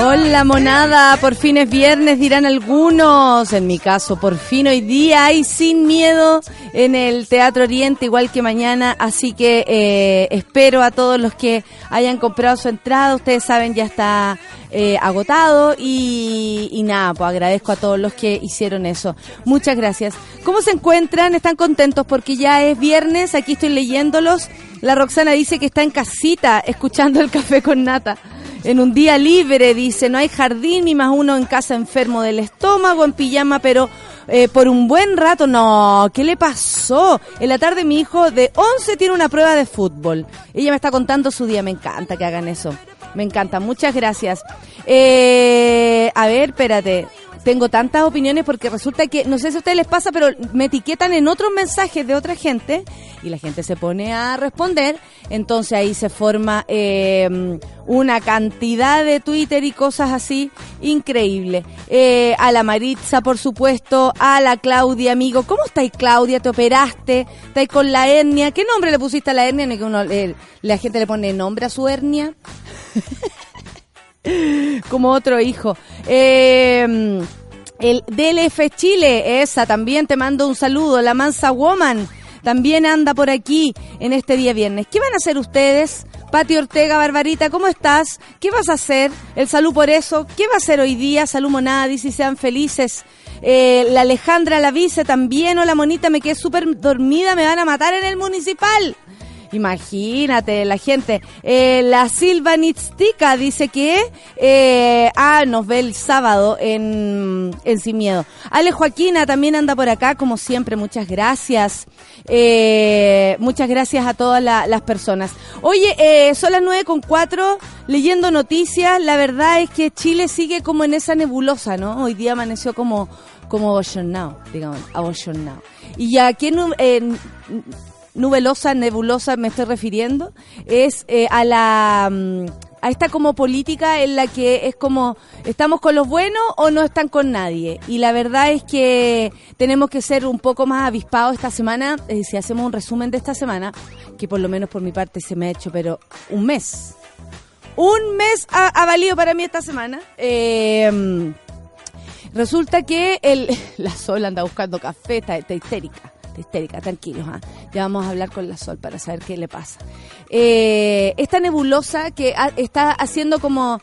Hola monada, por fin es viernes dirán algunos, en mi caso por fin hoy día hay sin miedo en el Teatro Oriente igual que mañana, así que eh, espero a todos los que hayan comprado su entrada, ustedes saben ya está eh, agotado y, y nada, pues agradezco a todos los que hicieron eso. Muchas gracias. ¿Cómo se encuentran? ¿Están contentos porque ya es viernes? Aquí estoy leyéndolos. La Roxana dice que está en casita escuchando el café con nata en un día libre, dice, no hay jardín ni más uno en casa enfermo del estómago, en pijama, pero eh, por un buen rato, no, ¿qué le pasó? En la tarde mi hijo de 11 tiene una prueba de fútbol. Ella me está contando su día, me encanta que hagan eso. Me encanta, muchas gracias. Eh, a ver, espérate tengo tantas opiniones porque resulta que, no sé si a ustedes les pasa, pero me etiquetan en otros mensajes de otra gente y la gente se pone a responder. Entonces ahí se forma eh, una cantidad de Twitter y cosas así increíble. Eh, a la Maritza, por supuesto, a la Claudia, amigo. ¿Cómo estáis, Claudia? ¿Te operaste? ¿Estáis con la hernia? ¿Qué nombre le pusiste a la hernia? eh, la gente le pone nombre a su hernia. como otro hijo. Eh, el DLF Chile, esa también te mando un saludo. La Mansa Woman también anda por aquí en este día viernes. ¿Qué van a hacer ustedes? Pati Ortega, Barbarita, ¿cómo estás? ¿Qué vas a hacer? El salud por eso. ¿Qué va a hacer hoy día? Salud Monada, dice sean felices. Eh, la Alejandra la vice también. Hola, monita, me quedé súper dormida, me van a matar en el municipal. Imagínate, la gente. Eh, la Silva Nitztica dice que eh, ah, nos ve el sábado en, en Sin Miedo. Ale Joaquina también anda por acá, como siempre. Muchas gracias. Eh, muchas gracias a todas las personas. Oye, eh, son las nueve con cuatro, leyendo noticias. La verdad es que Chile sigue como en esa nebulosa, ¿no? Hoy día amaneció como como abollonado, digamos, abollonado. Y ya aquí en, nubelosa, nebulosa me estoy refiriendo, es eh, a la mm, a esta como política en la que es como estamos con los buenos o no están con nadie. Y la verdad es que tenemos que ser un poco más avispados esta semana, eh, si hacemos un resumen de esta semana, que por lo menos por mi parte se me ha hecho, pero un mes. Un mes ha, valido para mí esta semana. Eh, resulta que el, la Sol anda buscando café, está histérica histérica, tranquilos, ¿ah? ya vamos a hablar con la Sol para saber qué le pasa. Eh, esta nebulosa que está haciendo como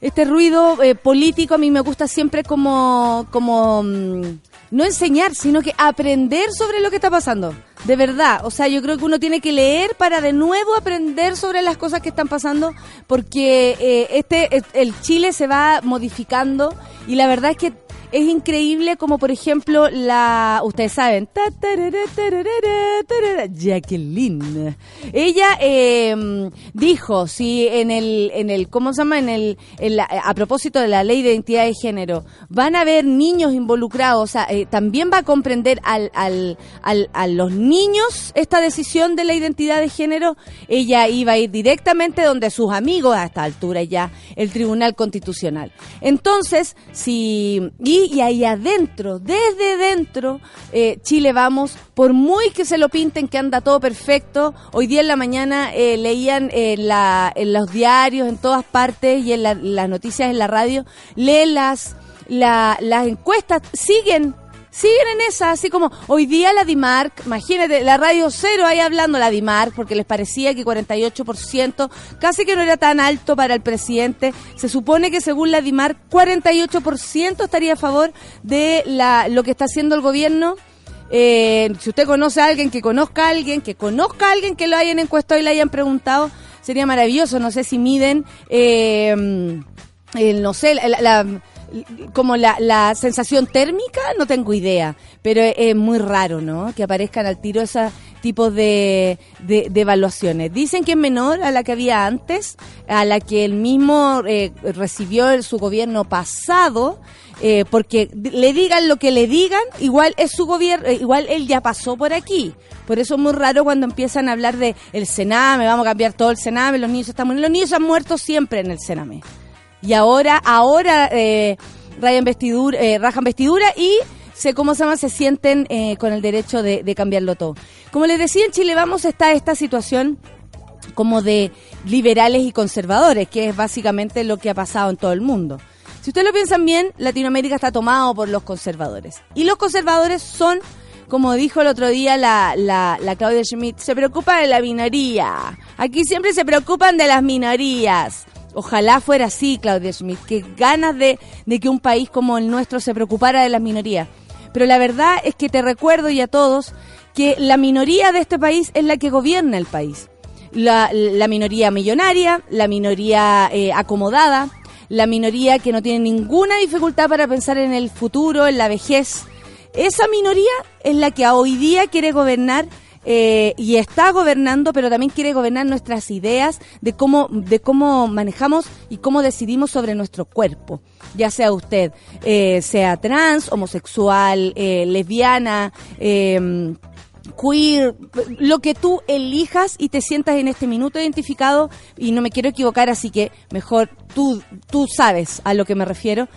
este ruido eh, político, a mí me gusta siempre como, como mm, no enseñar, sino que aprender sobre lo que está pasando. De verdad, o sea, yo creo que uno tiene que leer para de nuevo aprender sobre las cosas que están pasando, porque eh, este el Chile se va modificando y la verdad es que es increíble como por ejemplo la ustedes saben Jacqueline. Ella eh, dijo si en el en el cómo se llama en el a propósito de la ley de identidad de género van a haber niños involucrados o sea eh, también va a comprender al, al, al, a los niños esta decisión de la identidad de género. Ella iba a ir directamente donde sus amigos a esta altura ya el tribunal constitucional. Entonces si y ahí adentro, desde dentro, eh, Chile vamos, por muy que se lo pinten que anda todo perfecto, hoy día en la mañana eh, leían eh, la, en los diarios, en todas partes y en las noticias en la radio, leen las, las encuestas, siguen siguen en esa, así como hoy día la Dimarc, imagínate, la Radio Cero ahí hablando la Dimarc, porque les parecía que 48% casi que no era tan alto para el presidente. Se supone que según la Dimarc, 48% estaría a favor de la, lo que está haciendo el gobierno. Eh, si usted conoce a alguien, que conozca a alguien, que conozca a alguien que lo hayan encuestado y le hayan preguntado, sería maravilloso. No sé si miden, eh, no sé, la como la, la sensación térmica, no tengo idea, pero es, muy raro, ¿no? Que aparezcan al tiro esos tipos de, de, evaluaciones. Dicen que es menor a la que había antes, a la que el mismo eh, recibió su gobierno pasado, eh, porque le digan lo que le digan, igual es su gobierno, eh, igual él ya pasó por aquí. Por eso es muy raro cuando empiezan a hablar de el Sename, vamos a cambiar todo el Sename, los niños están. Los niños han muerto siempre en el Sename y ahora, ahora eh, rayan vestidura, eh, rajan vestidura y se, ¿cómo se llama? Se sienten eh, con el derecho de, cambiarlo todo. Como les decía, en Chile vamos está esta situación como de liberales y conservadores, que es básicamente lo que ha pasado en todo el mundo. Si ustedes lo piensan bien, Latinoamérica está tomado por los conservadores. Y los conservadores son, como dijo el otro día la, la, la Claudia Schmidt, se preocupan de la minoría. Aquí siempre se preocupan de las minorías. Ojalá fuera así, Claudia Schmidt, que ganas de, que un país como el nuestro se preocupara de las minorías. Pero la verdad es que te recuerdo y a todos que la minoría de este país es la que gobierna el país. La, minoría millonaria, la minoría eh, acomodada, la minoría que no tiene ninguna dificultad para pensar en el futuro, en la vejez. Esa minoría es la que hoy día quiere gobernar eh, y está gobernando, pero también quiere gobernar nuestras ideas de cómo, de cómo manejamos y cómo decidimos sobre nuestro cuerpo. Ya sea usted, eh, sea trans, homosexual, eh, lesbiana, em, queer, lo que tú elijas y te sientas en este minuto identificado, y no me quiero equivocar, así que mejor tú, tú sabes a lo que me refiero.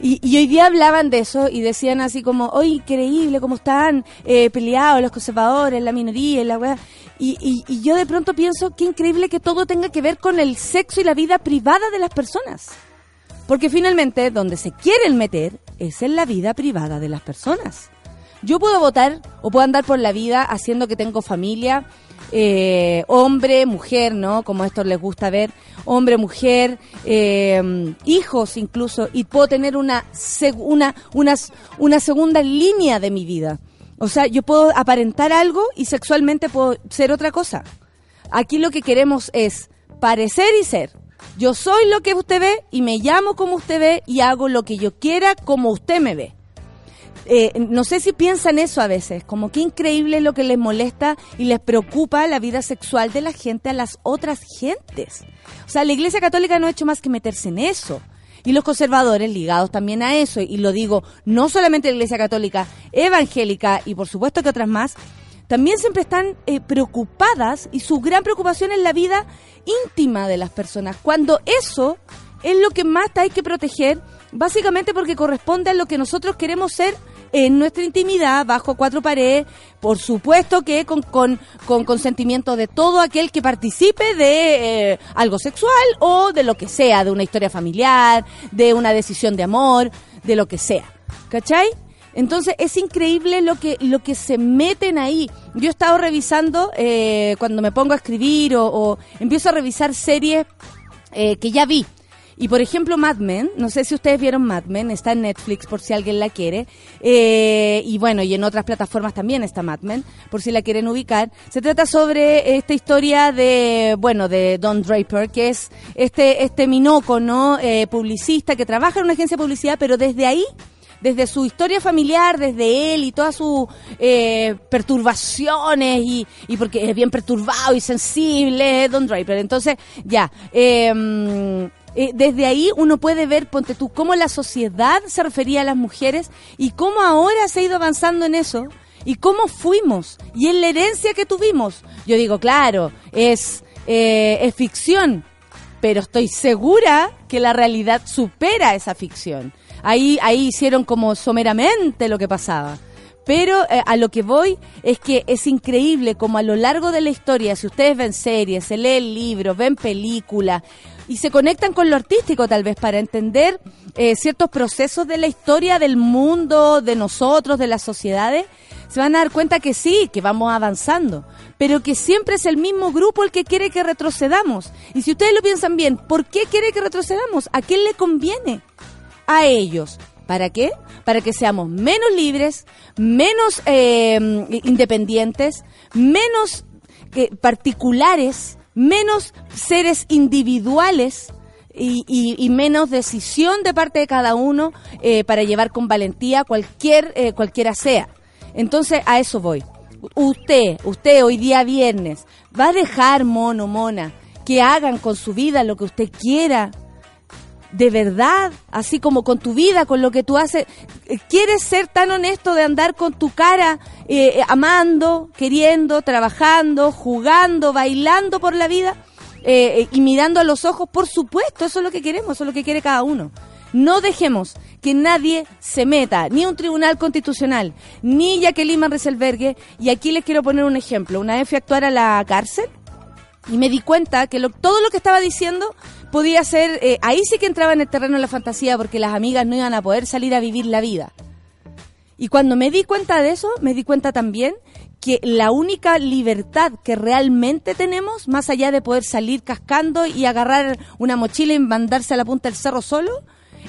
Y, hoy día hablaban de eso y decían así como, ¡oye, increíble cómo están eh, peleados los conservadores, la minoría, la weá! Y, y, yo de pronto pienso, qué increíble que todo tenga que ver con el sexo y la vida privada de las personas. Porque finalmente, donde se quieren meter es en la vida privada de las personas. Yo puedo votar o puedo andar por la vida haciendo que tengo familia, eh, hombre, mujer, ¿no? Como esto les gusta ver, hombre, mujer, eh, hijos incluso, y puedo tener una, una, una, una segunda línea de mi vida. O sea, yo puedo aparentar algo y sexualmente puedo ser otra cosa. Aquí lo que queremos es parecer y ser. Yo soy lo que usted ve y me llamo como usted ve y hago lo que yo quiera como usted me ve. Eh, no sé si piensan eso a veces, como qué increíble lo que les molesta y les preocupa la vida sexual de la gente a las otras gentes. O sea, la Iglesia Católica no ha hecho más que meterse en eso. Y los conservadores ligados también a eso, y lo digo no solamente la Iglesia Católica, evangélica y por supuesto que otras más, también siempre están eh, preocupadas y su gran preocupación es la vida íntima de las personas, cuando eso es lo que más hay que proteger, básicamente porque corresponde a lo que nosotros queremos ser en nuestra intimidad, bajo cuatro paredes, por supuesto que con, con, con consentimiento de todo aquel que participe de eh, algo sexual o de lo que sea, de una historia familiar, de una decisión de amor, de lo que sea. ¿Cachai? Entonces es increíble lo que, lo que se meten ahí. Yo he estado revisando, eh, cuando me pongo a escribir o, empiezo a revisar series eh, que ya vi, y por ejemplo, Mad Men, no sé si ustedes vieron Mad Men, está en Netflix por si alguien la quiere. Eh, y bueno, y en otras plataformas también está Mad Men, por si la quieren ubicar. Se trata sobre esta historia de, bueno, de Don Draper, que es este, este minoco, ¿no? Eh, publicista que trabaja en una agencia de publicidad, pero desde ahí desde su historia familiar, desde él y todas sus eh, perturbaciones y, y, porque es bien perturbado y sensible, Don Draper. Entonces, ya, eh, eh, desde ahí uno puede ver, ponte tú, cómo la sociedad se refería a las mujeres y cómo ahora se ha ido avanzando en eso y cómo fuimos y en la herencia que tuvimos. Yo digo, claro, es, eh, ficción, pero estoy segura que la realidad supera esa ficción. Ahí, ahí hicieron como someramente lo que pasaba. Pero eh, a lo que voy es que es increíble como a lo largo de la historia, si ustedes ven series, se leen libros, ven películas, y se conectan con lo artístico tal vez para entender eh, ciertos procesos de la historia del mundo, de nosotros, de las sociedades, se van a dar cuenta que sí, que vamos avanzando, pero que siempre es el mismo grupo el que quiere que retrocedamos. Y si ustedes lo piensan bien, ¿por qué quiere que retrocedamos? ¿A quién le conviene? A ellos. ¿Para qué? Para que seamos menos libres, menos eh, independientes, menos eh, particulares, menos seres individuales y, menos decisión de parte de cada uno eh, para llevar con valentía cualquier cualquiera sea. Entonces a eso voy. Usted, usted hoy día viernes, va a dejar mono, mona, que hagan con su vida lo que usted quiera, de verdad, así como con tu vida, con lo que tú haces, ¿quieres ser tan honesto de andar con tu cara eh, amando, queriendo, trabajando, jugando, bailando por la vida eh, y mirando a los ojos? Por supuesto, eso es lo que queremos, eso es lo que quiere cada uno. No dejemos que nadie se meta, ni un tribunal constitucional, ni Jacqueline Manreselbergue. Y aquí les quiero poner un ejemplo. Una vez fui a actuar a la cárcel y me di cuenta que todo lo que estaba diciendo podía ser, eh, ahí sí que entraba en el terreno de la fantasía porque las amigas no iban a poder salir a vivir la vida. Y cuando me di cuenta de eso, me di cuenta también que la única libertad que realmente tenemos, más allá de poder salir cascando y agarrar una mochila y mandarse a la punta del cerro solo,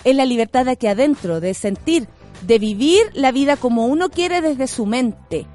es la libertad de aquí adentro, de sentir, de vivir la vida como uno quiere desde su mente,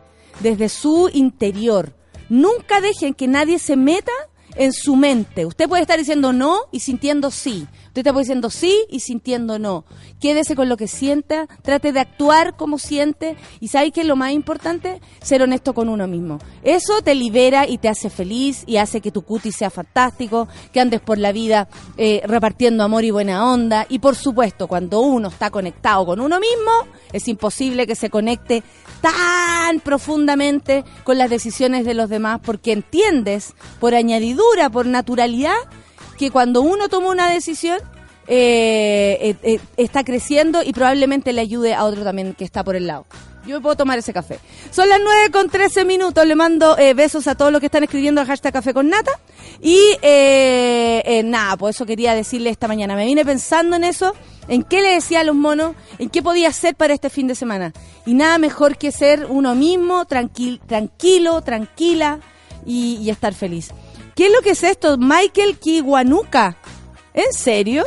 desde su interior. Nunca dejen que nadie se meta en su mente. Usted puede estar diciendo no y sintiendo sí. Usted está diciendo sí y sintiendo no. Quédese con lo que sienta, trate de actuar como siente y sabe que lo más importante, ser honesto con uno mismo. Eso te libera y te hace feliz y hace que tu cutis sea fantástico, que andes por la vida eh, repartiendo amor y buena onda. Y por supuesto, cuando uno está conectado con uno mismo, es imposible que se conecte tan profundamente con las decisiones de los demás porque entiendes por añadidura, por naturalidad, que cuando uno toma una decisión, eh, eh, eh, está creciendo y probablemente le ayude a otro también que está por el lado. Yo me puedo tomar ese café. Son las 9 con 13 minutos. Le mando besos a todos los que están escribiendo el hashtag café con nata. Y nada, por eso quería decirle esta mañana. Me vine pensando en eso, en qué le decía a los monos, en qué podía hacer para este fin de semana. Y nada mejor que ser uno mismo, tranquilo, tranquila y estar feliz. ¿Qué es lo que es esto? Michael Kiwanuka. ¿En serio?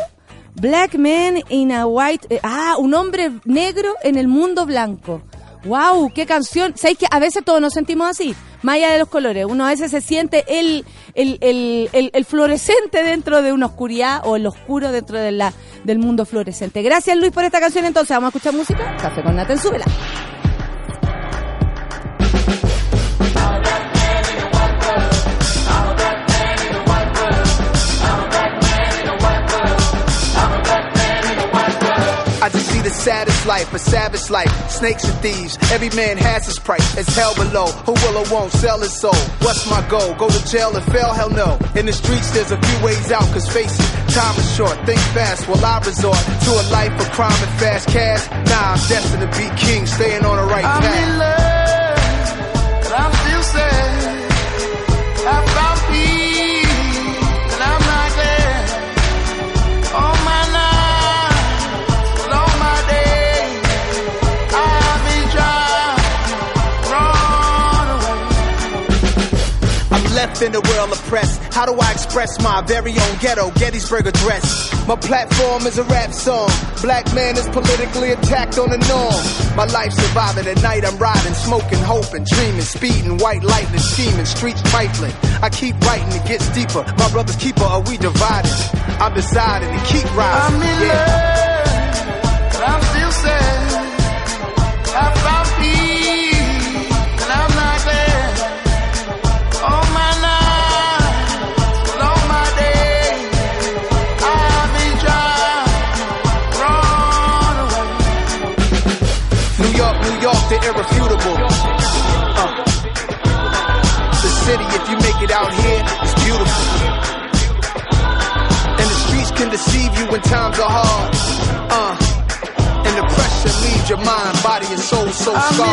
Black man in a white... Eh, ah, un hombre negro en el mundo blanco. ¡Wow! ¡Qué canción! ¿Sabéis que a veces todos nos sentimos así? Más allá de los colores. Uno a veces se siente el, el, el, el, fluorescente dentro de una oscuridad o el oscuro dentro de la, del mundo fluorescente. Gracias Luis por esta canción. Entonces, ¿vamos a escuchar música? Café con Naten, see the saddest life, a savage life. Snakes and thieves, every man has his price. It's hell below. Who will or won't sell his soul? What's my goal? Go to jail and fail? Hell no. In the streets, there's a few ways out, cause face it, time is short. Think fast while I resort to a life of crime and fast cash. Nah, I'm destined to be king, staying on the right path. I'm in love, but I'm still sad. I found in the world oppressed. How do I express my very own ghetto Gettysburg address? My platform is a rap song. Black man is politically attacked on the norm. My life surviving at night, I'm riding, smoking, hoping, dreaming, speeding, white lightning, scheming, streets trifling. I keep writing, it gets deeper. My brother's keeper, are we divided? I'm deciding to keep rising. I'm in yeah. love, it out here, is beautiful. And the streets can deceive you when times are hard. Uh. And the pressure leaves your mind, body, and soul so scarred.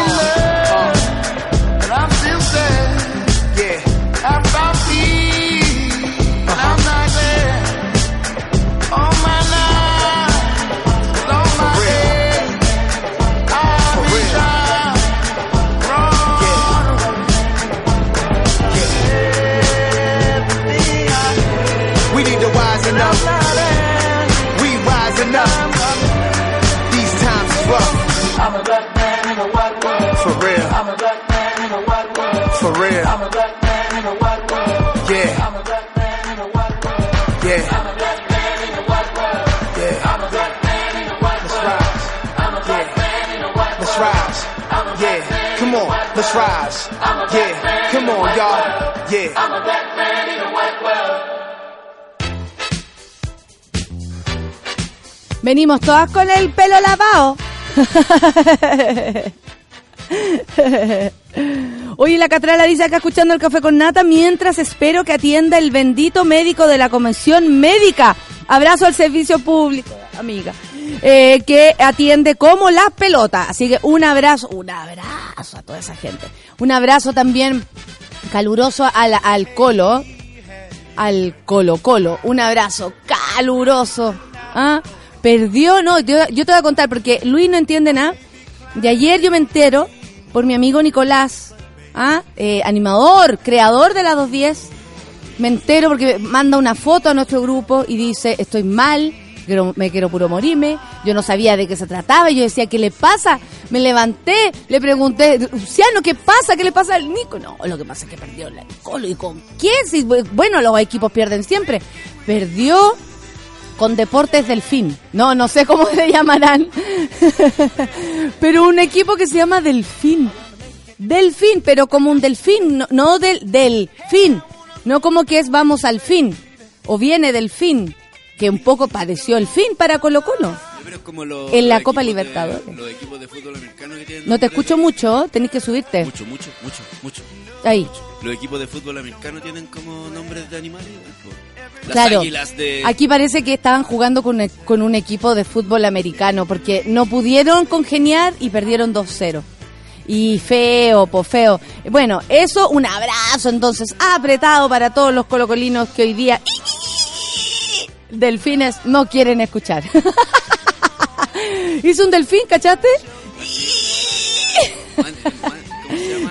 Uh. For real. I'm a black man in a white world. Yeah. I'm a black man in a white world. Yeah. I'm a black man in a white world. Yeah. I'm a black man in a white world. Let's rise. I'm a black man in a white world. Let's rise. Yeah. Come on. Let's rise. Yeah. Come on, y'all. Yeah. I'm a black man in a white world. Venimos todas con el pelo lavado. Oye, la Catrala dice acá escuchando el café con nata mientras espero que atienda el bendito médico de la Comisión Médica. Abrazo al servicio público, amiga. Eh, que atiende como las pelotas. Así que un abrazo, un abrazo a toda esa gente. Un abrazo también caluroso al, Colo. Al Colo Colo. Un abrazo caluroso. ¿Ah? Perdió, no, yo, yo te voy a contar porque Luis no entiende nada. De ayer yo me entero por mi amigo Nicolás, ¿ah? Eh, animador, creador de la 210. Me entero porque manda una foto a nuestro grupo y dice, estoy mal, me quiero puro morirme. Yo no sabía de qué se trataba. Yo decía, ¿qué le pasa? Me levanté, le pregunté, Luciano, ¿qué pasa? ¿Qué le pasa al Nico? No, lo que pasa es que perdió la Nicolo. ¿Y con quién? Bueno, los equipos pierden siempre. Perdió con Deportes Delfín. No, no sé cómo se llamarán. pero un equipo que se llama Delfín. Delfín, pero como un delfín, no, no del delfín. No como que es vamos al fin. O viene del fin. Que un poco pareció el fin para Colo Colo. Como los- En la los Copa de- Libertadores. los equipos de fútbol americano que tienen No te escucho de- mucho, tenés que subirte. Mucho, mucho, mucho, mucho. Ahí. Los equipos de fútbol americano tienen como nombres de animales. Las Claro. águilas de... Aquí parece que estaban jugando con, e- con un equipo de fútbol americano porque no pudieron congeniar y perdieron 2-0. Y feo, po feo. Bueno, eso, un abrazo entonces apretado para todos los colocolinos que hoy día delfines no quieren escuchar. Hizo un delfín, ¿cachaste?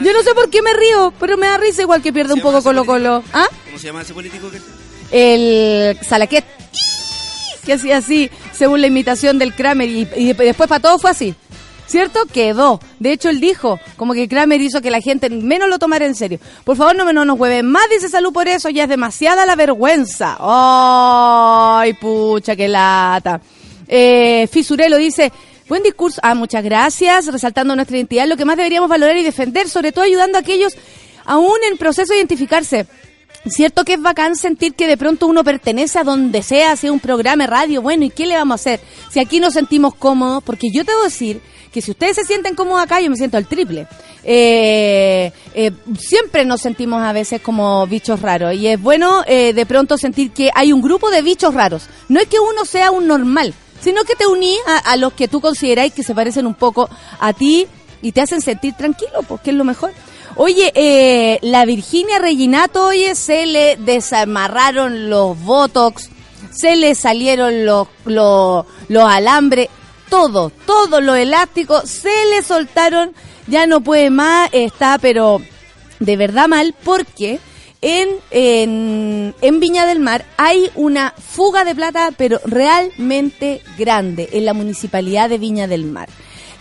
Yo no sé por qué me río, pero me da risa igual que pierde un ¿Se llama poco Colo Colo. ¿Ah? ¿Cómo se llama ese político que... el Salaquet, que hacía así, según la imitación del Kramer, y, después para todo fue así. ¿Cierto? Quedó. De hecho, él dijo, como que Kramer hizo que la gente menos lo tomara en serio. Por favor, no, no nos hueven más, dice Salud, por eso ya es demasiada la vergüenza. ¡Ay, pucha, qué lata! Eh, Fisurelo dice, buen discurso. Ah, muchas gracias, resaltando nuestra identidad, lo que más deberíamos valorar y defender, sobre todo ayudando a aquellos aún en proceso de identificarse. Cierto que es bacán sentir que de pronto uno pertenece a donde sea, sea un programa de radio, bueno, ¿y qué le vamos a hacer? Si aquí nos sentimos cómodos, porque yo te a decir que si ustedes se sienten cómodos acá, yo me siento al triple. Eh, eh, siempre nos sentimos a veces como bichos raros y es bueno eh, de pronto sentir que hay un grupo de bichos raros. No es que uno sea un normal, sino que te uní a, a los que tú consideráis que se parecen un poco a ti y te hacen sentir tranquilo, porque es lo mejor. Oye, eh, la Virginia Reginato, oye, se le desamarraron los botox, se le salieron los, los, los alambres, todo, todo lo elástico, se le soltaron, ya no puede más, está pero de verdad mal, porque en, en, en Viña del Mar hay una fuga de plata, pero realmente grande, en la municipalidad de Viña del Mar.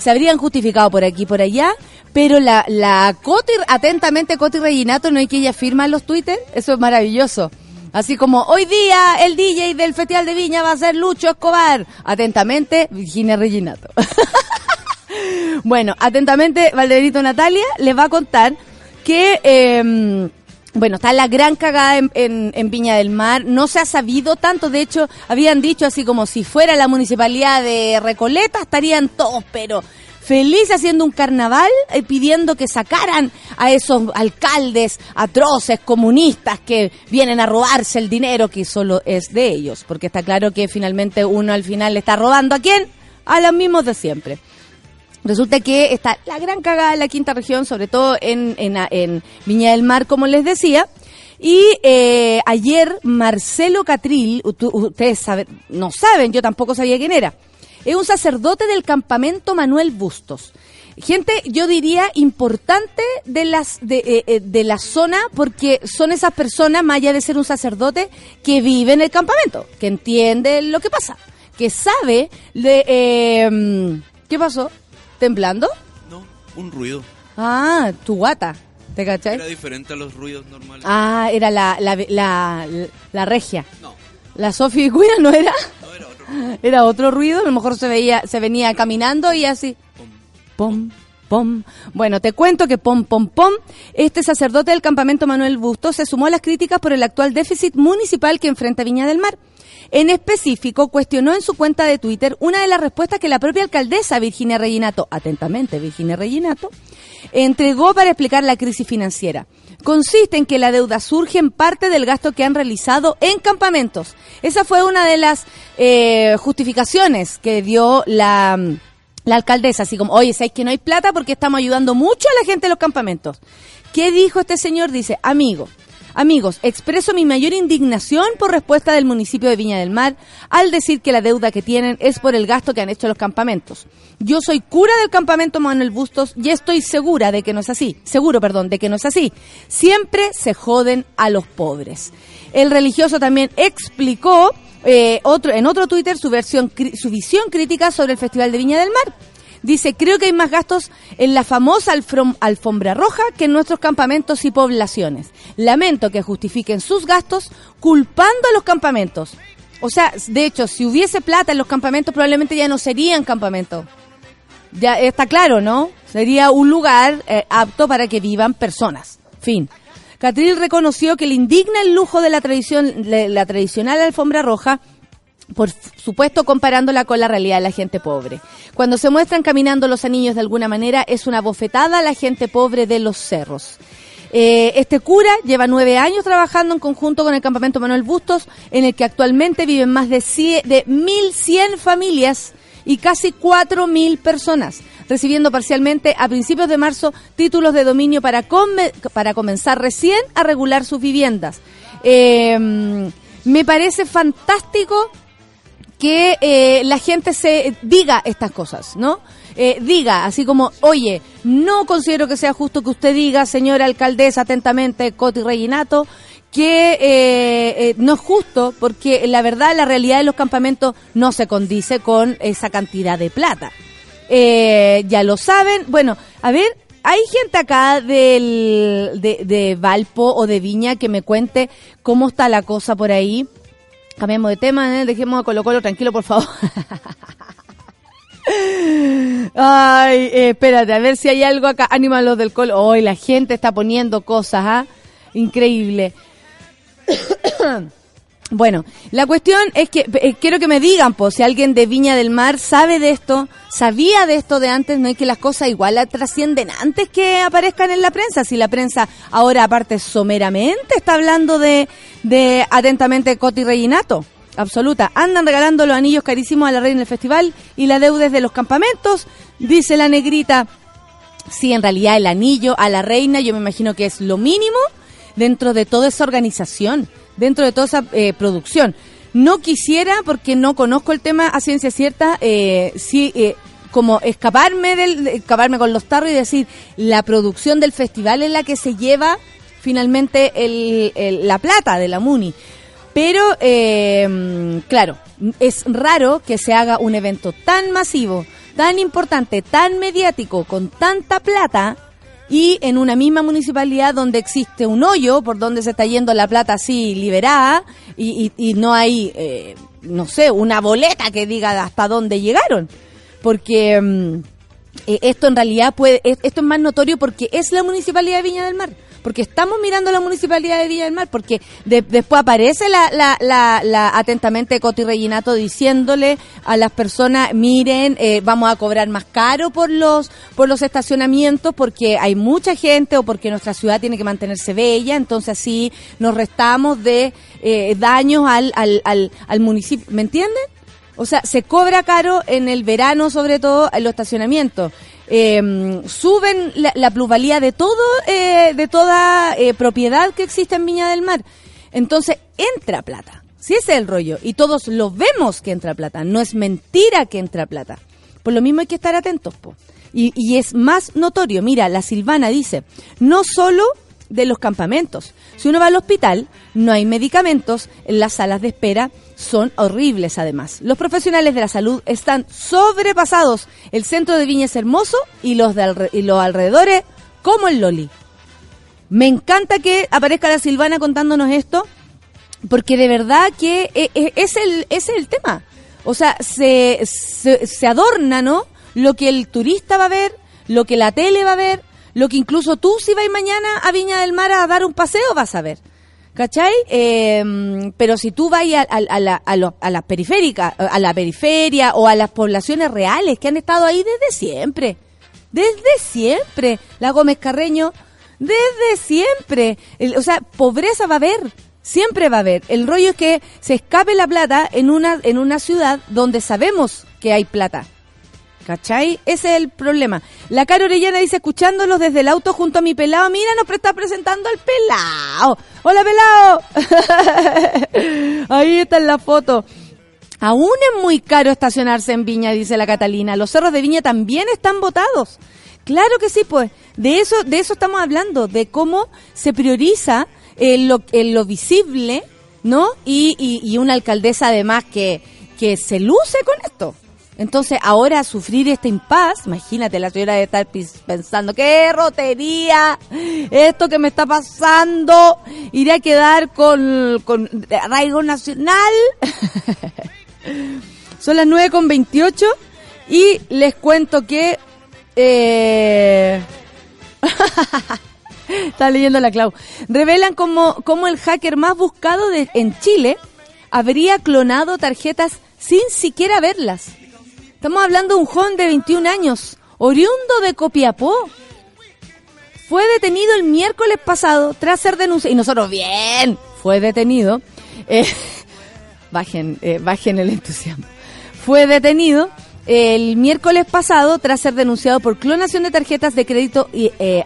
Se habrían justificado por aquí y por allá, pero la, la Coti, atentamente Coti Reginato, no hay que ella firma en los Twitter, eso es maravilloso. Así como, hoy día el DJ del Festival de Viña va a ser Lucho Escobar. Atentamente, Virginia Reginato. bueno, atentamente, Valderito Natalia les va a contar que, eh, bueno, está la gran cagada en, en- en Viña del Mar. No se ha sabido tanto, de hecho, habían dicho así como si fuera la municipalidad de Recoleta, estarían todos, pero feliz haciendo un carnaval eh, pidiendo que sacaran a esos alcaldes atroces comunistas que vienen a robarse el dinero que solo es de ellos, porque está claro que finalmente uno al final le está robando a quién? A los mismos de siempre. Resulta que está la gran cagada en la quinta región, sobre todo en, en, en Viña del Mar, como les decía. Y eh, ayer Marcelo Catril, ustedes saben, no saben, yo tampoco sabía quién era. Es un sacerdote del campamento Manuel Bustos. Gente, yo diría, importante de las de, eh, eh, de la zona, porque son esas personas, más allá de ser un sacerdote, que vive en el campamento, que entiende lo que pasa que sabe de... eh, ¿Qué pasó? ¿Temblando? No, un ruido. Ah, tu guata. ¿Te cachai? Era diferente a los ruidos normales. Ah, era la, la, la, la regia. No, La Sophie Cuina no era. no era otro ruido. Era otro ruido, a lo mejor se veía, se venía caminando y así. Pum. Pom, pom. Bueno, te cuento que pom, pom, pom. Este sacerdote del campamento Manuel Bustos se sumó a las críticas por el actual déficit municipal que enfrenta Viña del Mar. En específico, cuestionó en su cuenta de Twitter una de las respuestas que la propia alcaldesa Virginia Reginato, atentamente Virginia Reginato, entregó para explicar la crisis financiera. Consiste en que la deuda surge en parte del gasto que han realizado en campamentos. Esa fue una de las eh, justificaciones que dio la, alcaldesa, así como, oye, ¿sabes que no hay plata porque estamos ayudando mucho a la gente de los campamentos? ¿Qué dijo este señor? Dice, amigo, Amigos, expreso mi mayor indignación por respuesta del municipio de Viña del Mar al decir que la deuda que tienen es por el gasto que han hecho los campamentos. Yo soy cura del campamento Manuel Bustos y estoy segura de que no es así. Seguro, perdón, de que no es así. Siempre se joden a los pobres. El religioso también explicó eh, otro, en otro Twitter su, versión, su visión crítica sobre el Festival de Viña del Mar. Dice, creo que hay más gastos en la famosa alfombra roja que en nuestros campamentos y poblaciones. Lamento que justifiquen sus gastos culpando a los campamentos. O sea, de hecho, si hubiese plata en los campamentos, probablemente ya no serían campamentos. Ya está claro, ¿no? Sería un lugar eh, apto para que vivan personas. Fin. Catril reconoció que le indigna el lujo de la tradición, de la tradicional alfombra roja, por supuesto comparándola con la realidad de la gente pobre. Cuando se muestran caminando los anillos de alguna manera, es una bofetada a la gente pobre de los cerros. Eh, este cura lleva nueve años trabajando en conjunto con el campamento Manuel Bustos, en el que actualmente viven más de, cie- de 1.100 familias y casi 4.000 personas, recibiendo parcialmente a principios de marzo títulos de dominio para, para comenzar recién a regular sus viviendas. Eh, me parece fantástico que eh, la gente se diga estas cosas, ¿no? Eh, diga, así como, oye, no considero que sea justo que usted diga, señora alcaldesa, atentamente, Coti Reginato, que eh, eh, no es justo porque la verdad, la realidad de los campamentos no se condice con esa cantidad de plata. Eh, ya lo saben. Bueno, a ver, hay gente acá del, de, de Valpo o de Viña que me cuente cómo está la cosa por ahí. Cambiemos de tema, ¿eh? dejemos a Colo Colo tranquilo, por favor. Ay, espérate, a ver si hay algo acá. Ánima los del Colo. Hoy la gente está poniendo cosas, ¿ah? Increíble. Bueno, la cuestión es que eh, quiero que me digan, pues, si alguien de Viña del Mar sabe de esto, sabía de esto de antes, no es que las cosas igual la trascienden antes que aparezcan en la prensa. Si la prensa ahora, aparte, someramente está hablando de, de atentamente Coti Reginato. Absoluta. Andan regalando los anillos carísimos a la reina del festival y la deuda es de los campamentos, dice la negrita. Sí, en realidad el anillo a la reina yo me imagino que es lo mínimo dentro de toda esa organización, dentro de toda esa eh, producción. No quisiera, porque no conozco el tema a ciencia cierta, eh, sí, eh, como escaparme del, de- escaparme con los tarros y decir la producción del festival es la que se lleva finalmente el, el- la plata de la Muni. Pero, eh, claro, es raro que se haga un evento tan masivo, tan importante, tan mediático, con tanta plata y en una misma municipalidad donde existe un hoyo por donde se está yendo la plata así liberada y, y- no hay, eh, no sé, una boleta que diga hasta dónde llegaron. Porque mm, eh, esto en realidad puede, es- esto es más notorio porque es la municipalidad de Viña del Mar. Porque estamos mirando la municipalidad de Viña del Mar, porque de- después aparece la, la, la, la atentamente Coti Reginato diciéndole a las personas, miren, eh, vamos a cobrar más caro por los, por los estacionamientos, porque hay mucha gente o porque nuestra ciudad tiene que mantenerse bella, entonces así nos restamos de eh, daños al, al, al, al municipio. ¿Me entienden? O sea, se cobra caro en el verano, sobre todo en los estacionamientos. Eh, suben la, la plusvalía de todo, eh, de toda eh, propiedad que existe en Viña del Mar. Entonces, entra plata. Si ese es el rollo. Y todos lo vemos que entra plata. No es mentira que entra plata. Por lo mismo hay que estar atentos. Y, y es más notorio. Mira, la Silvana dice, no solo de los campamentos. Si uno va al hospital, no hay medicamentos en las salas de espera, son horribles además. Los profesionales de la salud están sobrepasados. El centro de Viña es hermoso y los, de alre- y los alrededores como el Loli. Me encanta que aparezca la Silvana contándonos esto, porque de verdad que e- e- es el, es el tema. O sea, se, se, se adorna, ¿no? Lo que el turista va a ver, lo que la tele va a ver, lo que incluso tú si vas mañana a Viña del Mar a dar un paseo vas a ver. ¿Cachai? Eh, pero si tú vas a, la, a, a las periféricas, a la periferia o a las poblaciones reales que han estado ahí desde siempre. Desde siempre. La Gómez Carreño, desde siempre. O sea, pobreza va a haber. Siempre va a haber. El rollo es que se escape la plata en una, en una ciudad donde sabemos que hay plata. ¿Cachai? Ese es el problema. La cara Orellana dice, escuchándolos desde el auto junto a mi pelado, mira, nos está presentando al pelado. Hola, pelado. Ahí está en la foto. Aún es muy caro estacionarse en Viña, dice la Catalina. Los cerros de Viña también están votados. Claro que sí, pues. De eso, de eso estamos hablando, de cómo se prioriza en lo, lo visible, ¿no? Y, y, y una alcaldesa además que se luce con esto. Entonces, ahora sufrir este impas, imagínate, la señora de estar pensando, qué rotería, esto que me está pasando, iré a quedar con, con arraigo nacional. Son las 9 con 28 y les cuento que... Eh... Está leyendo la Clau. Revelan como, como el hacker más buscado de, en Chile habría clonado tarjetas sin siquiera verlas. Estamos hablando de un joven de 21 años, oriundo de Copiapó. Fue detenido el miércoles pasado tras ser denunciado. Y nosotros, bien, fue detenido. Eh, bajen, eh, bajen el entusiasmo. Fue detenido el miércoles pasado tras ser denunciado por clonación de tarjetas de crédito eh,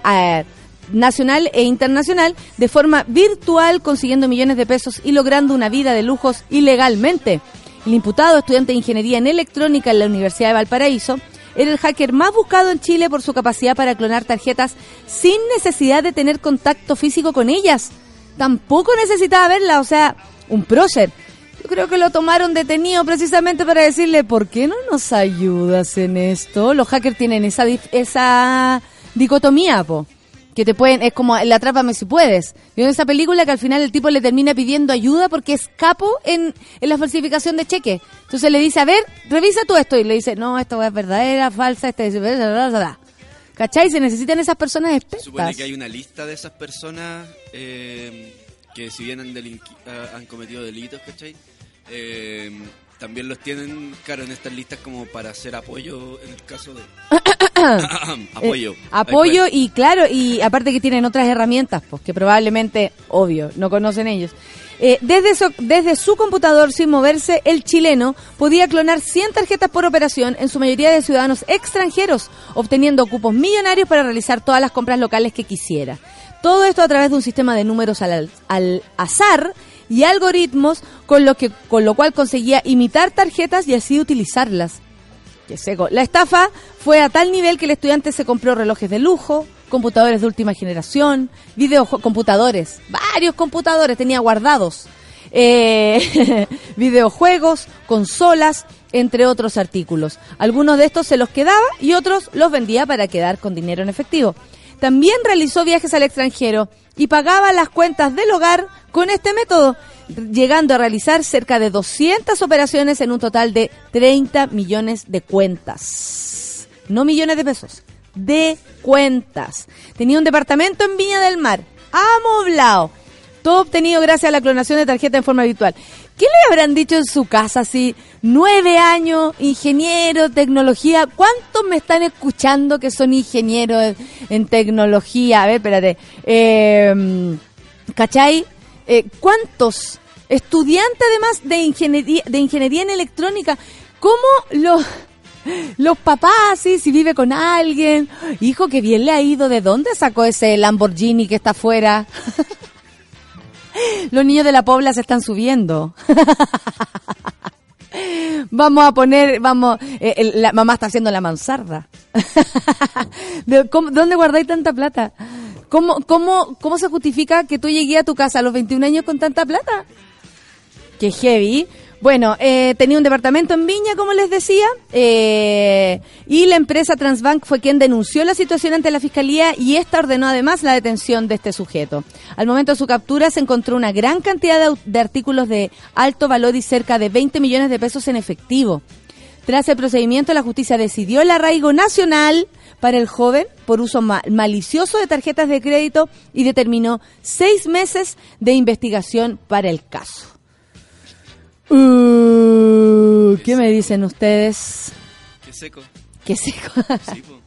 nacional e internacional de forma virtual, consiguiendo millones de pesos y logrando una vida de lujos ilegalmente. El imputado, estudiante de ingeniería en electrónica en la Universidad de Valparaíso, era el hacker más buscado en Chile por su capacidad para clonar tarjetas sin necesidad de tener contacto físico con ellas. Tampoco necesitaba verla, o sea, un prócer. Yo creo que lo tomaron detenido precisamente para decirle, ¿por qué no nos ayudas en esto? Los hackers tienen esa, esa dicotomía, po. Que te pueden, es como el atrápame si puedes. Vieron esa película que al final el tipo le termina pidiendo ayuda porque es capo en, en la falsificación de cheques. Entonces le dice, a ver, revisa tú esto. Y le dice, no, esto es verdadera, falsa, este es bla. ¿Cachai? Se necesitan esas personas expertas. supone que hay una lista de esas personas eh, que si bien han, ah, han cometido delitos, ¿cachai? Eh, también los tienen, claro, en estas listas como para hacer apoyo en el caso de... apoyo. Eh, apoyo y claro, y aparte que tienen otras herramientas, pues que probablemente, obvio, no conocen ellos. Eh, desde, su, desde su computador, sin moverse, el chileno podía clonar 100 tarjetas por operación, en su mayoría de ciudadanos extranjeros, obteniendo cupos millonarios para realizar todas las compras locales que quisiera. Todo esto a través de un sistema de números al, al azar y algoritmos, con lo, que, con lo cual conseguía imitar tarjetas y así utilizarlas. Qué seco. La estafa fue a tal nivel que el estudiante se compró relojes de lujo, computadores de última generación, videojuegos, computadores, varios computadores tenía guardados, eh, videojuegos, consolas, entre otros artículos. Algunos de estos se los quedaba y otros los vendía para quedar con dinero en efectivo. También realizó viajes al extranjero y pagaba las cuentas del hogar con este método, llegando a realizar cerca de 200 operaciones en un total de 30 millones de cuentas. No millones de pesos, de cuentas. Tenía un departamento en Viña del Mar, amoblado. Todo obtenido gracias a la clonación de tarjeta en forma virtual. ¿Qué le habrán dicho en su casa así? Nueve años, ingeniero, tecnología. ¿Cuántos me están escuchando que son ingenieros en, tecnología? A ver, espérate. Eh, ¿Cachai? ¿Cuántos estudiantes además de ingeniería, de ingeniería en electrónica? ¿Cómo los, los papás, sí, si vive con alguien? Hijo, que bien le ha ido. ¿De dónde sacó ese Lamborghini que está afuera? Los niños de la Pobla se están subiendo. Vamos a poner, vamos, eh, el- la mamá está haciendo la mansarda. De- ¿cómo- ¿Dónde guardáis tanta plata? ¿Cómo, cómo, ¿Cómo se justifica que tú llegué a tu casa a los 21 años con tanta plata? Qué heavy. Bueno, eh, tenía un departamento en Viña, como les decía, eh, y la empresa Transbank fue quien denunció la situación ante la fiscalía y esta ordenó además la detención de este sujeto. Al momento de su captura se encontró una gran cantidad de, de artículos de alto valor y cerca de 20 millones de pesos en efectivo. Tras el procedimiento, la justicia decidió el arraigo nacional para el joven por uso ma- malicioso de tarjetas de crédito y determinó seis meses de investigación para el caso. Uh, ¿Qué me dicen ustedes? Qué seco. ¿Qué seco? Sí, po.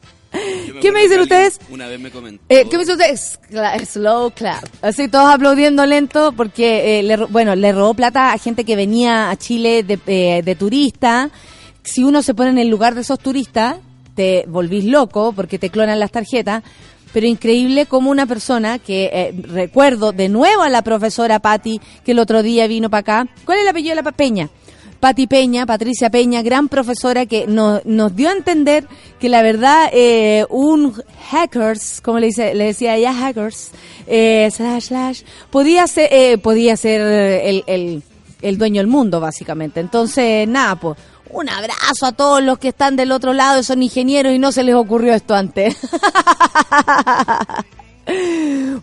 Yo ¿Qué me dicen ustedes? Una vez me comentó. Eh, ¿Qué me dice ustedes? Cla- Slow clap. Así todos aplaudiendo lento porque, eh, le, bueno, le robó plata a gente que venía a Chile de, eh, de turista. Si uno se pone en el lugar de esos turistas, te volvís loco porque te clonan las tarjetas. Pero increíble como una persona que eh, recuerdo de nuevo a la profesora Patti que el otro día vino para acá. ¿Cuál es el apellido de la Peña? Pati Peña, Patricia Peña, gran profesora que nos, nos dio a entender que la verdad eh, un hackers, como le dice, le decía ella hackers, eh, slash slash, podía ser, eh, podía ser el, el, el dueño del mundo básicamente. Entonces nada, pues un abrazo a todos los que están del otro lado, son ingenieros y no se les ocurrió esto antes.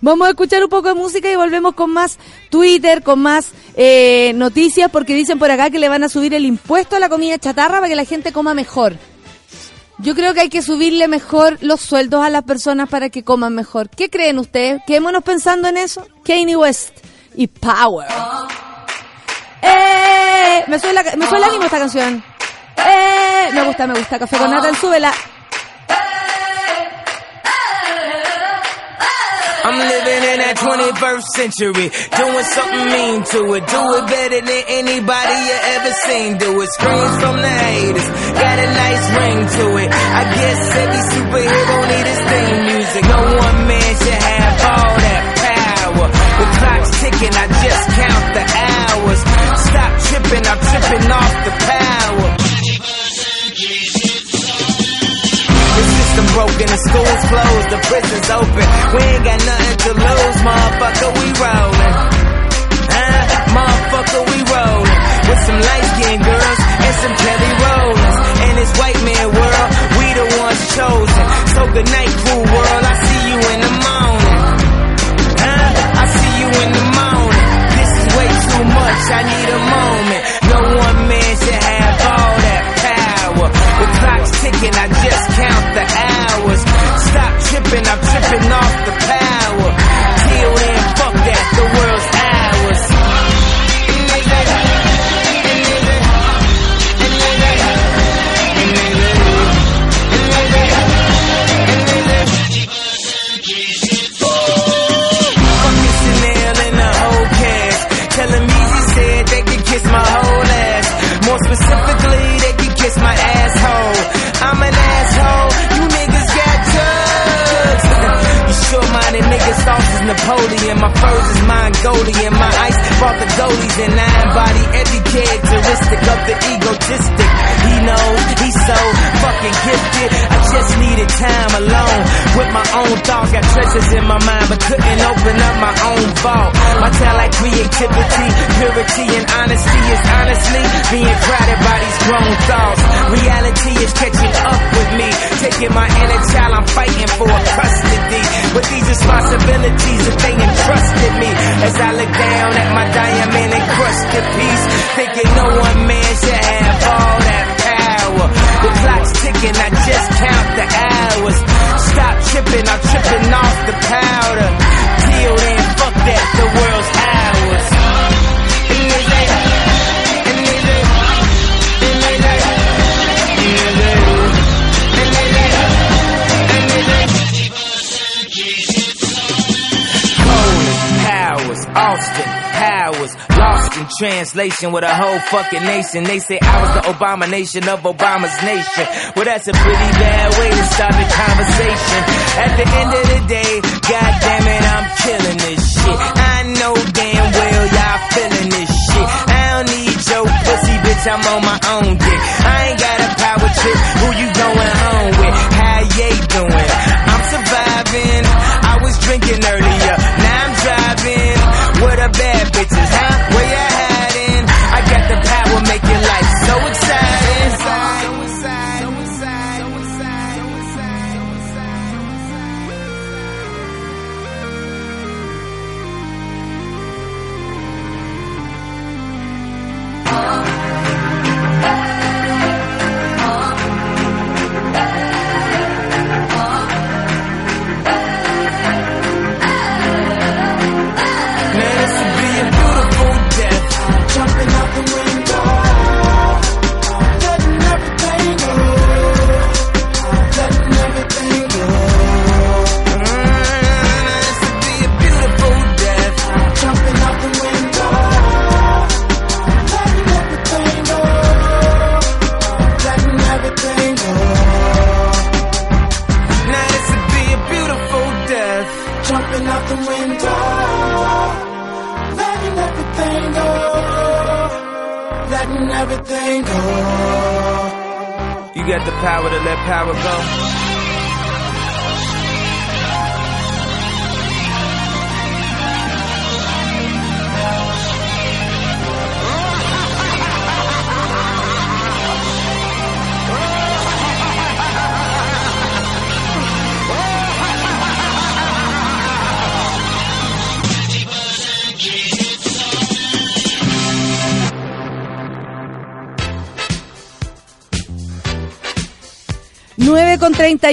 Vamos a escuchar un poco de música y volvemos con más Twitter, con más eh, noticias, porque dicen por acá que le van a subir el impuesto a la comida chatarra para que la gente coma mejor. Yo creo que hay que subirle mejor los sueldos a las personas para que coman mejor. ¿Qué creen ustedes? Quedémonos pensando en eso. Kanye West y Power. ¡Eh! Me suena, me suena ánimo esta canción. ¡Eh! Me gusta, me gusta. Café con Natal, súbela. I'm living in that 21st century, doing something mean to it. Do it better than anybody you ever seen. Do it. Screams from the haters, got a nice ring to it. I guess every superhero need his theme music. No one man should have all that power. The clock's ticking, I just count the hours. Stop tripping, I'm tripping off the power. System the school's closed, the prison's open. We ain't got nothing to lose, motherfucker, we rollin'. Huh? Motherfucker, we rollin'. With some light skinned girls and some Kelly Rollins. In this white man world, we the ones chosen. So good night, cool world, I see you in the morning. Huh? I see you in the morning. This is way too much, I need a moment. No one man should have all that power. The clock's ticking, I tipping, I'm tripping off the past. Is Napoleon. My furs is Mongolian. My ice brought the goalies and I embody every characteristic of the egotistic. He knows he's so fucking gifted. I just needed time alone with my own thoughts. Got treasures in my mind, but couldn't open up my own vault. My talent, creativity, purity, and honesty is honestly being crowded by these grown thoughts. Reality is catching up with me, taking my inner child. I'm fighting for custody with these responsibilities that they entrusted me. As I look down at my diamond encrusted piece, thinking no one man should have all that power. The clock's ticking, I just count the hours. Stop tripping, I'm tripping off the powder. Till then, fuck that, the world's translation with a whole fucking nation. They say I was the abomination of Obama's nation. Well, that's a pretty bad way to start the conversation. At the end of the day, god damn it, I'm killing this shit. I know damn well y'all feeling this shit. I don't need your pussy, bitch, I'm on my own dick. I ain't got a power trip, who you going home with? How ye doing? I'm surviving. I was drinking earlier,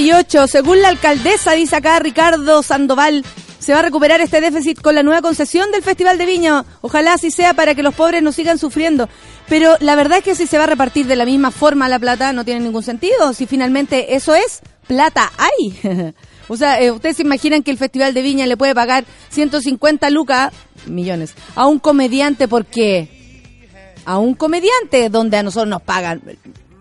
38. Según la alcaldesa, dice acá Ricardo Sandoval, se va a recuperar este déficit con la nueva concesión del Festival de Viña. Ojalá así sea para que los pobres no sigan sufriendo. Pero la verdad es que si se va a repartir de la misma forma la plata no tiene ningún sentido. Si finalmente eso es, plata hay. o sea, eh, ustedes se imaginan que el Festival de Viña le puede pagar 150 lucas, millones, a un comediante porque... A un comediante donde a nosotros nos pagan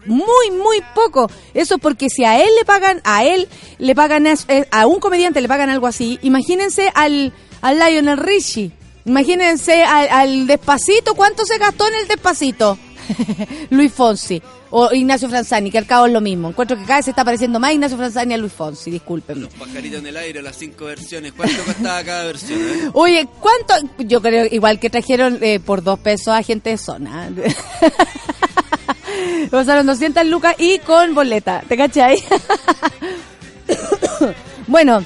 muy, muy poco. Eso porque si a él le pagan, a él le pagan, eh, a un comediante le pagan algo así, imagínense al, al Lionel Richie. Imagínense al, Despacito, ¿cuánto se gastó en el Despacito? Luis Fonsi o Ignacio Franzani, que al cabo es lo mismo. Encuentro que cada vez se está pareciendo más Ignacio Franzani a Luis Fonsi, discúlpenme. Los pajaritos en el aire, las cinco versiones, ¿cuánto costaba cada versión? Eh? Oye, ¿cuánto? Yo creo igual que trajeron eh, por dos pesos a gente de zona. Pasaron 200 lucas y con boleta. ¿Te cachai? bueno.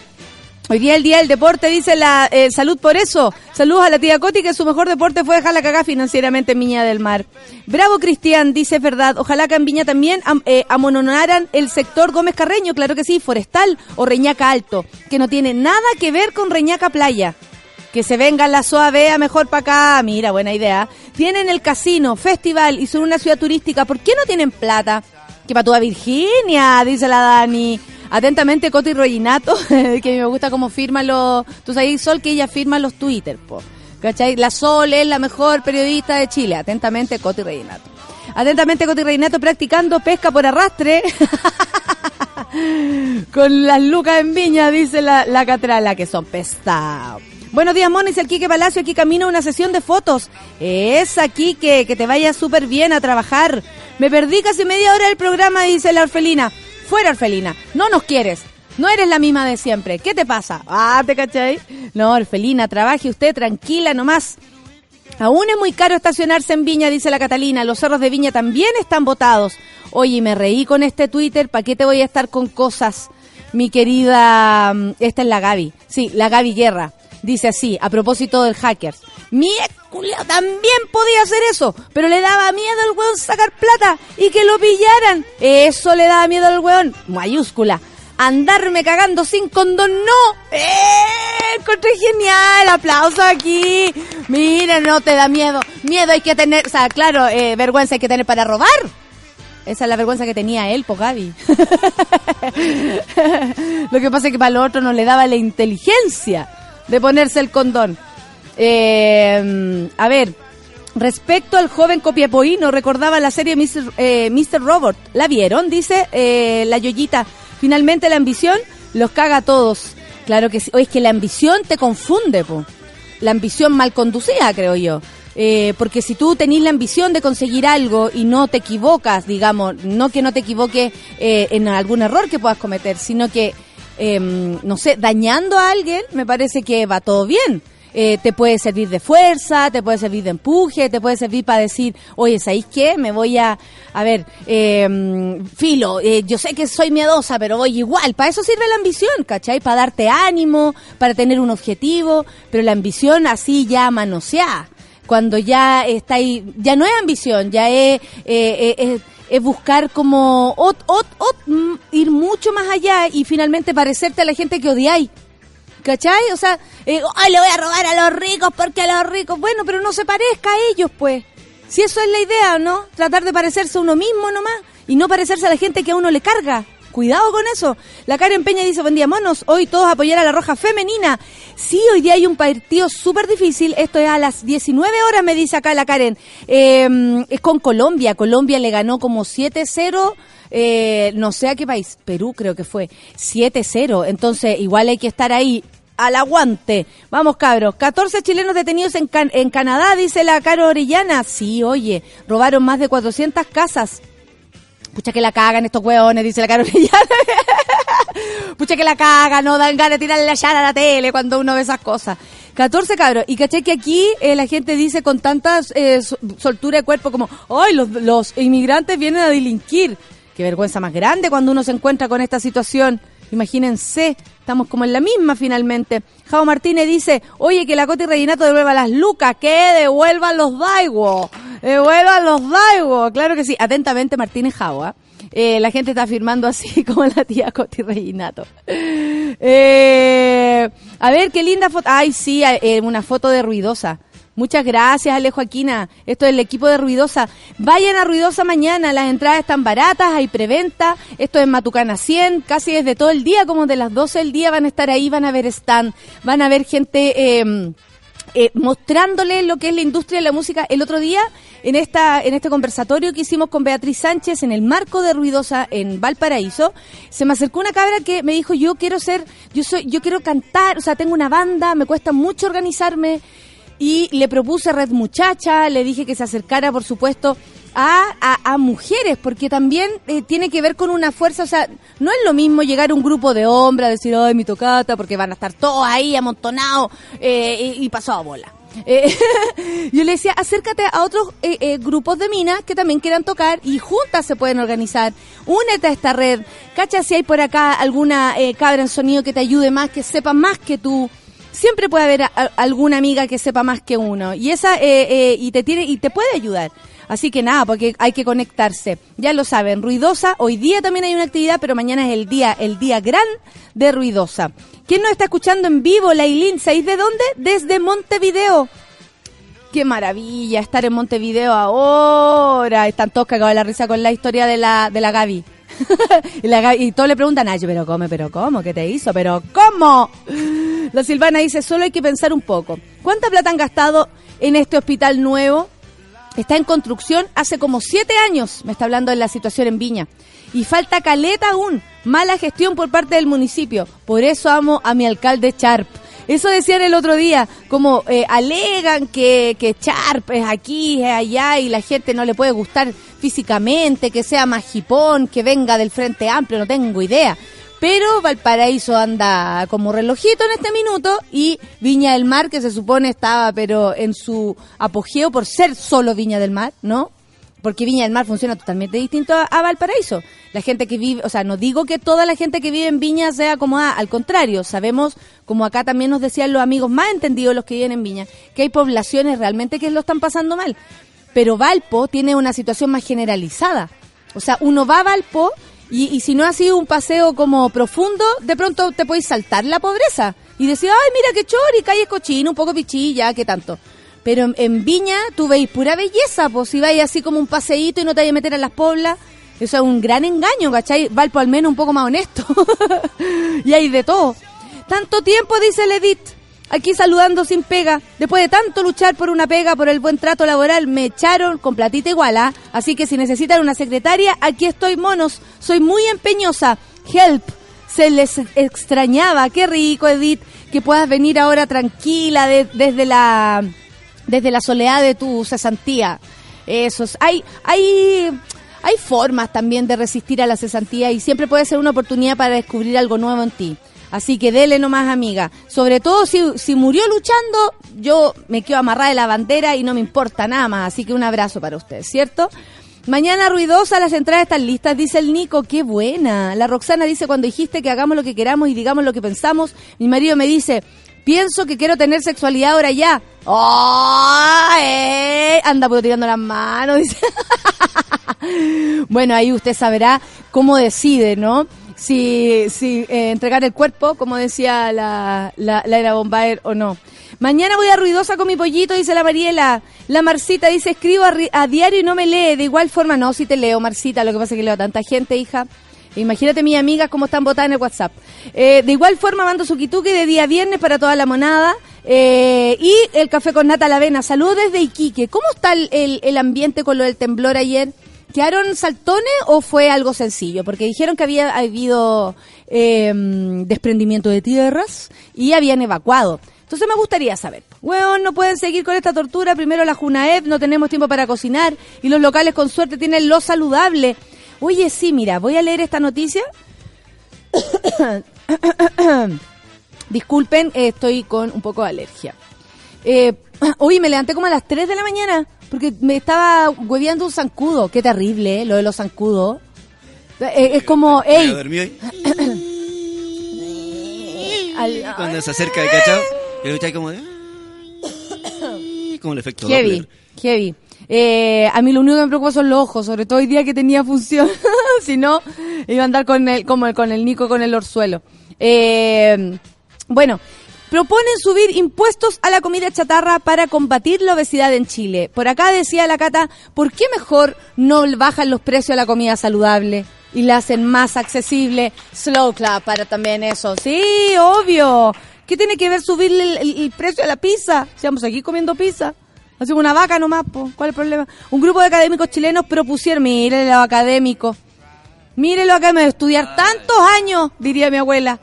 Hoy día el día del deporte, dice la eh, salud por eso. Saludos a la tía Coti, que su mejor deporte fue dejarla cagar financieramente en Viña del Mar. Bravo Cristian, dice verdad. Ojalá que en Viña también eh, amononaran el sector Gómez Carreño, claro que sí, forestal o Reñaca Alto, que no tiene nada que ver con Reñaca Playa que se venga la suavea mejor para acá. Mira, buena idea. Tienen el casino, festival y son una ciudad turística. ¿Por qué no tienen plata? Que para toda Virginia, dice la Dani. Atentamente, Coti Rollinato, que me gusta cómo firma los... Tú sabes, Sol, que ella firma los Twitter, po. ¿Cachai? La Sol es la mejor periodista de Chile. Atentamente, Coti Reinato. Atentamente, Coti Reinato practicando pesca por arrastre. Con las lucas en viña, dice la, la catrala, que son pesados. Buenos días, Monis, el Quique Palacio, aquí camino una sesión de fotos. Es aquí que, te vaya súper bien a trabajar. Me perdí casi media hora del programa, dice la orfelina. Fuera, orfelina, no nos quieres. No eres la misma de siempre. ¿Qué te pasa? Ah, ¿te cachai? No, orfelina, trabaje usted tranquila nomás. Aún es muy caro estacionarse en Viña, dice la Catalina. Los cerros de Viña también están votados. Oye, me reí con este Twitter. ¿Para qué te voy a estar con cosas? Mi querida... Mm, esta es la Gaby. Sí, la Gaby Guerra. Dice así, a propósito del hackers. Mi también podía hacer eso, pero le daba miedo al weón sacar plata y que lo pillaran. Eso le daba miedo al weón. Mayúscula. Andarme cagando sin condón, no. ¡Eh! Encontré genial. Aplauso aquí. Mira, no te da miedo. Miedo hay que tener, o sea, claro, eh, vergüenza hay que tener para robar. Esa es la vergüenza que tenía él, po Gaby. Lo que pasa es que para lo otro no le daba la inteligencia de ponerse el condón. Eh, a ver, respecto al joven copiapoíno, recordaba la serie Mr. Eh, Robot. ¿La vieron? Dice eh, la Yoyita. Finalmente la ambición los caga a todos. Claro que sí. Oye, es que la ambición te confunde, po. La ambición mal conducida, creo yo. Eh, porque si tú tenés la ambición de conseguir algo y no te equivocas, digamos, no que no te equivoques eh, en algún error que puedas cometer, sino que Em, no sé, dañando a alguien, me parece que va todo bien. Eh, te puede servir de fuerza, te puede servir de empuje, te puede servir para decir, oye, ¿sabéis qué? Me voy a, a ver, eh, filo, eh, yo sé que soy miedosa, pero voy igual. Para eso sirve la ambición, ¿cachai? Para darte ánimo, para tener un objetivo, pero la ambición así ya manoseada. Cuando ya está ahí, ya no es ambición, ya es, eh, es buscar como ot, ot, ot, mm, ir mucho más allá y finalmente parecerte a la gente que odiáis. ¿Cachai? O sea, eh, ay, le voy a robar a los ricos porque a los ricos, bueno, pero no se parezca a ellos, pues. Si eso es la idea, ¿no? Tratar de parecerse a uno mismo nomás y no parecerse a la gente que a uno le carga. Cuidado con eso. La Karen Peña dice, buen día, monos. Hoy todos apoyar a la Roja Femenina. Sí, hoy día hay un partido súper difícil. Esto es a las 19 horas, me dice acá la Karen. Em, es con Colombia. Colombia le ganó como 7-0. Eh, no sé a qué país. Perú creo que fue. 7-0. Entonces, igual hay que estar ahí al aguante. Vamos, cabros. 14 chilenos detenidos en, en Canadá, dice la Caro Orellana. Sí, oye, robaron más de 400 casas Pucha que la cagan estos hueones, dice la Carolina. Pucha que la cagan, no dan ganas de tirarle la llana a la tele cuando uno ve esas cosas. 14 cabros. Y caché que aquí eh, la gente dice con tanta eh, so- soltura de cuerpo como, ¡ay, los, los inmigrantes vienen a delinquir! Qué vergüenza más grande cuando uno se encuentra con esta situación. Imagínense, estamos como en la misma finalmente. Jao Martínez dice, oye, que la Coti Reginato devuelva las lucas, que devuelvan los Daiwo, devuelvan los Daiwo. Claro que sí, atentamente Martínez Jao, ¿ah? Eh, la gente está firmando así como la tía Coti Reginato. Eh, a ver, qué linda foto. Ay, sí, eh, una foto de Ruidosa. Muchas gracias, Alejo Aquina. Esto es el equipo de Ruidosa. Vayan a Ruidosa mañana, las entradas están baratas, hay preventa. Esto es Matucana 100, casi desde todo el día, como de las 12 del día van a estar ahí, van a ver stand, van a ver gente... Eh, eh, mostrándole lo que es la industria de la música el otro día en esta en este conversatorio que hicimos con Beatriz Sánchez en el marco de Ruidosa en Valparaíso se me acercó una cabra que me dijo yo quiero ser yo soy yo quiero cantar o sea tengo una banda me cuesta mucho organizarme y le propuse Red Muchacha le dije que se acercara por supuesto a, a, mujeres, porque también eh, tiene que ver con una fuerza, o sea, no es lo mismo llegar a un grupo de hombres a decir, ay, mi tocata, porque van a estar todos ahí amontonados eh, y, y a bola. Eh, yo le decía, acércate a otros eh, eh, grupos de minas que también quieran tocar y juntas se pueden organizar. Únete a esta red. Cacha si hay por acá alguna cabra en sonido que te ayude más, que sepa más que tú siempre puede haber a- alguna amiga que sepa más que uno y esa eh, eh, y te tiene y te puede ayudar así que nada porque hay que conectarse ya lo saben ruidosa hoy día también hay una actividad pero mañana es el día el día gran de ruidosa quién nos está escuchando en vivo Lailín ¿sabéis de dónde? desde Montevideo Qué maravilla estar en Montevideo ahora. Están todos cagados de la risa con la historia de la, de la Gaby. y, la todos le preguntan, ay, pero come, pero cómo, ¿qué te hizo? Pero ¿cómo? La Silvana dice, solo hay que pensar un poco. ¿Cuánta plata han gastado en este hospital nuevo? Está en construcción hace como siete años, me está hablando de la situación en Viña. Y falta caleta aún, mala gestión por parte del municipio. Por eso amo a mi alcalde Charp. Eso decían el otro día, como eh, alegan que, que Charp es aquí, es allá y la gente no le puede gustar físicamente, que sea más jipón, que venga del Frente Amplio, no tengo idea. Pero Valparaíso anda como relojito en este minuto y Viña del Mar, que se supone estaba pero en su apogeo por ser solo Viña del Mar, ¿no? Porque Viña del Mar funciona totalmente distinto a, a Valparaíso. La gente que vive, o sea, no digo que toda la gente que vive en Viña sea como A, al contrario, sabemos, como acá también nos decían los amigos más entendidos, los que viven en Viña, que hay poblaciones realmente que lo están pasando mal. Pero Valpo tiene una situación más generalizada. O sea, uno va a Valpo y, si no ha sido un paseo como profundo, de pronto te podéis saltar la pobreza y decir, ay, mira qué chori, calle cochino, un poco pichilla, qué tanto. Pero en, Viña tú veis pura belleza, pues si vais así como un paseíto y no te vayas a meter a las poblas, eso es un gran engaño, ¿cachai? Valpo al menos un poco más honesto. y hay de todo. Tanto tiempo, dice el Edith, aquí saludando sin pega. Después de tanto luchar por una pega, por el buen trato laboral, me echaron con platita igual, ¿ah? Así que si necesitan una secretaria, aquí estoy, monos. Soy muy empeñosa. Help. Se les extrañaba. Qué rico, Edith, que puedas venir ahora tranquila de- desde la desde la soledad de tu cesantía. Esos. Hay, hay, hay formas también de resistir a la cesantía y siempre puede ser una oportunidad para descubrir algo nuevo en ti. Así que dele nomás, amiga. Sobre todo si, si murió luchando, yo me quedo amarrada de la bandera y no me importa nada más. Así que un abrazo para usted, ¿cierto? Mañana ruidosa, las entradas están listas, dice el Nico, qué buena. La Roxana dice, cuando dijiste que hagamos lo que queramos y digamos lo que pensamos, mi marido me dice, pienso que quiero tener sexualidad ahora ya. ¡Oh! Anda pues tirando las manos, dice. bueno, ahí usted sabrá cómo decide, ¿no? Si, si eh, entregar el cuerpo, como decía la, la, la era Bombaer, o no. Mañana voy a ruidosa con mi pollito, dice la Mariela. La Marcita dice, escribo a, a diario y no me lee. De igual forma, no, si te leo, Marcita, lo que pasa es que leo a tanta gente, hija. Imagínate mis amigas cómo están votadas en el WhatsApp. Eh, de igual forma mando su quituque de día viernes para toda la monada. Eh, y el café con nata a la avena. Saludos desde Iquique. ¿Cómo está el, el- el ambiente con lo del temblor ayer? ¿Quedaron saltones o fue algo sencillo? Porque dijeron que había habido eh, desprendimiento de tierras y habían evacuado. Entonces me gustaría saber, weón, no pueden seguir con esta tortura. Primero la Junaep, no tenemos tiempo para cocinar y los locales con suerte tienen lo saludable. Oye, sí, mira, voy a leer esta noticia. Disculpen, estoy con un poco de alergia. Eh, oye, me levanté como a las 3 de la mañana porque me estaba hueveando un zancudo. Qué terrible, eh, lo de los zancudos. Eh, es como, ¿Me ey, Cuando se acerca de cachao, y escucháis como de... Como el efecto Heavy, Doppler. heavy. Eh, a mí lo único que me preocupa son los ojos, sobre todo hoy día que tenía función. si no, iba a andar con el, como el- con el Nico con el orzuelo. Eh, bueno, proponen subir impuestos a la comida chatarra para combatir la obesidad en Chile. Por acá decía la Cata, ¿por qué mejor no bajan los precios a la comida saludable? Y la hacen más accesible. Slow clap para también eso. Sí, obvio. ¿Qué tiene que ver subirle el, precio a la pizza? Estamos aquí comiendo pizza. Hacemos una vaca nomás, po. ¿cuál es el problema? Un grupo de académicos chilenos propusieron, mire los académicos, mire lo académicos, estudiar tantos años, diría mi abuela.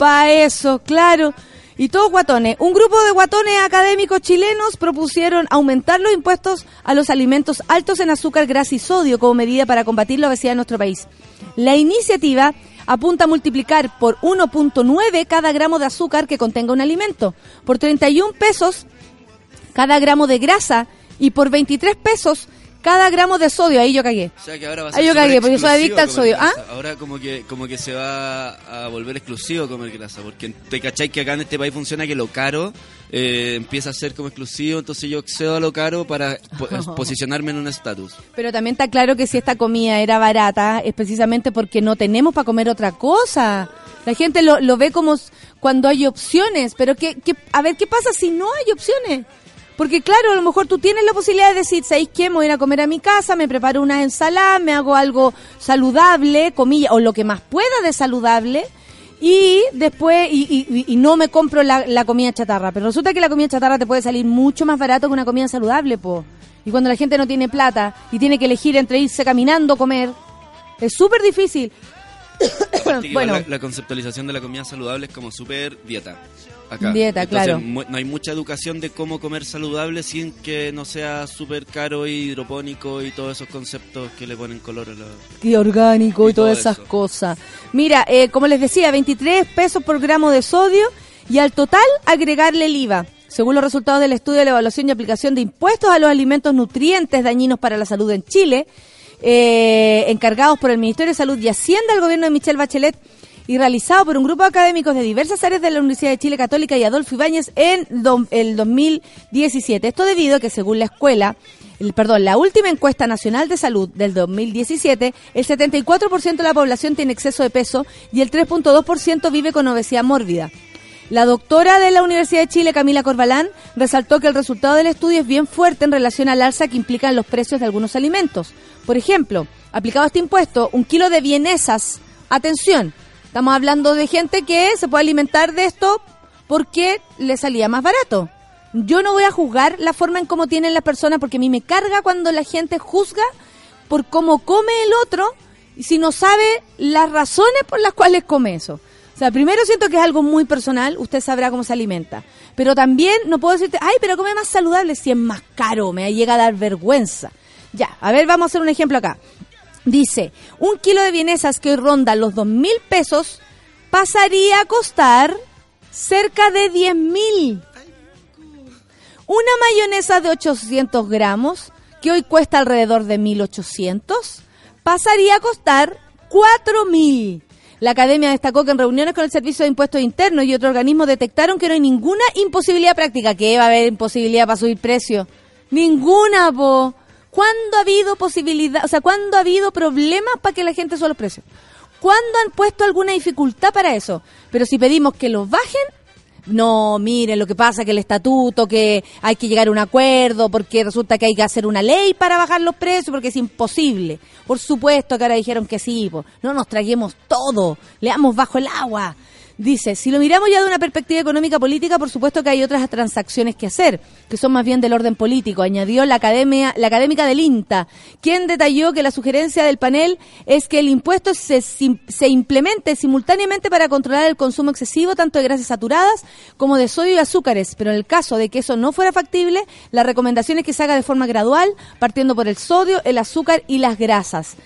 Pa' eso, claro. Y todos guatones. Un grupo de guatones académicos chilenos propusieron aumentar los impuestos a los alimentos altos en azúcar, grasa y sodio como medida para combatir la obesidad en nuestro país. La iniciativa apunta a multiplicar por 1.9 cada gramo de azúcar que contenga un alimento, por 31 pesos cada gramo de grasa y por 23 pesos cada gramo de sodio. Ahí yo cagué. O sea que ahora va a Ahí yo cagué, porque soy adicta al sodio. ¿Ah? Ahora como que como que se va a volver exclusivo comer grasa, porque te cachai que acá en este país funciona que lo caro eh, empieza a ser como exclusivo, entonces yo accedo a lo caro para po- posicionarme en un estatus. Pero también está claro que si esta comida era barata es precisamente porque no tenemos para comer otra cosa. La gente lo, lo ve como cuando hay opciones, pero que, que, a ver, ¿qué pasa si no hay opciones? Porque claro, a lo mejor tú tienes la posibilidad de decir, ¿sabéis qué? Me voy a ir a comer a mi casa, me preparo unas ensaladas, me hago algo saludable, comilla, o lo que más pueda de saludable, y después, y, y- y no me compro la, la comida chatarra. Pero resulta que la comida chatarra te puede salir mucho más barato que una comida saludable, po. Y cuando la gente no tiene plata y tiene que elegir entre irse caminando o comer, es súper difícil. Bueno. la conceptualización de la comida saludable es como súper dieta. Acá. Dieta, Entonces, claro. no hay mucha educación de cómo comer saludable sin que no sea súper caro y hidropónico y todos esos conceptos que le ponen color a la... y orgánico y, todas esas eso. cosas. Mira, eh, como les decía, 23 pesos por gramo de sodio y al total agregarle el IVA. Según los resultados del estudio de la evaluación y aplicación de impuestos a los alimentos nutrientes dañinos para la salud en Chile, eh, encargados por el Ministerio de Salud y Hacienda del gobierno de Michelle Bachelet y realizado por un grupo de académicos de diversas áreas de la Universidad de Chile Católica y Adolfo Ibáñez en el 2017. Esto debido a que según la escuela, el, perdón, la última encuesta nacional de salud del 2017, el 74% de la población tiene exceso de peso y el 3.2% vive con obesidad mórbida. La doctora de la Universidad de Chile, Camila Corbalán, resaltó que el resultado del estudio es bien fuerte en relación al alza que implican los precios de algunos alimentos. Por ejemplo, aplicado este impuesto, un kilo de vienesas, atención, estamos hablando de gente que se puede alimentar de esto porque le salía más barato. Yo no voy a juzgar la forma en cómo tienen las personas porque a mí me carga cuando la gente juzga por cómo come el otro y si no sabe las razones por las cuales come eso. O sea, primero siento que es algo muy personal, usted sabrá cómo se alimenta. Pero también no puedo decirte, ay, pero come más saludable si es más caro, me llega a dar vergüenza. Ya, a ver, vamos a hacer un ejemplo acá. Dice, un kilo de vienesas que hoy ronda los dos mil pesos pasaría a costar cerca de 10 mil. Una mayonesa de 800 gramos, que hoy cuesta alrededor de 1800, pasaría a costar 4000. La academia destacó que en reuniones con el Servicio de Impuestos Internos y otro organismo detectaron que no hay ninguna imposibilidad práctica. ¿Qué va a haber imposibilidad para subir precio? Ninguna, po. ¿Cuándo ha habido posibilidad, o sea, cuándo ha habido problemas para que la gente suba los precios? ¿Cuándo han puesto alguna dificultad para eso? Pero si pedimos que los bajen, no, miren, lo que pasa que el estatuto, que hay que llegar a un acuerdo, porque resulta que hay que hacer una ley para bajar los precios, porque es imposible. Por supuesto que ahora dijeron que sí, no nos traguemos todo, leamos bajo el agua. Dice, si lo miramos ya de una perspectiva económica política, por supuesto que hay otras transacciones que hacer, que son más bien del orden político, añadió la academia, la académica del INTA, quien detalló que la sugerencia del panel es que el impuesto se, se implemente simultáneamente para controlar el consumo excesivo tanto de grasas saturadas como de sodio y azúcares, pero en el caso de que eso no fuera factible, la recomendación es que se haga de forma gradual, partiendo por el sodio, el azúcar y las grasas.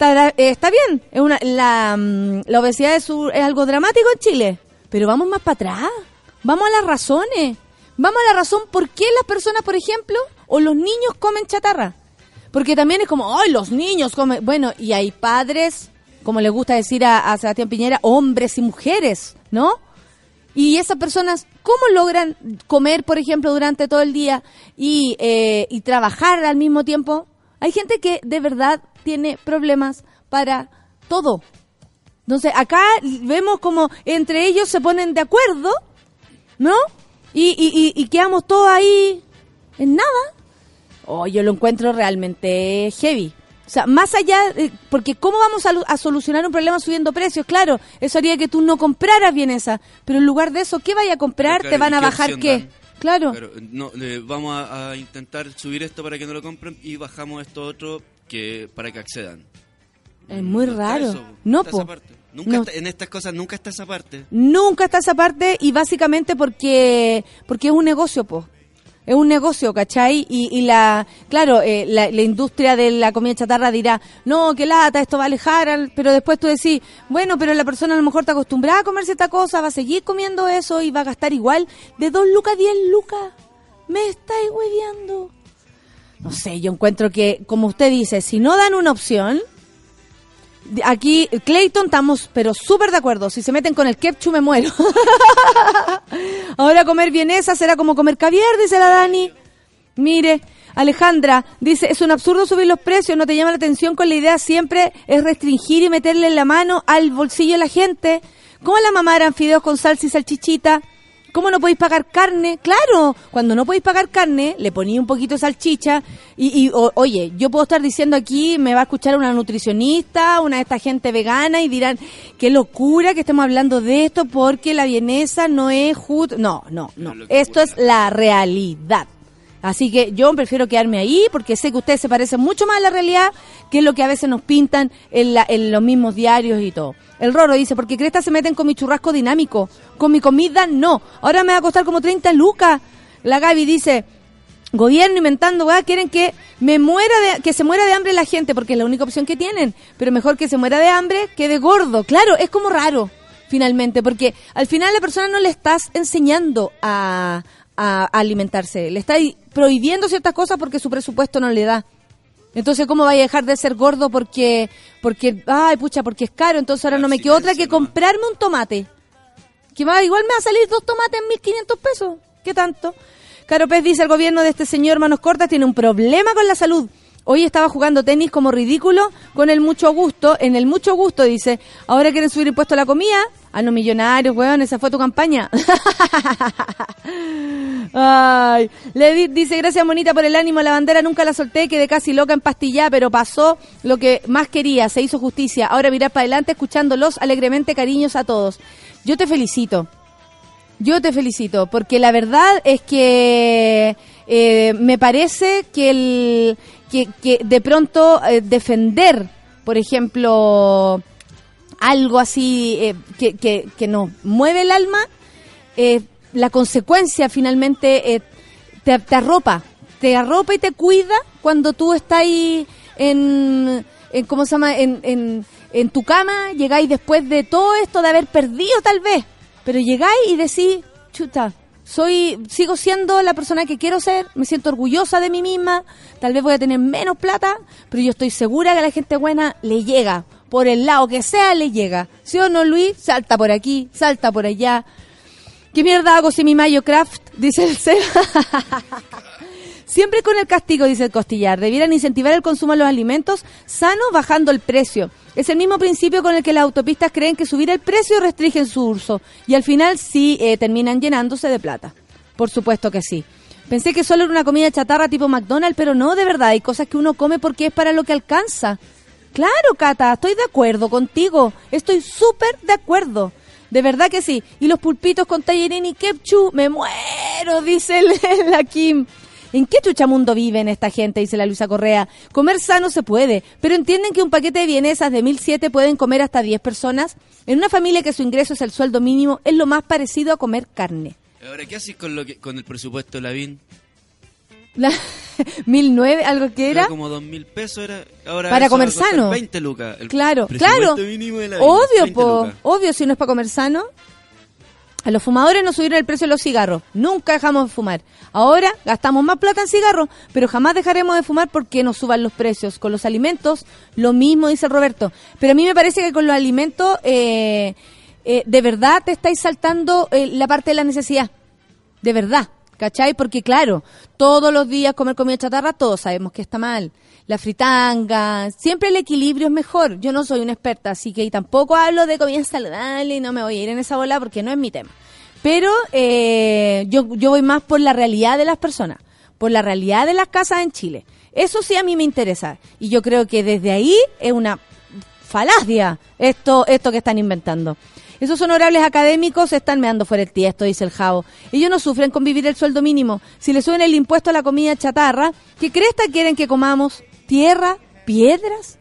Está, eh, está bien, es una, la, mm, la obesidad es, es algo dramático en Chile, pero vamos más para atrás, vamos a las razones, vamos a la razón por qué las personas, por ejemplo, o los niños comen chatarra. Porque también es como, ay, los niños comen. Bueno, y hay padres, como le gusta decir a, a Sebastián Piñera, hombres y mujeres, ¿no? Y esas personas, ¿cómo logran comer, por ejemplo, durante todo el día y, eh, y trabajar al mismo tiempo? Hay gente que de verdad tiene problemas para todo. Entonces, acá vemos como entre ellos se ponen de acuerdo, ¿no? Y, y, y, y quedamos todos ahí en nada. Oh, yo lo encuentro realmente heavy. O sea, más allá, eh, porque ¿cómo vamos a, lu- a solucionar un problema subiendo precios? Claro, eso haría que tú no compraras bien esa, pero en lugar de eso, ¿qué vaya a comprar? Claro, ¿Te van ¿y a bajar qué? dan? Claro. Claro, no, eh, vamos a, a intentar subir esto para que no lo compren y bajamos esto otro que para que accedan. Es muy raro. eso, No, po. Nunca No. está- en estas cosas nunca está esa parte. Nunca está esa parte y básicamente porque porque es un negocio, po. Es un negocio, ¿cachai? Y, y la, claro, eh, la, la industria de la comida chatarra dirá, no, qué lata, esto va a alejar, al-", pero después tú decís, bueno, pero la persona a lo mejor está acostumbrada a comerse esta cosa, va a seguir comiendo eso y va a gastar igual de 2 lucas a 10 lucas. Me estáis hueveando. No sé, yo encuentro que, como usted dice, si no dan una opción, Aquí, Clayton, estamos pero súper de acuerdo. Si se meten con el ketchup, me muero. Ahora comer vienesa será como comer caviar, dice la Dani. Mire, Alejandra dice, es un absurdo subir los precios, no te llama la atención con la idea siempre es restringir y meterle la mano al bolsillo de la gente. ¿Cómo la mamá eran fideos con salsa y salchichita? ¿Cómo no podéis pagar carne? Claro, cuando no podéis pagar carne, le poní un poquito de salchicha y, y, o- oye, yo puedo estar diciendo aquí, me va a escuchar una nutricionista, una de esta gente vegana y dirán, qué locura que estemos hablando de esto porque la vienesa no es justo. No, no, no. Esto es la realidad. Así que yo prefiero quedarme ahí porque sé que ustedes se parecen mucho más a la realidad que lo que a veces nos pintan en, la- en los mismos diarios y todo. El Roro dice, porque Cresta se meten con mi churrasco dinámico, con mi comida no. Ahora me va a costar como 30 lucas. La Gaby dice, gobierno inventando, weá, quieren que me muera de, que se muera de hambre la gente porque es la única opción que tienen. Pero mejor que se muera de hambre que de gordo. Claro, es como raro finalmente, porque al final la persona no le estás enseñando a, a alimentarse, le estás prohibiendo ciertas cosas porque su presupuesto no le da. Entonces, ¿cómo vaya a dejar de ser gordo porque, porque, ay, pucha, porque es caro? Entonces ahora no me queda otra que comprarme un tomate. Que va, igual me va a salir dos tomates en 1500 pesos. ¿Qué tanto? Caro Pez dice, el gobierno de este señor Manos Cortas tiene un problema con la salud. Hoy estaba jugando tenis como ridículo con el mucho gusto, en el mucho gusto dice, ahora quieren subir impuesto a la comida, a los millonarios, weón, esa fue tu campaña. Ay, le di- dice, gracias monita por el ánimo, la bandera nunca la solté, quedé casi loca en pastilla, pero pasó lo que más quería, se hizo justicia. Ahora mirar para adelante escuchándolos alegremente, cariños a todos. Yo te felicito. Yo te felicito, porque la verdad es que eh, me parece que, el, que, que de pronto eh, defender, por ejemplo, algo así eh, que, que, que nos mueve el alma, eh, la consecuencia finalmente te, arropa, te arropa y te cuida cuando tú estás ahí en, en ¿cómo se llama? En, en, en tu cama, llegáis después de todo esto de haber perdido tal vez, pero llegáis y decís, chuta, soy, sigo siendo la persona que quiero ser, me siento orgullosa de mí misma, tal vez voy a tener menos plata, pero yo estoy segura que a la gente buena le llega, por el lado que sea le llega. ¿Sí o no, Luis? Salta por aquí, salta por allá. ¿Qué mierda hago si mi Mayo Craft? Dice el Seba. Siempre con el castigo, dice el costillar. Debieran incentivar el consumo de los alimentos sanos bajando el precio. Es el mismo principio con el que las autopistas creen que subir el precio restringen su uso. Y al final sí eh, terminan llenándose de plata. Por supuesto que sí. Pensé que solo era una comida chatarra tipo McDonald's, pero no, de verdad. Hay cosas que uno come porque es para lo que alcanza. Claro, Cata, estoy de acuerdo contigo. Estoy súper de acuerdo. De verdad que sí. Y los pulpitos con tallerín y ketchup, me muero, dice la Kim. ¿En qué chuchamundo viven esta gente? Dice la Luisa Correa. Comer sano se puede, pero entienden que un paquete de vienesas de 1007 pueden comer hasta 10 personas. En una familia que su ingreso es el sueldo mínimo, es lo más parecido a comer carne. Ahora, ¿qué haces con, lo que, con el presupuesto, Lavín? La, 1009, algo que Era era. como dos mil pesos, era, ahora Para comer sano. 20 lucas. El Claro, claro. mínimo de la Obvio, 20 po, lucas. obvio, si no es para comer sano. A los fumadores nos subieron el precio de los cigarros. Nunca dejamos de fumar. Ahora gastamos más plata en cigarros, pero jamás dejaremos de fumar porque nos suban los precios. Con los alimentos, lo mismo dice Roberto. Pero a mí me parece que con los alimentos, eh, eh, de verdad te estáis saltando eh, la parte de la necesidad. De verdad. ¿Cachai? Porque claro, todos los días comer comida chatarra, todos sabemos que está mal. La fritanga, siempre el equilibrio es mejor. Yo no soy una experta, así que tampoco hablo de comida saludable y no me voy a ir en esa bola porque no es mi tema. Pero eh, yo, yo voy más por la realidad de las personas, por la realidad de las casas en Chile. Eso sí a mí me interesa. Y yo creo que desde ahí es una falacia esto, esto que están inventando. Esos honorables académicos están meando fuera el tiesto, dice el Javo. Ellos no sufren con vivir el sueldo mínimo. Si le suben el impuesto a la comida chatarra, ¿qué cresta quieren que comamos? ¿Tierra? ¿Piedras?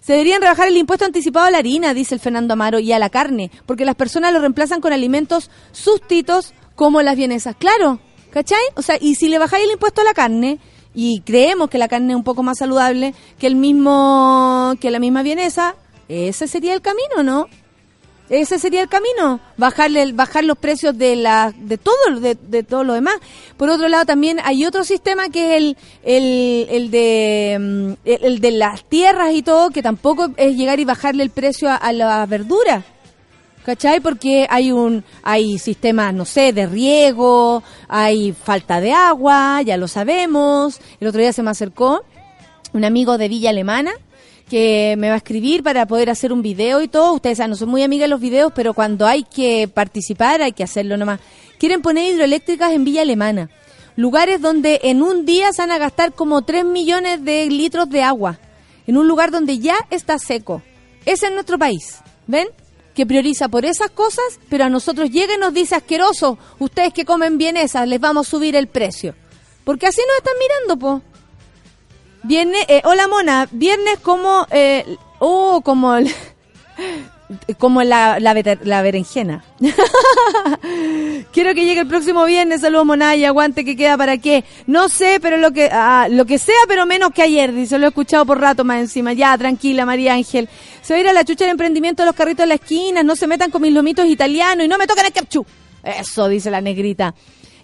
Se deberían rebajar el impuesto anticipado a la harina, dice el Fernando Amaro, y a la carne, porque las personas lo reemplazan con alimentos sustitos como las vienesas. Claro, ¿cachai? O sea, y si le bajáis el impuesto a la carne, y creemos que la carne es un poco más saludable que el mismo, que la misma vienesa, ese sería el camino, ¿no? Ese sería el camino, bajarle el- bajar los precios de la de todo de, de todo lo demás. Por otro lado también hay otro sistema que es el el, el de mm, el, de las tierras y todo que tampoco es llegar y bajarle el precio a, a la verdura. ¿Cachai? Porque hay un hay sistemas, no sé, de riego, hay falta de agua, ya lo sabemos. El otro día se me acercó un amigo de Villa Alemana que me va a escribir para poder hacer un video y todo. Ustedes saben, no soy muy amiga de los videos, pero cuando hay que participar hay que hacerlo nomás. Quieren poner hidroeléctricas en Villa Alemana. Lugares donde en un día se van a gastar como 3 millones de litros de agua. En un lugar donde ya está seco. Ese es nuestro país. ¿Ven? Que prioriza por esas cosas, pero a nosotros llega y nos dice asqueroso, ustedes que comen bien esas, les vamos a subir el precio. Porque así nos están mirando, po. Viernes, eh, hola Mona, viernes como, eh, oh, como, el- como la, la, berenjena. Quiero que llegue el próximo viernes, saludos Mona y aguante que queda para qué. No sé, pero lo que, ah, lo que sea, pero menos que ayer, dice, lo he escuchado por rato más encima. Ya, tranquila María Ángel. Se va a la chucha el emprendimiento de los carritos de la esquina, no se metan con mis lomitos italianos y no me toquen el ketchup. Eso, dice la negrita.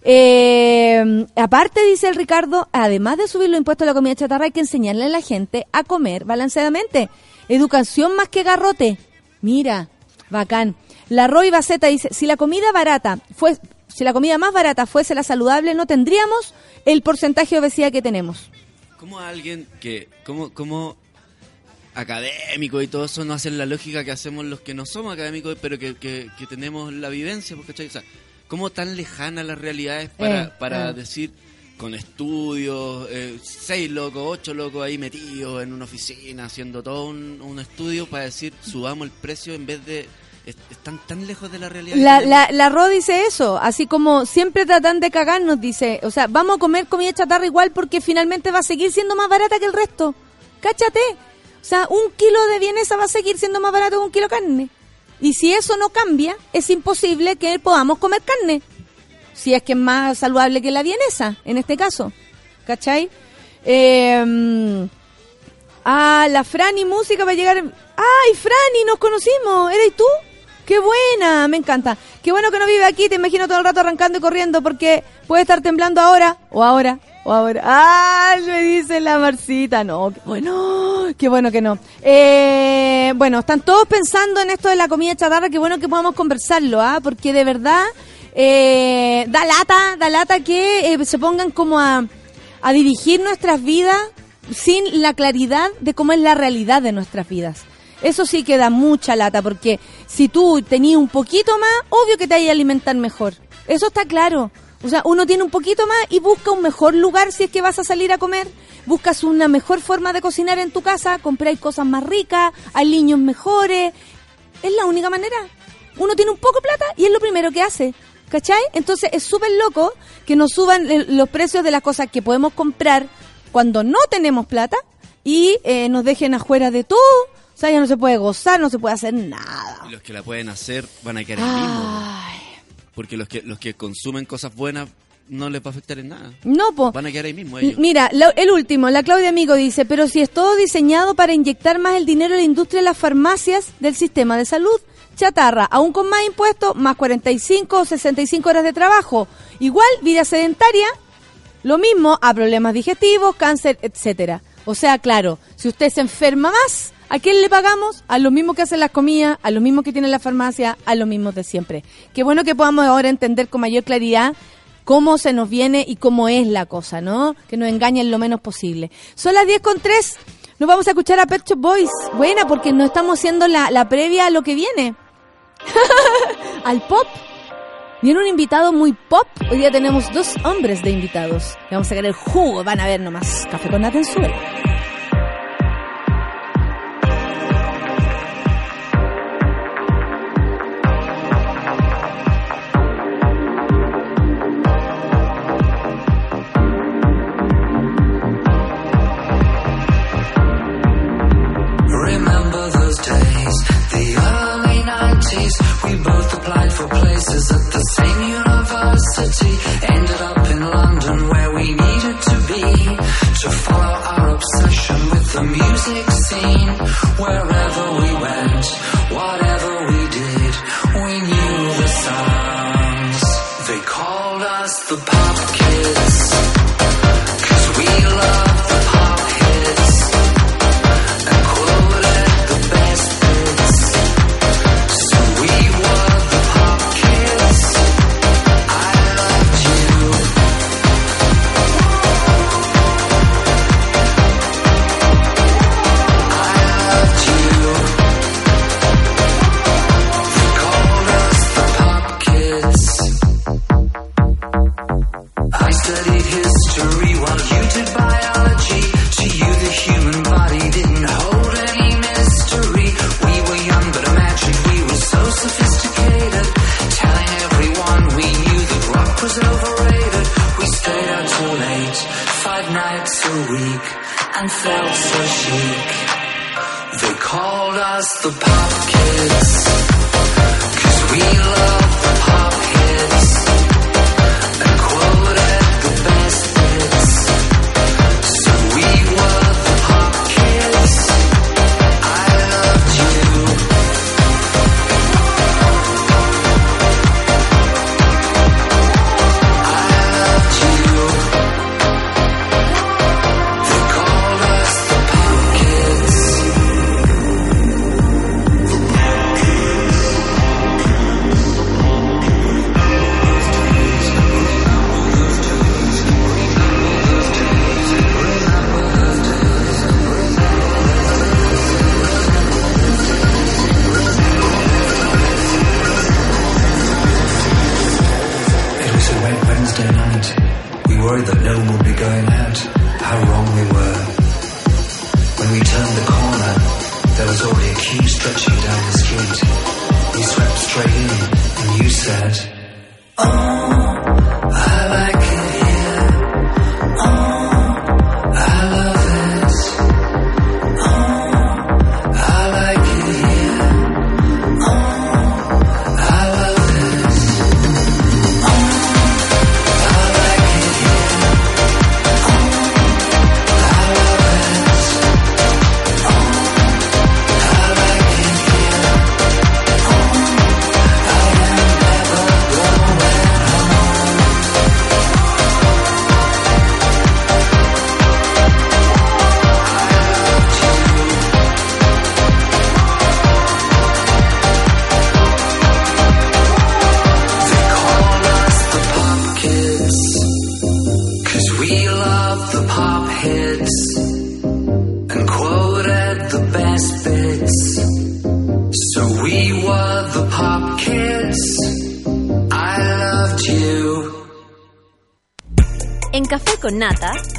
Eh, aparte, dice el Ricardo, además de subir los impuestos a la comida chatarra, hay que enseñarle a la gente a comer balanceadamente. Educación más que garrote. Mira, bacán. La Roy Baceta dice, si la comida barata fue, si la comida más barata fuese la saludable, no tendríamos el porcentaje de obesidad que tenemos. ¿Cómo alguien que, cómo, cómo académico y todo eso no hacen la lógica que hacemos los que no somos académicos, pero que, que, tenemos la vivencia? Porque. O sea, ¿cómo tan lejanas las realidades para, Eh, para eh. decir con estudios, eh, seis locos, ocho locos ahí metidos en una oficina, haciendo todo un, un estudio para decir subamos el precio en vez de... es- Están tan lejos de la realidad. La, la, la Ro dice eso, así como siempre tratan de cagarnos, dice, o sea, vamos a comer comida chatarra igual porque finalmente va a seguir siendo más barata que el resto. Cáchate. O sea, un kilo de vienesa va a seguir siendo más barato que un kilo de carne. Y si eso no cambia, es imposible que podamos comer carne. Si es que es más saludable que la vienesa, en este caso. ¿Cachai? Eh, Ah, la Franny Música va a llegar. ¡Ay, Franny! Nos conocimos. ¿Eres tú? ¡Qué buena! Me encanta. Qué bueno que no vive aquí. Te imagino todo el rato arrancando y corriendo porque puede estar temblando ahora, o ahora, o ahora. ¡Ah! Me dice la Marcita. No, bueno. Qué bueno que no. Eh, bueno, están todos pensando en esto de la comida chatarra. Qué bueno que podamos conversarlo, ¿ah? Porque de verdad eh, da lata, da lata que eh, se pongan como a, a dirigir nuestras vidas sin la claridad de cómo es la realidad de nuestras vidas. Eso sí que da mucha lata, porque si tú tenías un poquito más, obvio que te hay a alimentar mejor. Eso está claro. O sea, uno tiene un poquito más y busca un mejor lugar si es que vas a salir a comer. Buscas una mejor forma de cocinar en tu casa, compráis cosas más ricas, hay niños mejores. Es la única manera. Uno tiene un poco de plata y es lo primero que hace. ¿Cachai? Entonces es súper loco que nos suban los precios de las cosas que podemos comprar cuando no tenemos plata y eh, nos dejen afuera de todo. O sea, ya no se puede gozar, no se puede hacer nada. Y los que la pueden hacer van a quedar en Porque los que, los que consumen cosas buenas no les va a afectar en nada. No, po. Van a quedar ahí mismo ellos. Mira, lo- el último, la Claudia Amigo dice, pero si es todo diseñado para inyectar más el dinero a la industria de las farmacias del sistema de salud, chatarra, aún con más impuestos, más 45 o 65 horas de trabajo, igual vida sedentaria, lo mismo a problemas digestivos, cáncer, etcétera. O sea, claro, si usted se enferma más, ¿a quién le pagamos? A los mismos que hacen las comidas, a los mismos que tienen la farmacia, a los mismos de siempre. Qué bueno que podamos ahora entender con mayor claridad cómo se nos viene y cómo es la cosa, ¿no? Que nos engañen lo menos posible. Son las 10 con 3. Nos vamos a escuchar a Pet Shop Boys. Buena, porque no estamos haciendo la, la previa a lo que viene. Al pop. Viene un invitado muy pop. Hoy día tenemos dos hombres de invitados. Le vamos a sacar el jugo. Van a ver nomás. Café con nata places at the same university. Ended up in London where we needed to be to follow our obsession with the music scene. Wherever studied history while you did biology. To you, the human body didn't hold any mystery. We were young, but imagine we were so sophisticated. Telling everyone we knew that rock was overrated. We stayed out till late, five nights a week, and felt so chic.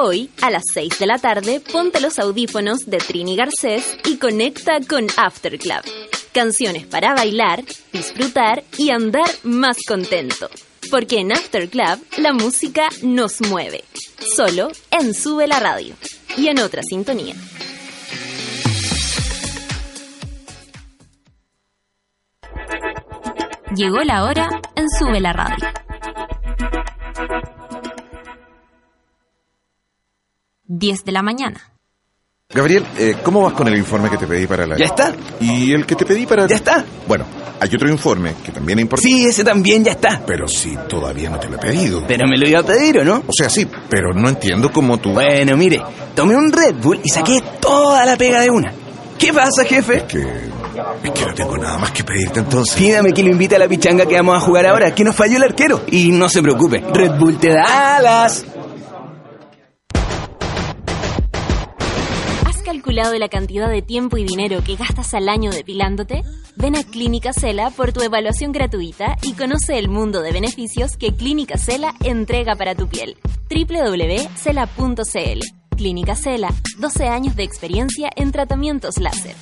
Hoy, a las 6 de la tarde, ponte los audífonos de Trini Garcés y conecta con After Club. Canciones para bailar, disfrutar y andar más contento. Porque en After Club la música nos mueve. Solo en Sube la Radio. Y en otra sintonía. Llegó la hora en Sube la Radio. Diez de la mañana. Gabriel, eh, ¿cómo vas con el informe que te pedí para la... ¿Ya está? ¿Y el que te pedí para... ¿Ya está? Bueno, hay otro informe que también es importante. Sí, ese también ya está. Pero sí, todavía no te lo he pedido. Pero me lo iba a pedir, ¿o no? O sea, sí, pero no entiendo cómo tú... Bueno, mire, tomé un Red Bull y saqué toda la pega de una. ¿Qué pasa, jefe? Que... Es que no tengo nada más que pedirte entonces. Pídame que lo invite a la pichanga que vamos a jugar ahora, que nos falló el arquero. Y no se preocupe, Red Bull te da alas. Calculado la cantidad de tiempo y dinero que gastas al año depilándote? Ven a Clínica Cela por tu evaluación gratuita y conoce el mundo de beneficios que Clínica Cela entrega para tu piel. www.cela.cl Clínica Cela, 12 años de experiencia en tratamientos láser.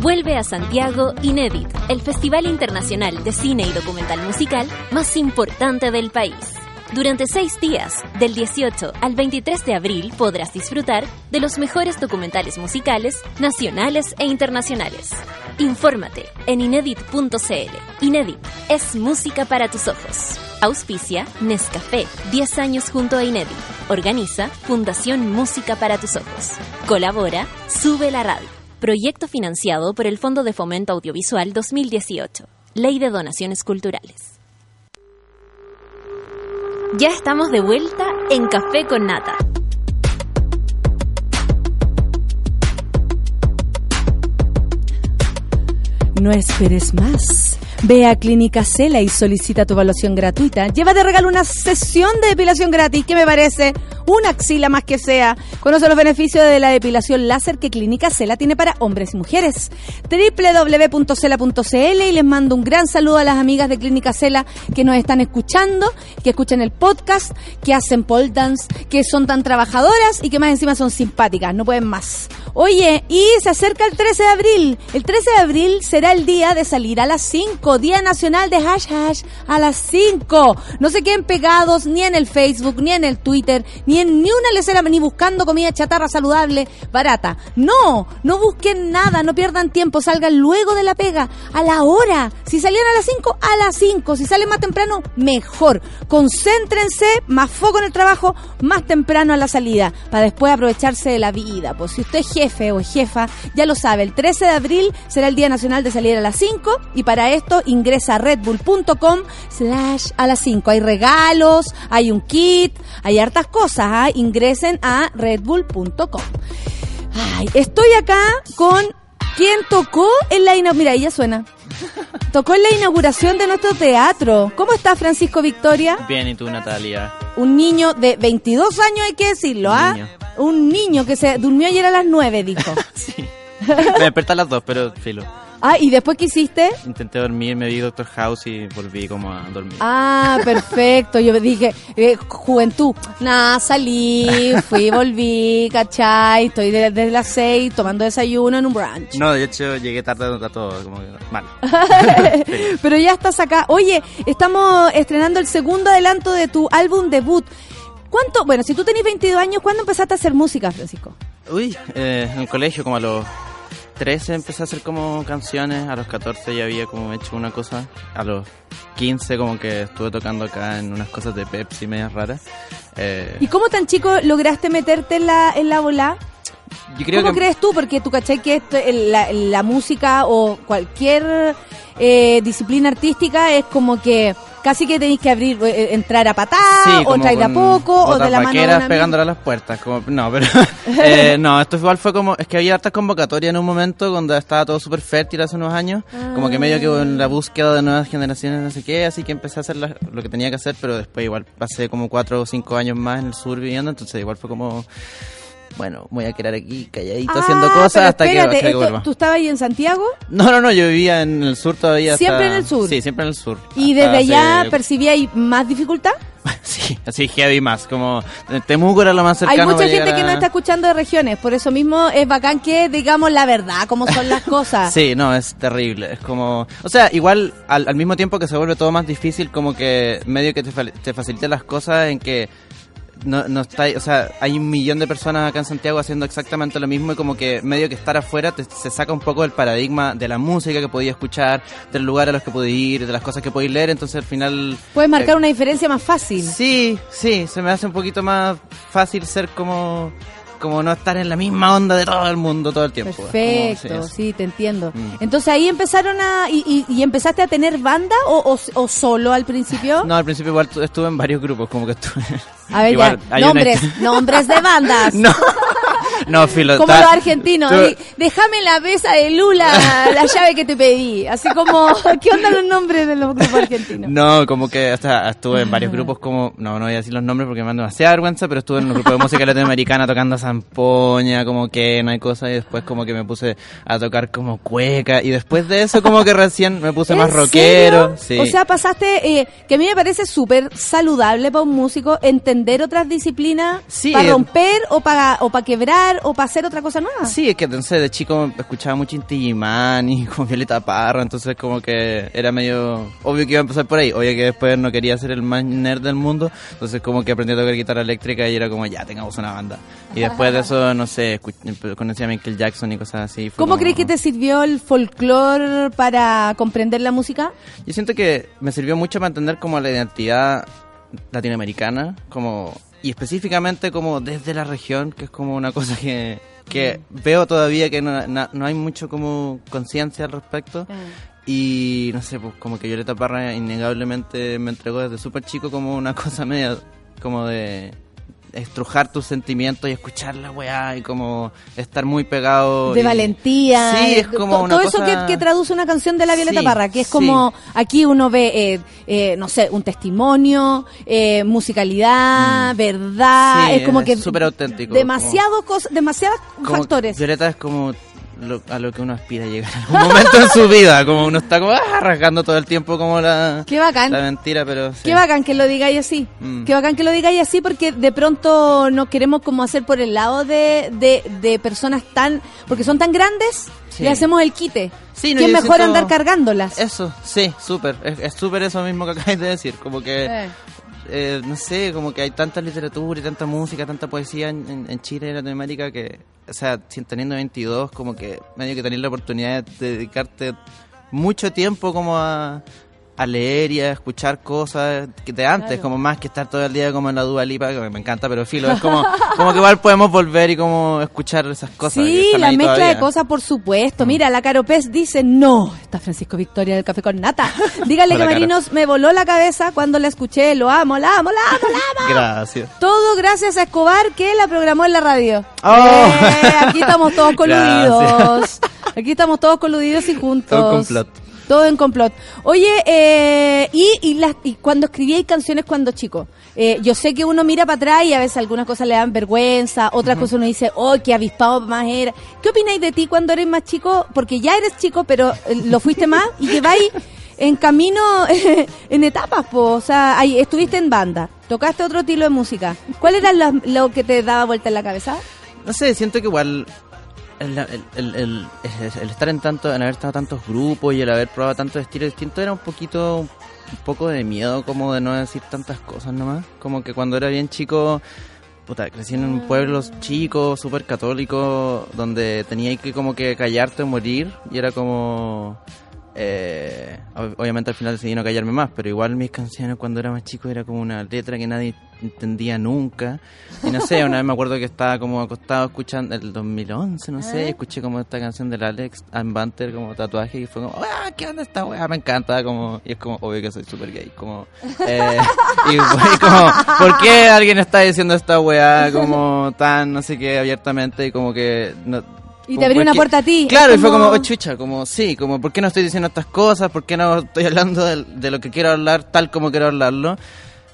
Vuelve a Santiago Inédit, el festival internacional de cine y documental musical más importante del país. Durante seis días, del 18 al 23 de abril, podrás disfrutar de los mejores documentales musicales nacionales e internacionales. Infórmate en inédit.cl. Inédit es música para tus ojos. Auspicia Nescafé, 10 años junto a Inédit. Organiza Fundación Música para tus ojos. Colabora Sube la Radio. Proyecto financiado por el Fondo de Fomento Audiovisual 2018. Ley de Donaciones Culturales. Ya estamos de vuelta en Café con Nata. No esperes más. Ve a Clínica Cela y solicita tu evaluación gratuita. Lleva de regalo una sesión de depilación gratis. ¿Qué me parece? Una axila más que sea. Conoce los beneficios de la depilación láser que Clínica Cela tiene para hombres y mujeres. www.cela.cl y les mando un gran saludo a las amigas de Clínica Cela que nos están escuchando, que escuchan el podcast, que hacen pole dance, que son tan trabajadoras y que más encima son simpáticas. No pueden más. Oye, y se acerca el 13 de abril. El 13 de abril será el día de salir a las 5, Día Nacional de Hash Hash a las 5. No se queden pegados ni en el Facebook, ni en el Twitter, ni en ni una lecera, ni buscando comida chatarra saludable, barata. No, no busquen nada, no pierdan tiempo, salgan luego de la pega, a la hora. Si salían a las 5, a las 5. Si salen más temprano, mejor. Concéntrense, más foco en el trabajo, más temprano a la salida, para después aprovecharse de la vida. Pues si usted es jefe o jefa, ya lo sabe, el 13 de abril será el Día Nacional de salir a las 5 y para esto ingresa a redbull.com slash a las 5. Hay regalos, hay un kit, hay hartas cosas. ¿ah? Ingresen a redbull.com. Ay, estoy acá con quien tocó en la inauguración. Mira, ella suena. Tocó en la inauguración de nuestro teatro. ¿Cómo está Francisco Victoria? Bien, ¿y tú, Natalia? Un niño de 22 años, hay que decirlo, ¿ah? Un niño que se durmió ayer a las 9, dijo. Sí. me desperté a las dos, pero filo. Ah, ¿y después qué hiciste? Intenté dormir, me vi Doctor House y volví como a dormir. Ah, perfecto. Yo dije, eh, juventud. Nada, salí, fui, volví, ¿cachai? Estoy desde de las seis tomando desayuno en un brunch. No, de hecho llegué tarde a todo, como que mal. Pero ya estás acá. Oye, estamos estrenando el segundo adelanto de tu álbum debut. ¿Cuánto? Bueno, si tú tenés 22 años, ¿cuándo empezaste a hacer música, Francisco? Uy, eh, en el colegio, como a los 13 empecé a hacer como canciones, a los 14 ya había como hecho una cosa, a los 15 como que estuve tocando acá en unas cosas de Pepsi medias raras. Eh, ¿Y cómo tan chico lograste meterte en la, en la bola? yo creo ¿Cómo que crees tú? Porque tú cachai que esto- la, la música o cualquier eh, disciplina artística es como que casi que tenéis que abrir, eh, entrar a patada, Sí, o de a poco, o de la mano de pegándole a las puertas. Como, no, pero. eh, no, esto igual fue como. Es que había hartas convocatorias en un momento cuando estaba todo súper fértil hace unos años. Como que medio que en la búsqueda de nuevas generaciones, no sé qué. Así que empecé a hacer la- lo que tenía que hacer, pero después igual pasé como cuatro o cinco años más en el sur viviendo. Entonces igual fue como. Bueno, voy a quedar aquí calladito Ah, haciendo cosas hasta, que, espérate, hasta que vuelva. ¿Tú estabas ahí en Santiago? No, no, no, yo vivía en el sur todavía. hasta- ¿Siempre en el sur? Sí, siempre en el sur. ¿Y desde allá hace- percibíais más dificultad? Sí, así heavy más. Como Temuco era lo más Hay cercano. mucha para gente llegar que a- no está escuchando de regiones, por eso mismo es bacán que digamos la verdad, cómo son las cosas. Sí, no, es terrible. Es como. O sea, igual al, al mismo tiempo que se vuelve todo más difícil, como que medio que te, fa- te facilita las cosas en que. No, no está, o sea, hay un millón de personas acá en Santiago haciendo exactamente lo mismo y como que medio que estar afuera te, se saca un poco del paradigma de la música que podía escuchar, del lugar a los que podía ir, de las cosas que podía leer, entonces al final... Puedes marcar eh, una diferencia más fácil. Sí, sí, se me hace un poquito más fácil ser como como no estar en la misma onda de todo el mundo todo el tiempo. Como, Perfecto, sí, te entiendo. Mm. Entonces ahí empezaron a... ¿Y, y- y empezaste a tener banda o, o- o solo al principio? No, al principio igual tu- estuve en varios grupos, como que estuve... a ver, igual, ya. hay una- Nombres, nombres de bandas. No, no, filo. Como los argentinos. tú- Déjame la mesa de Lula, la llave que te pedí. Así como, ¿qué onda los nombres de los grupos argentinos? No, como que hasta estuve en varios grupos como, no, no voy a decir los nombres porque me dan demasiada vergüenza, pero estuve en un grupo de música latinoamericana tocando zampoña, como quena y cosas, y después como que me puse a tocar como cueca, y después de eso como que recién me puse más ¿En rockero. Sí. O sea, pasaste, eh, que a mí me parece súper saludable para un músico entender otras disciplinas Sí, para eh. romper o para o para quebrar o para hacer otra cosa nueva. Sí, es que sé, de chico escuchaba mucho Inti Gimani, como Violeta Parra, entonces como que era medio obvio que iba a empezar por ahí, obvio que después no quería ser el más nerd del mundo, entonces como que aprendí a tocar guitarra eléctrica y era como ya, tengamos una banda. Y después de eso, no sé, conocí a Michael Jackson y cosas así. ¿Cómo como- crees que te sirvió el folclore para comprender la música? Yo siento que me sirvió mucho para entender como la identidad latinoamericana, como y específicamente como desde la región, que es como una cosa que, que veo todavía que no, na- no hay mucho como conciencia al respecto. Y no sé, pues como que Violeta Parra innegablemente me entregó desde súper chico como una cosa media como de estrujar tus sentimientos y escuchar la weá y como estar muy pegado. De y- valentía. Sí, es como una Todo eso que, que traduce una canción de la Violeta Sí, Parra, que es sí. como aquí uno ve, eh, eh, no sé, un testimonio, eh, musicalidad, verdad, Mm. Sí, es como es que súper auténtico, Demasiado cos- demasiados como factores. Violeta es como lo- a lo que uno aspira a llegar en algún momento en su vida, como uno está como ah, rasgando todo el tiempo como la, Qué bacán. la mentira, pero sí. Qué bacán que lo digáis así. Mm. Qué bacán que lo digáis así porque de pronto nos queremos como hacer por el lado de, de, de personas tan... Porque son tan grandes, Sí. le hacemos el quite. Sí, no, que es mejor siento- andar cargándolas. Eso, sí, súper, es es súper eso mismo que acabáis de decir, como que... Eh. Eh, no sé, como que hay tanta literatura y tanta música, tanta poesía en, en- en Chile y Latinoamérica que, o sea, teniendo 22, como que medio que tener la oportunidad de dedicarte mucho tiempo como a, a leer y a escuchar cosas de antes, Claro. como más que estar todo el día como en la Dua Lipa, que me encanta, pero filo, es como, como que igual podemos volver y como escuchar esas cosas. Sí, la mezcla todavía. Mm. de cosas, por supuesto. Mira, la Caro Pez dice, no, está Francisco Victoria del Café con Nata. Dígale que. Marinos me voló la cabeza cuando la escuché. Lo amo, la amo, la amo, la amo. Gracias. Todo gracias a Escobar que la programó en la radio. Oh. Eh, aquí estamos todos coludidos. Gracias. Aquí estamos todos coludidos y juntos. Todo complot. Todo en complot. Oye, eh, y, y, las, y cuando escribíais canciones cuando chico, eh, yo sé que uno mira para atrás y a veces algunas cosas le dan vergüenza, otras cosas uno dice, oh, qué avispado más era. ¿Qué opináis de ti cuando eres más chico? Porque ya eres chico, pero eh, lo fuiste más y que vais en camino, en etapas, po. o sea, ahí estuviste en banda, tocaste otro estilo de música. ¿Cuál era lo que te daba vuelta en la cabeza? No sé, siento que igual el, el- el- el- el estar en tanto, en haber estado en tantos grupos y el haber probado tantos estilos distintos era un poquito, un poco de miedo como de no decir tantas cosas nomás. Como que cuando era bien chico, puta, crecí en un pueblo chico, súper católico, donde tenía que como que callarte o morir y era como... eh, ob- obviamente al final decidí no callarme más, pero igual mis canciones cuando era más chico era como una letra que nadie entendía nunca. Y no sé, una vez me acuerdo que estaba como acostado escuchando el 2011, no sé, y escuché como esta canción del Alex Banter como tatuaje y fue como, ¡ah, qué onda esta weá! Me encanta, como, y es como, obvio que soy súper gay, como, eh, y fue como, ¿por qué alguien está diciendo esta weá como tan, no sé qué, abiertamente y como que... No, Y como, te abrió ¿por una puerta a ti. Claro, es y fue como, como- oh, chucha, como, sí, como, ¿por qué no estoy diciendo estas cosas? ¿Por qué no estoy hablando de, de lo que quiero hablar tal como quiero hablarlo?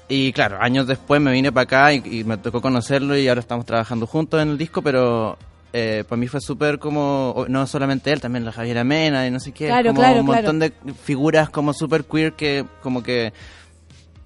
Y claro, años después me vine para acá y, y me tocó conocerlo y ahora estamos trabajando juntos en el disco, pero eh, para mí fue súper como, no solamente él, también la Javiera Mena y no sé qué, Claro, como claro, un montón de figuras como súper queer que como que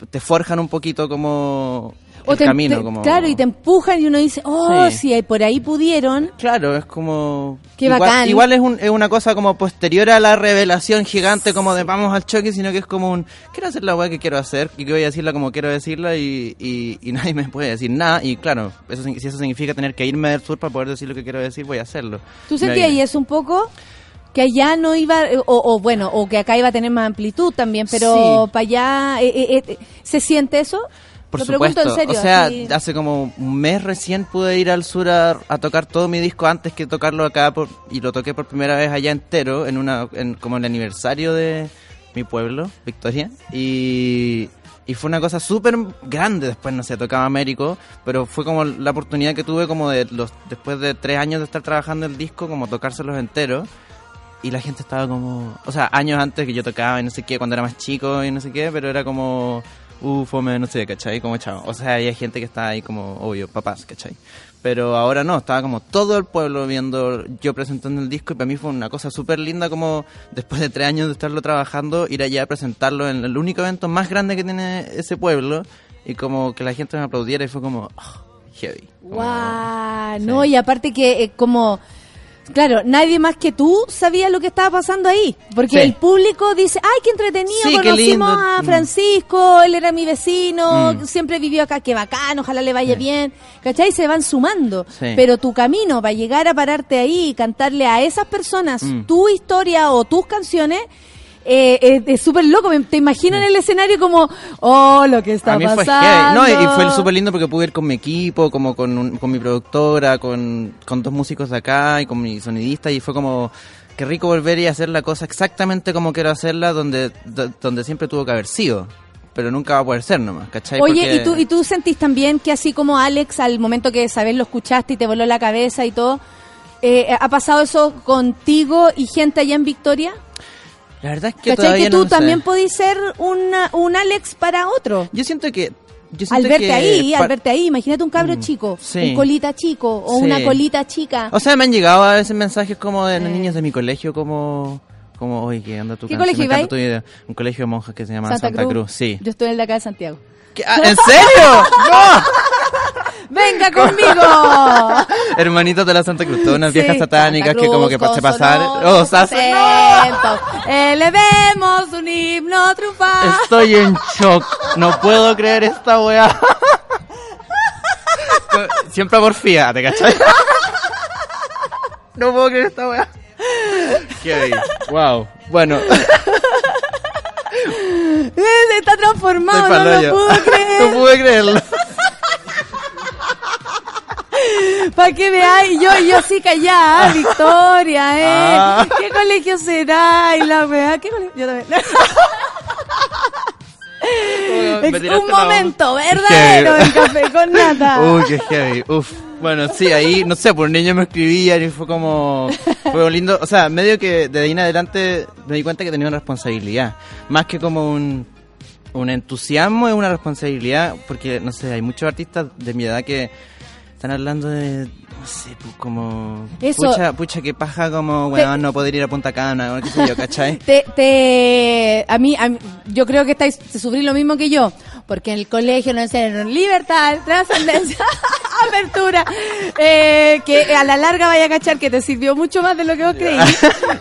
te forjan un poquito como el te- camino. te- como... Claro, y te empujan y uno dice, oh, Sí. si por ahí pudieron. Claro, es como... Qué igual, bacán. Igual es, un- es una cosa como posterior a la revelación gigante como de vamos al choque, sino que es como un... Quiero hacer la weá que quiero hacer y que voy a decirla como quiero decirla y, y, y nadie me puede decir nada. Y claro, eso, si eso significa tener que irme del sur para poder decir lo que quiero decir, voy a hacerlo. ¿Tú sentías eso un poco? Que allá no iba, o, o bueno, o que acá iba a tener más amplitud también, pero Sí. para allá, eh, eh, eh, ¿se siente eso? Por Lo pregunto supuesto. en serio. o sea, así. hace como un mes recién pude ir al sur a, a tocar todo mi disco antes que tocarlo acá por- y lo toqué por primera vez allá entero en una en, como el aniversario de mi pueblo, Victoria, y y fue una cosa súper grande después, no sé, tocaba Américo, pero fue como la oportunidad que tuve como de los después de tres años de estar trabajando el disco, como tocárselos enteros y la gente estaba como, o sea, años antes que yo tocaba y no sé qué, cuando era más chico y no sé qué, pero era como, uh, fome, no sé, ¿cachai? Como chao. O sea, hay gente que está ahí como, obvio, papás, ¿cachai? Pero ahora no, estaba como todo el pueblo viendo yo presentando el disco y para mí fue una cosa súper linda como después de tres años de estarlo trabajando, ir allá a presentarlo en el único evento más grande que tiene ese pueblo y como que la gente me aplaudiera y fue como, oh, heavy. Como- Guau, no, y aparte que eh, como, claro, nadie más que tú sabía lo que estaba pasando ahí, porque Sí. el público dice, ay, qué entretenido, Sí, conocimos a Mm. Francisco, él era mi vecino, Mm. siempre vivió acá, qué bacán, ojalá le vaya bien, ¿cachai? Se van sumando, Sí. pero tu camino para llegar a pararte ahí y cantarle a esas personas Mm. tu historia o tus canciones, eh, eh, es súper loco, te imagino en el escenario como, oh, lo que está a mí pasando. No, y fue súper lindo porque pude ir con mi equipo, como con, un- con mi productora, con, con dos músicos de acá y con mi sonidista y fue como qué rico volver y hacer la cosa exactamente como quiero hacerla donde, do- donde siempre tuvo que haber sido. Pero nunca va a poder ser nomás, ¿cachai? Oye, Porque- ¿y tú, ¿y tú sentís también que así como Alex, al momento que sabes lo escuchaste y te voló la cabeza y todo, eh, ¿ha pasado eso contigo y gente allá en Victoria? La verdad es que ¿Cachai? todavía Que tú no sé. también podís ser una- un Alex para otro. Yo siento que... Al verte que ahí, al verte ahí, imagínate un cabro Mm, chico, sí. un colita chico o Sí. una colita chica. O sea, me han llegado a veces mensajes como de Eh. niños de mi colegio, como... Como, oye, ¿qué onda tu ¿Qué canción? colegio tu. Un colegio de monjas que se llama Santa, Cruz. Sí. Yo estoy en de acá de Santiago. ¿Qué? Ah, ¿En serio? ¡No! ¡Venga conmigo! Hermanitos de la Santa Cruz, todas unas Sí, viejas satánicas que como que se pasaron. ¡Oh, acento. Elevemos un himno triunfal. Estoy en shock. No puedo creer esta weá. Siempre porfía, ¿te cachai? No puedo creer esta weá. Qué bien. Wow. Bueno, Eh, Está transformado, no lo puedo creer. No pude creerlo. Para que veáis, yo, yo sí callada, Victoria, ¿eh? Ah. ¿Qué colegio será? Y la weá, ¿qué colegio? Yo también. Tiraste un momento verdadero en café con nata. Uy, qué heavy. Uf. Bueno, sí, ahí, no sé, por un niño me escribían y fue como... Fue lindo. O sea, medio que de ahí en adelante me di cuenta que tenía una responsabilidad. Más que como un, un entusiasmo, es una responsabilidad. Porque, no sé, hay muchos artistas de mi edad que están hablando de... No sé, pues como... Eso. Pucha, pucha, que paja como, bueno, no poder ir a Punta Cana, o qué sé yo, ¿cachai? Te, te, a mí, a mí- yo creo que estáis, te sufrí lo mismo que yo, porque en el colegio nos enseñaron libertad, trascendencia, apertura, eh, que a la larga vaya a cachar que te sirvió mucho más de lo que vos creí.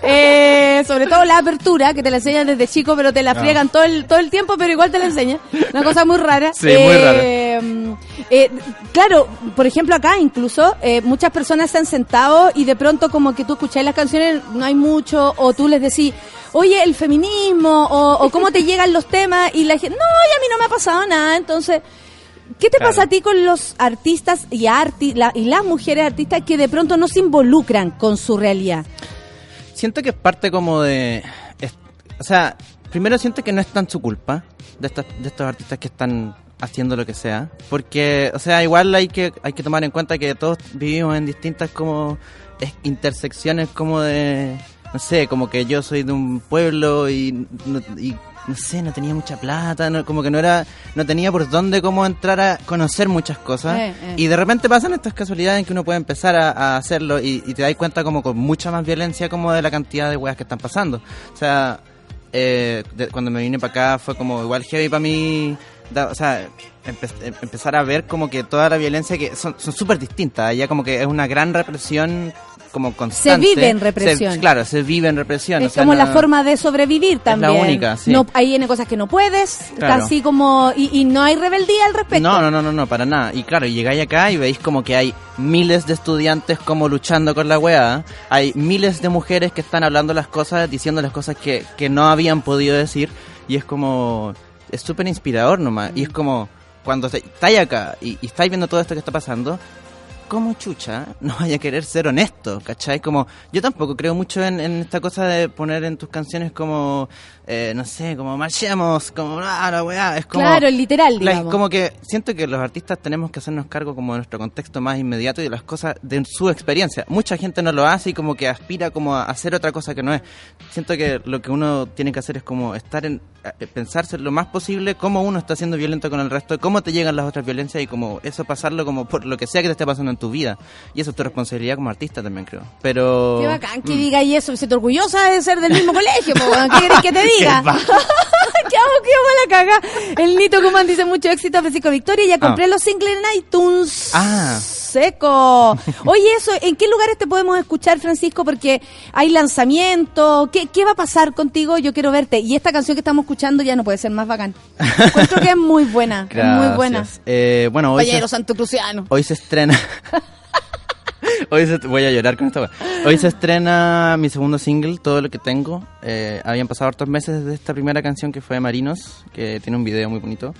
Eh, sobre todo la apertura, que te la enseñan desde chico, pero te la Ah. friegan todo el, todo el tiempo, pero igual te la enseñan. Una cosa muy rara. Sí, muy rara. Eh, eh, claro, por ejemplo acá incluso eh, muchas personas se han sentado y de pronto como que tú escucháis las canciones, no hay mucho, o tú les decís, oye, el feminismo, o, o cómo te llegan los temas, y la gente, no, y a mí no me ha pasado nada, entonces... ¿Qué te Claro. pasa a ti con los artistas y, arti la- y las mujeres artistas que de pronto no se involucran con su realidad? Siento que es parte como de... es- o sea, primero siento que no es tan su culpa de, estas, de estos artistas que están haciendo lo que sea. Porque, o sea, igual hay que, hay que tomar en cuenta que todos vivimos en distintas como es- intersecciones como de... No sé, como que yo soy de un pueblo y, no- y no sé, no tenía mucha plata, no- como que no era, no tenía por dónde como entrar a conocer muchas cosas. Eh, eh. Y de repente pasan estas casualidades en que uno puede empezar a, a hacerlo y, y te das cuenta como con mucha más violencia como de la cantidad de weas que están pasando. O sea, eh, de- cuando me vine para acá fue como igual heavy para mí, o sea, empe- em- empezar a ver como que toda la violencia que son son súper distintas, allá como que es una gran represión como constante. vive en represión. Se- claro, se vive en represión. Es o sea, como la no- forma de sobrevivir también. única, sí. No, hay N cosas que no puedes, Claro. así como, y, y no hay rebeldía al respecto. No, no, no, no, no, para nada. Y claro, llegáis acá y veis como que hay miles de estudiantes como luchando con la weá. Hay miles de mujeres que están hablando las cosas, diciendo las cosas que, que no habían podido decir. Y es como, es súper inspirador nomás. Y es como, cuando estáis acá y, y estáis viendo todo esto que está pasando, ¿cómo chucha no vaya a querer ser honesto? ¿Cachai? Como, yo tampoco creo mucho en, en esta cosa de poner en tus canciones como, eh, no sé, como marchemos, como, ah, la weá. Es como, claro, literal, la- digamos. como que siento que los artistas tenemos que hacernos cargo como de nuestro contexto más inmediato y de las cosas de su experiencia. Mucha gente no lo hace y como que aspira como a hacer otra cosa que no es. Siento que lo que uno tiene que hacer es como estar en eh, pensarse lo más posible cómo uno está siendo violento con el resto, cómo te llegan las otras violencias y como eso pasarlo como por lo que sea que te esté pasando en tu vida. Y eso es tu responsabilidad como artista también creo. Pero Qué bacán que Mm. diga y eso, siento orgullosa de ser del mismo colegio, po. ¿qué querés que te diga? Qué ¿Qué hago a la caga? El Nito Kuman dice mucho éxito, Francisco Victoria, ya compré Ah. los singles en iTunes. Ah. Seco. Oye, eso, ¿en qué lugares te podemos escuchar, Francisco? Porque hay lanzamiento. ¿Qué, ¿Qué va a pasar contigo? Yo quiero verte. Y esta canción que estamos escuchando ya no puede ser más bacán. Encuentro que es muy buena, es muy buena. Gracias. Eh, bueno, hoy se- Santo Cruciano. Hoy se estrena. Hoy se, voy a llorar con esta. Hoy se estrena mi segundo single, Todo lo que tengo. Eh, habían pasado hartos meses desde esta primera canción que fue Marinos, que tiene un video muy bonito.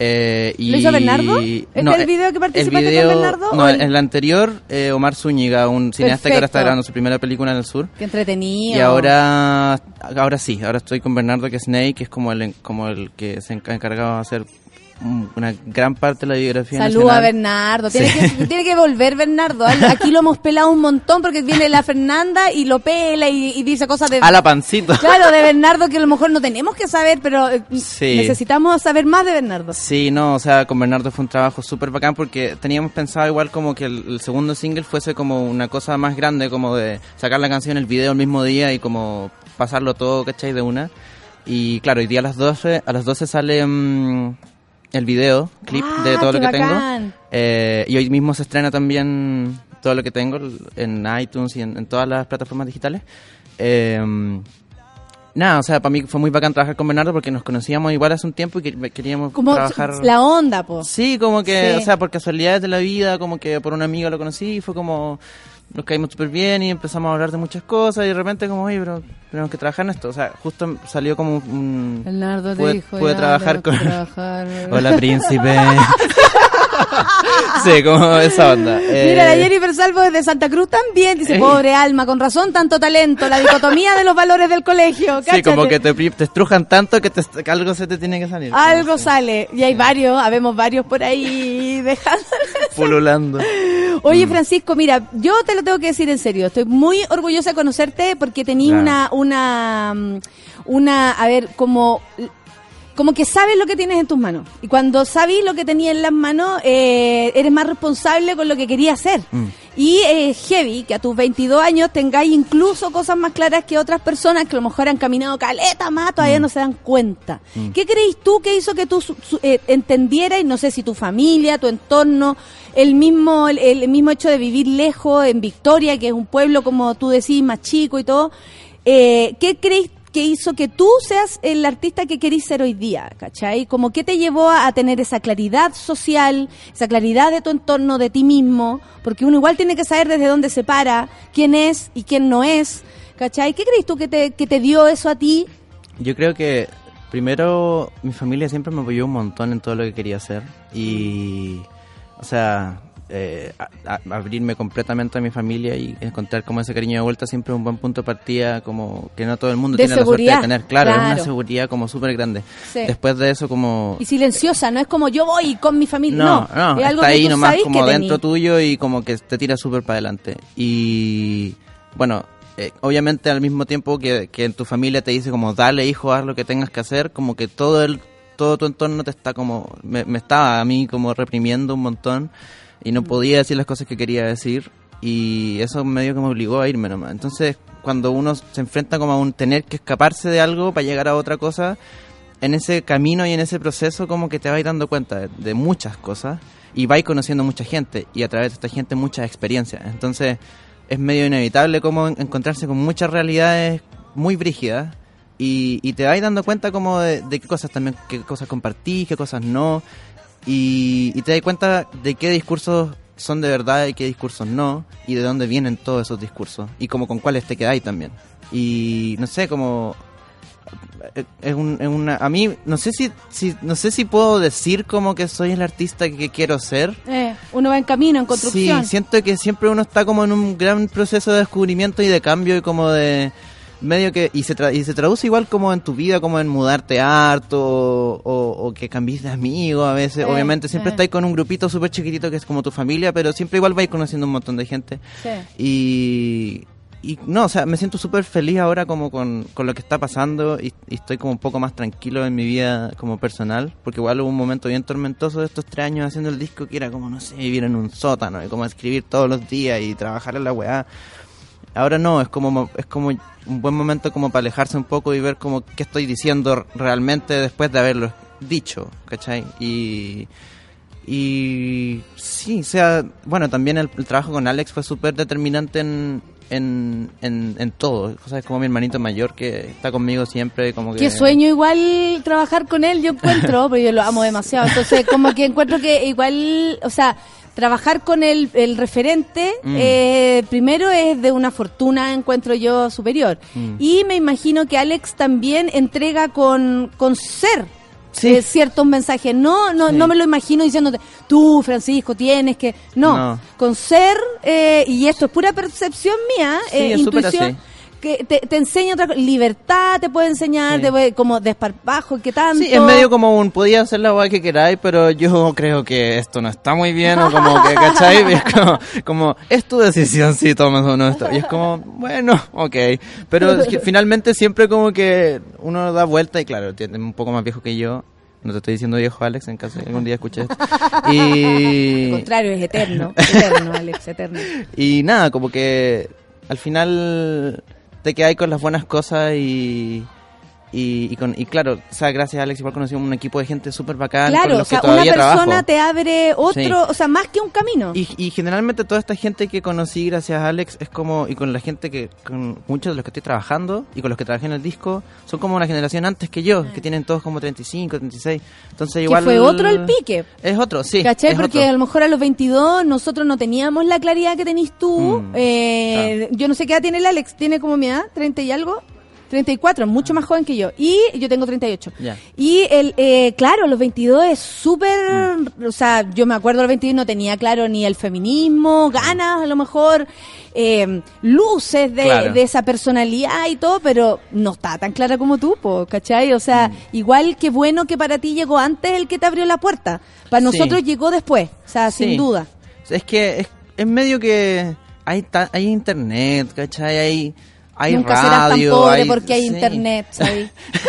Eh, y, ¿Lo hizo Bernardo? ¿Es el eh, video que participaste con video- Bernardo No, el, el- anterior, eh, Omar Zúñiga, un cineasta que ahora está Perfecto. grabando su primera película en el sur. Qué entretenido. Y ahora, ahora sí, ahora estoy con Bernardo que es Snake, que es como el, como el que se enca- encargado de hacer una gran parte de la biografía Saludos a. Bernardo. Tiene, Sí. que, tiene que volver Bernardo. Aquí lo hemos pelado un montón porque viene la Fernanda y lo pela y, y dice cosas de... A la pancito. Claro, de Bernardo que a lo mejor no tenemos que saber, pero eh, Sí. necesitamos saber más de Bernardo. Sí, no, o sea, con Bernardo fue un trabajo súper bacán porque teníamos pensado igual como que el, el segundo single fuese como una cosa más grande, como de sacar la canción, el video el mismo día y como pasarlo todo, ¿cachai? De una. Y claro, hoy día a las 12, a las 12 sale mm, el video, clip de Ah, todo lo que bacán. tengo. Eh, y hoy mismo se estrena también todo lo que tengo en iTunes y en, en todas las plataformas digitales. Eh, Nada, o sea, para mí fue muy bacán trabajar con Bernardo porque nos conocíamos igual hace un tiempo y que- queríamos Como trabajar... la onda, po. Sí, como que, Sí. o sea, por casualidades de la vida, como que por una amiga lo conocí y fue como, nos caímos súper bien y empezamos a hablar de muchas cosas y de repente como, oye, pero tenemos que trabajar en esto. O sea, justo salió como un... Te pude, dijo, pude trabajar con... trabajar. Hola, príncipe. sí, como esa onda. Mira, la Eh, Jennifer Salvo desde Santa Cruz también dice, Eh. pobre alma, con razón tanto talento, la dicotomía de los valores del colegio. Sí, como que te, estrujan tanto que, te- que algo se te tiene que salir. Algo sí, sale, y hay varios, habemos varios por ahí dejando. Pululando. Oye, Mm. Francisco, mira, yo te lo tengo que decir en serio. Estoy muy orgullosa de conocerte porque tenía Claro. una, una, mm, una, a ver, como, como que sabes lo que tienes en tus manos. Y cuando sabes lo que tenías en las manos, eh, eres más responsable con lo que querías hacer. Mm. Y es heavy que a tus 22 años tengáis incluso cosas más claras que otras personas que a lo mejor han caminado caleta más, todavía no se dan cuenta. ¿Qué crees tú que hizo que tú eh, entendieras, y no sé si tu familia, tu entorno, el mismo, el, el mismo hecho de vivir lejos, en Victoria, que es un pueblo, como tú decís, más chico y todo, eh, ¿qué crees que hizo que tú seas el artista que querís ser hoy día? ¿Cachai? Como qué te llevó a, a tener esa claridad social, esa claridad de tu entorno, de ti mismo, porque uno igual tiene que saber desde dónde se para, quién es y quién no es, ¿cachai? ¿Qué crees tú que te, que te dio eso a ti? Yo creo que primero mi familia siempre me apoyó un montón en todo lo que quería hacer y, o sea, eh, a- a- abrirme completamente a mi familia y encontrar como ese cariño de vuelta siempre es un buen punto de partida, como que no todo el mundo De tiene la seguridad, suerte de tener. Claro, es claro. una seguridad como súper grande. Sí. Después de eso como... Y silenciosa, no es como yo voy con mi familia, No, no, no, es algo está que ahí tú nomás sabes como dentro tuyo y como que te tira súper para adelante. Y bueno, eh, obviamente al mismo tiempo que, que en tu familia te dice como dale hijo, haz lo que tengas que hacer, como que todo el todo tu entorno te está como, me, me estaba a mí como reprimiendo un montón y no podía decir las cosas que quería decir y eso medio que me obligó a irme nomás. Entonces cuando uno se enfrenta como a un tener que escaparse de algo para llegar a otra cosa, en ese camino y en ese proceso como que te vais dando cuenta de, de muchas cosas y vais conociendo mucha gente y a través de esta gente muchas experiencias. Entonces es medio inevitable como en- encontrarse con muchas realidades muy brígidas y, y te vais dando cuenta como de, de qué cosas también, qué cosas compartís, qué cosas no y, y te das cuenta de qué discursos son de verdad y qué discursos no y de dónde vienen todos esos discursos y como con cuáles te quedáis también. Y no sé, como es, un- es una a mí no sé si, si no sé si puedo decir como que soy el artista que quiero ser Eh, uno va en camino, en construcción. sí siento que siempre uno está como en un gran proceso de descubrimiento y de cambio y como de medio que y se, tra- y se traduce igual como en tu vida como en mudarte harto o, o- o que cambies de amigo a veces Sí, obviamente siempre sí. estáis con un grupito súper chiquitito que es como tu familia pero siempre igual vais conociendo un montón de gente Sí. y, y no, o sea, me siento súper feliz ahora como con, con lo que está pasando y, y estoy como un poco más tranquilo en mi vida como personal, porque igual hubo un momento bien tormentoso de estos tres años haciendo el disco que era como, no sé, vivir en un sótano y como escribir todos los días y trabajar en la weá. Ahora no, es como, es como un buen momento como para alejarse un poco y ver como qué estoy diciendo realmente después de haberlo dicho, ¿cachai? Y, y sí, o sea, bueno, también el, el trabajo con Alex fue súper determinante en, en, en, en todo. O sea, es como mi hermanito mayor que está conmigo siempre. Como que... Qué sueño igual trabajar con él, yo encuentro, pero yo lo amo demasiado. Entonces, como que encuentro que igual, o sea, trabajar con el, el referente, Mm. eh, primero es de una fortuna, encuentro yo, superior. Mm. Y me imagino que Alex también entrega con, con ser. Sí. eh, ciertos mensajes. No, no, Sí. no me lo imagino diciéndote, tú, Francisco, tienes que. No, No. con ser, eh, y esto es pura percepción mía, Sí, eh, intuición. Que te, te enseña otra cosa. Libertad te puede enseñar, Sí. te puede- como desparpajo, que tanto. Sí, es medio como un podía hacer la weá que queráis, pero yo creo que esto no está muy bien, o como que, ¿cachai? Y es como, como, es tu decisión si tomas o no esto. Y es como, bueno, ok. Pero es que finalmente siempre como que uno da vuelta y claro, tiene un poco más viejo que yo. No te estoy diciendo viejo, Alex, en caso de que algún día escuches esto. Al Y, contrario, es eterno. Eterno, Alex, eterno. y nada, como que al final te quedas con las buenas cosas y, y, y con, y claro, o sea, gracias a Alex igual conocí un equipo de gente súper bacán con Claro, o los sea, que una persona trabajo. te abre otro, Sí. o sea, más que un camino. Y, y generalmente toda esta gente que conocí gracias a Alex es como, y con la gente que, con muchos de los que estoy trabajando y con los que trabajé en el disco, son como una generación antes que yo, que tienen todos como 35, 36. Entonces que igual... fue otro el pique. Es otro, sí. ¿Cachai? Porque otro. a lo mejor a los 22 nosotros no teníamos la claridad que tenés tú. Mm, Eh, Yo no sé qué edad tiene el Alex, tiene como mi edad, 30 y algo. 34, es mucho más joven que yo. Y yo tengo 38. Ya. Y el, eh, claro, los 22 es súper, Mm. o sea, yo me acuerdo los 22 no tenía claro ni el feminismo, ganas a lo mejor, eh, luces de, Claro. de esa personalidad y todo, pero no está tan clara como tú, po, ¿cachai? O sea, Mm. igual que bueno que para ti llegó antes el que te abrió la puerta. Para Sí. nosotros llegó después, o sea, Sí. sin duda. Es que es, es medio que hay ta- hay internet, ¿cachai? Hay, hay Nunca serás tan radio. pobre hay- porque hay sí. internet.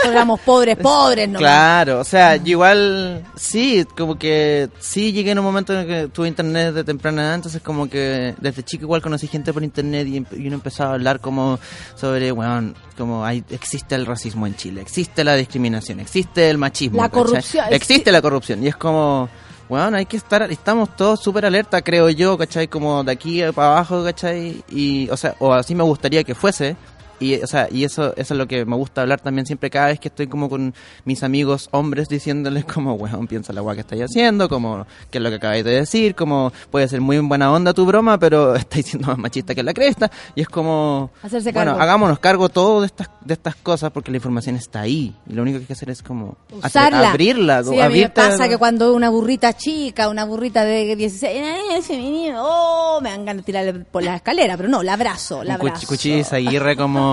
Éramos pobres, pobres, ¿no? Claro, o sea, yo igual sí, como que sí llegué en un momento en el que tuve internet de temprana edad, entonces como que desde chico igual conocí gente por internet y, y uno empezaba a hablar como sobre, bueno, como hay, existe el racismo en Chile, existe la discriminación, existe el machismo. La ¿cachai? corrupción, Existe exi- la corrupción y es como... Bueno, hay que estar, estamos todos súper alerta, creo yo, ¿cachai? Como de aquí para abajo, ¿cachai? Y, o sea, o así me gustaría que fuese. Y, o sea, y eso, eso es lo que me gusta hablar también siempre cada vez que estoy como con mis amigos hombres diciéndoles como, weón, piensa la weá que estáis haciendo, como, qué es lo que acabáis de decir, como, puede ser muy buena onda tu broma, pero estáis siendo más machista que la cresta. Y es como, Hacerse bueno, cargo. hagámonos cargo todo de estas, de estas cosas porque la información está ahí. Y lo único que hay que hacer es como, hacer- Usarla. abrirla. Sí, a mí me pasa que cuando una burrita chica, una burrita de 16 años, femenino, oh, me dan ganas de tirarle por la escalera, pero no, la abrazo, la cuch- abrazo. Cuchillo Aguirre como...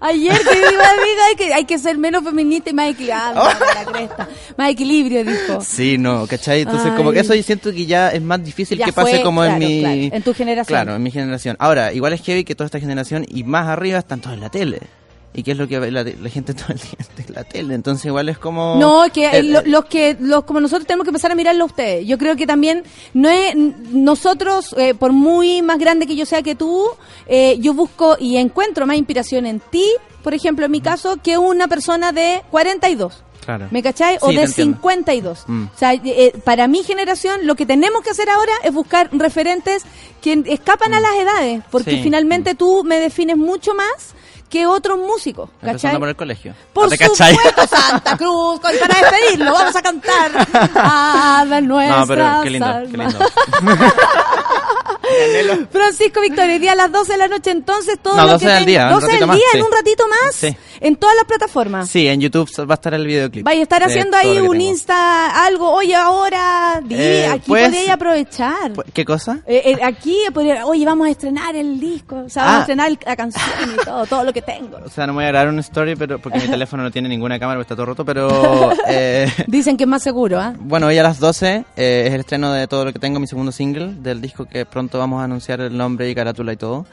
Ayer que digo, amiga, hay que, hay que ser menos feminista y más equilibrado. Más equilibrio, dijo. Sí, no, ¿cachai? Entonces, Ay. como que eso yo siento que ya es más difícil Ya que pase fue, como claro, en mi... claro, en tu generación. Claro, en mi generación. Ahora, igual es heavy que toda esta generación y más arriba están todos en la tele. ¿Y qué es lo que ve la, la gente todo el día en la tele? Entonces, igual es como... No, que Eh, lo- eh, los que los como nosotros tenemos que empezar a mirarlo a ustedes. Yo creo que también no es nosotros eh, por muy más grande que yo sea que tú, eh, yo busco y encuentro más inspiración en ti, por ejemplo, en mi caso, que una persona de 42. Claro. ¿Me cachai? o Sí, de te entiendo. 52. Mm. O sea, eh, para mi generación lo que tenemos que hacer ahora es buscar referentes que escapan a las edades, porque Mm. Sí. finalmente tú me defines mucho más que otros músicos, ¿cachai? Empezando por el colegio. Por ¿No te cachai? supuesto, Santa Cruz, y para despedirlo, vamos a cantar. A ver nuestras No, pero qué lindo, qué almas. lindo. Francisco Victoria, hoy día a las 12 de la noche, entonces todo No, lo 12 que del día, un 12 del día, más, en sí. un ratito más, Sí. en todas las plataformas. Sí, en YouTube va a estar el videoclip. Vaya a estar haciendo ahí un. Insta, algo, oye, ahora, di, Eh, aquí pues- podríais aprovechar. ¿Qué cosa? Eh, eh, aquí, podría- oye, vamos a estrenar el disco, o sea, vamos Ah. a estrenar el- la canción y todo, todo lo que tengo. O sea, no me voy a grabar una story pero porque mi teléfono no tiene ninguna cámara, está todo roto, pero... eh, Dicen que es más seguro, ¿ah? Bueno, hoy a las 12 eh, es el estreno de todo lo que tengo, mi segundo single del disco que pronto vamos a anunciar el nombre y carátula y todo.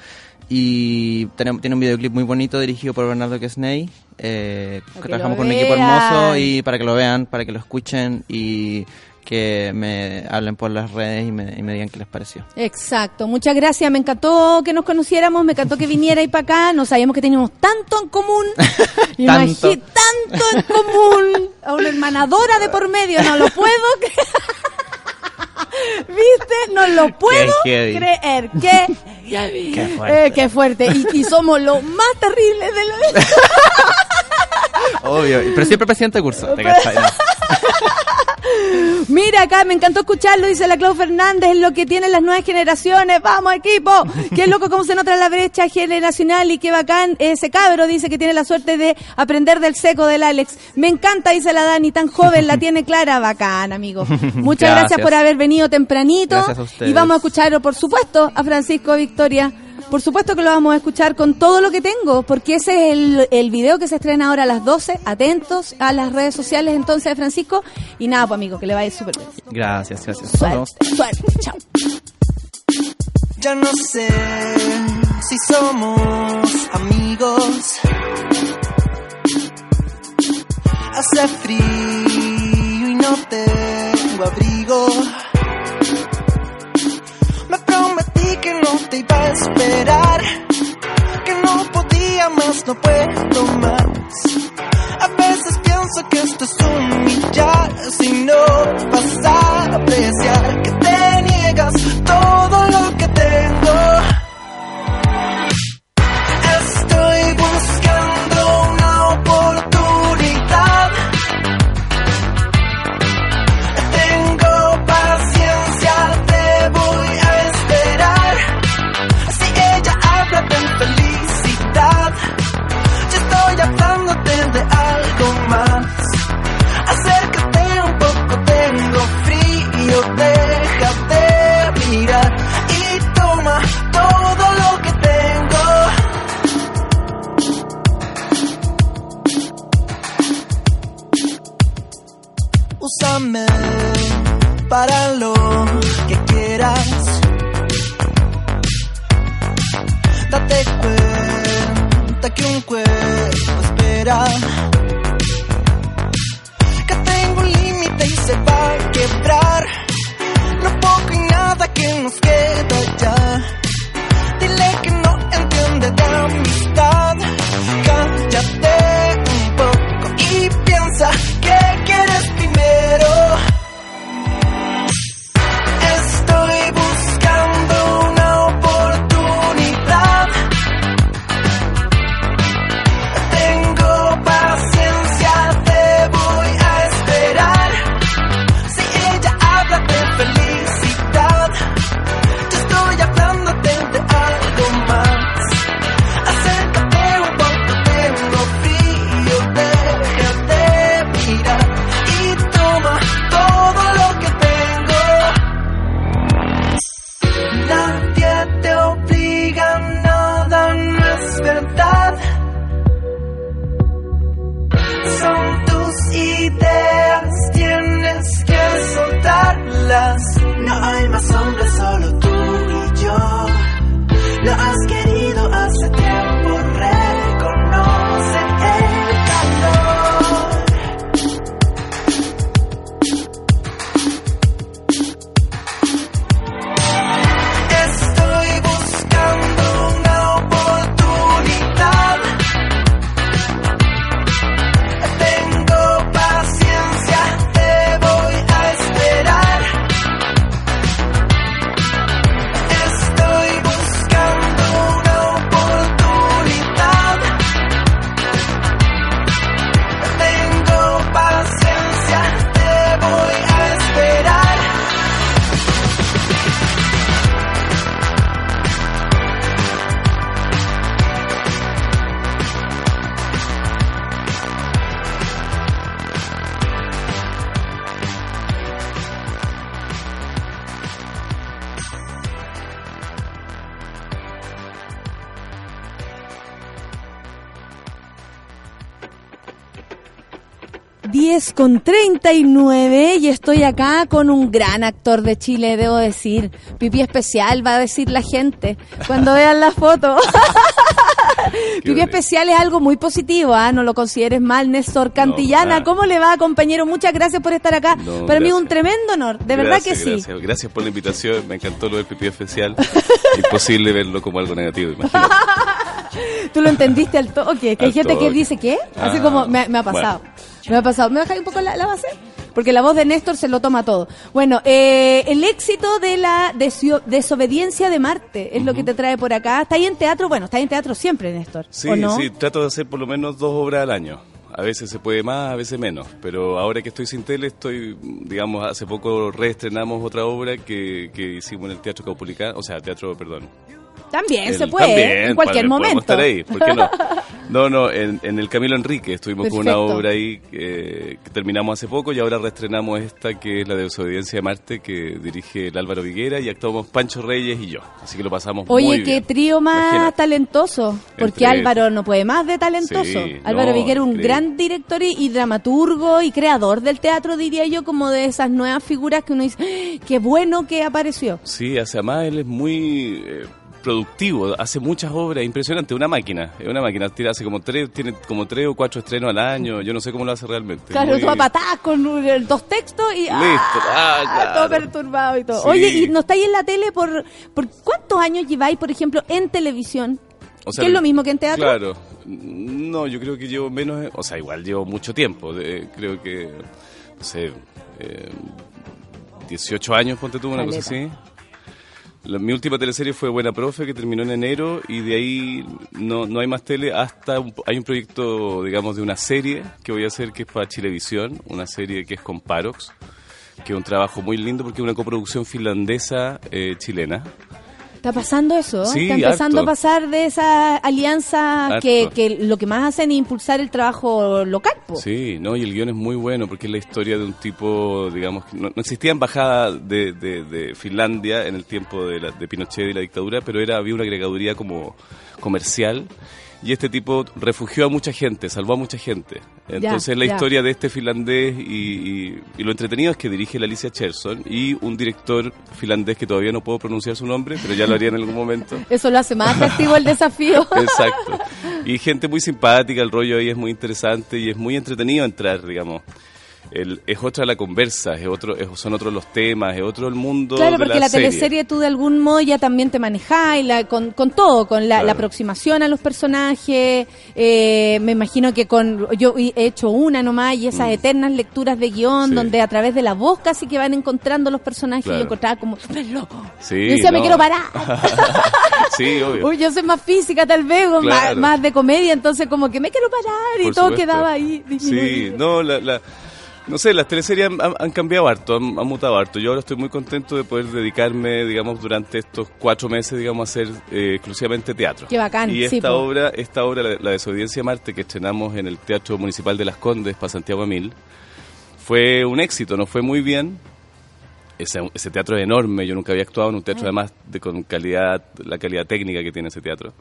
Y tenemos, tiene un videoclip muy bonito dirigido por Bernardo Quesney. Eh, que trabajamos con un equipo hermoso y para que lo vean, para que lo escuchen y que me hablen por las redes y me, y me digan qué les pareció. Exacto, muchas gracias, me encantó que nos conociéramos, me encantó que vinierais para acá, no sabíamos que teníamos tanto en común, Imagi- tanto en común, a una hermanadora de por medio, no lo puedo creer. ¿Viste? No lo puedo creer. Qué, Qué fuerte. Eh, qué fuerte. Y, y somos los más terribles de los... Obvio, pero siempre presidente de curso. ¿te. Mira acá, me encantó escucharlo, dice la Clau Fernández, lo que tienen las nuevas generaciones, vamos equipo, qué loco cómo se nota la brecha generacional y qué bacán ese cabro, dice que tiene la suerte de aprender del seco del Alex, me encanta, dice la Dani, tan joven, la tiene clara, bacán amigo, muchas gracias, Gracias. por haber venido tempranito. Y vamos a escuchar, por supuesto, a Francisco Victoria. Por supuesto que lo vamos a escuchar con todo lo que tengo, porque ese es el, el video que se estrena ahora a las 12. Atentos a las redes sociales entonces de Francisco. Y nada, pues amigo, que le vaya súper bien. Gracias, gracias. Suerte, suerte, chao. Ya no sé si somos amigos. Hace frío y no tengo abrigo. Me prometí que no te iba a esperar, que no podía más, no puedo más. A veces pienso que con 39 y estoy acá con un gran actor de Chile, debo decir. Pipí especial, va a decir la gente cuando vean la foto. Pipí especial es algo muy positivo, ¿ah? no lo consideres mal, Néstor Cantillana. ¿Cómo le va, compañero? Muchas gracias por estar acá. No, Para mí es un tremendo honor, de verdad que sí. Gracias. Gracias por la invitación, me encantó lo del pipí especial. Imposible verlo como algo negativo, imagínate. Tú lo entendiste al toque, que hay gente que dice, ¿qué? Así Ah, como, me, me ha pasado. Me ha pasado. ¿Me bajáis un poco la, la base? Porque la voz de Néstor se lo toma todo. Bueno, eh, el éxito de la desio- desobediencia de Marte es lo que te trae por acá. ¿Está ahí en teatro? Bueno, está ahí en teatro siempre, Néstor. Sí, ¿O no? sí, trato de hacer por lo menos dos obras al año. A veces se puede más, a veces menos. Pero ahora que estoy sin tele, estoy, digamos, hace poco reestrenamos otra obra que, que hicimos en el Teatro Caupolicán, o sea, Teatro, perdón. También El- se puede, también, en cualquier momento. podemos estar ahí, ¿por qué no? No, no, en, en el Camilo Enrique estuvimos con una obra ahí que, que terminamos hace poco y ahora reestrenamos esta que es la de Desobediencia de Marte que dirige el Álvaro Viguera y actuamos Pancho Reyes y yo. Así que lo pasamos Oye, muy qué bien. trío más Imagínate. talentoso. Porque Entre- Álvaro no puede más de talentoso. Sí, Álvaro no, Viguera, un gran director y, y dramaturgo y creador del teatro, diría yo, como de esas nuevas figuras que uno dice, ¡Ah! qué bueno que apareció. Sí, hace además él es muy eh, productivo, hace muchas obras, impresionante, una máquina, es una máquina, tira hace como tres, tiene como tres o cuatro estrenos al año, yo no sé cómo lo hace realmente. Claro, Muy- tú a patadas con dos textos y Listo, ¡ah! ah, claro. todo perturbado y todo. Sí. Oye, ¿y no estáis en la tele por, por cuántos años lleváis, por ejemplo, en televisión? O sea, ¿Que es lo mismo que en teatro? Claro. No, yo creo que llevo menos, o sea, igual llevo mucho tiempo. creo que, no sé, eh, 18 años, ponte tú, una cosa así. La- mi última teleserie fue Buena Profe, que terminó en enero, y de ahí no, no hay más tele hasta un- hay un proyecto, digamos, de una serie que voy a hacer que es para Chilevisión, una serie que es con Parox, que es un trabajo muy lindo porque es una coproducción finlandesa-chilena. ¿Está pasando eso? Sí, Está empezando harto. a pasar de esa alianza que, lo que más hacen es impulsar el trabajo local. po. Sí, no, y el guion es muy bueno porque es la historia de un tipo, digamos, que no, no existía embajada de, de- de Finlandia en el tiempo de, la- de Pinochet y la dictadura, pero era había una agregaduría como comercial y este tipo refugió a mucha gente, salvó a mucha gente. Entonces la ya. historia de este finlandés y, y- y lo entretenido es que dirige la Alicia Cherson y un director finlandés que todavía no puedo pronunciar su nombre, pero ya lo haría en algún momento. Eso lo hace más atractivo el desafío. Exacto. Y gente muy simpática, el rollo ahí es muy interesante y es muy entretenido entrar, digamos. El, es otra la conversa, es otro, es- son otros los temas, es otro el mundo Claro, de porque la, la, serie. teleserie tú de algún modo ya también te manejáis la- con, con todo, con la, Claro. la aproximación a los personajes. eh, me imagino que con yo he hecho una nomás y esas eternas lecturas de guion Mm. Sí. donde a través de la voz casi que van encontrando los personajes y yo encontraba como súper loco. Sí, yo decía, me quiero parar. sí, obvio. Uy, yo soy más física tal vez, más, de comedia, entonces como que me quiero parar y Por todo supuesto. quedaba ahí Sí, no, la- no sé, las teleseries han, han- cambiado harto, han, han mutado harto. Yo ahora estoy muy contento de poder dedicarme, digamos, durante estos cuatro meses, digamos, a hacer eh, exclusivamente teatro. Qué bacán, Y esta obra, esta obra, la, la Desobediencia a Marte, que estrenamos en el Teatro Municipal de Las Condes para Santiago Emil, fue un éxito, nos fue muy bien. Ese, ese teatro es enorme, yo nunca había actuado en un teatro además de con calidad, la calidad técnica que tiene ese teatro.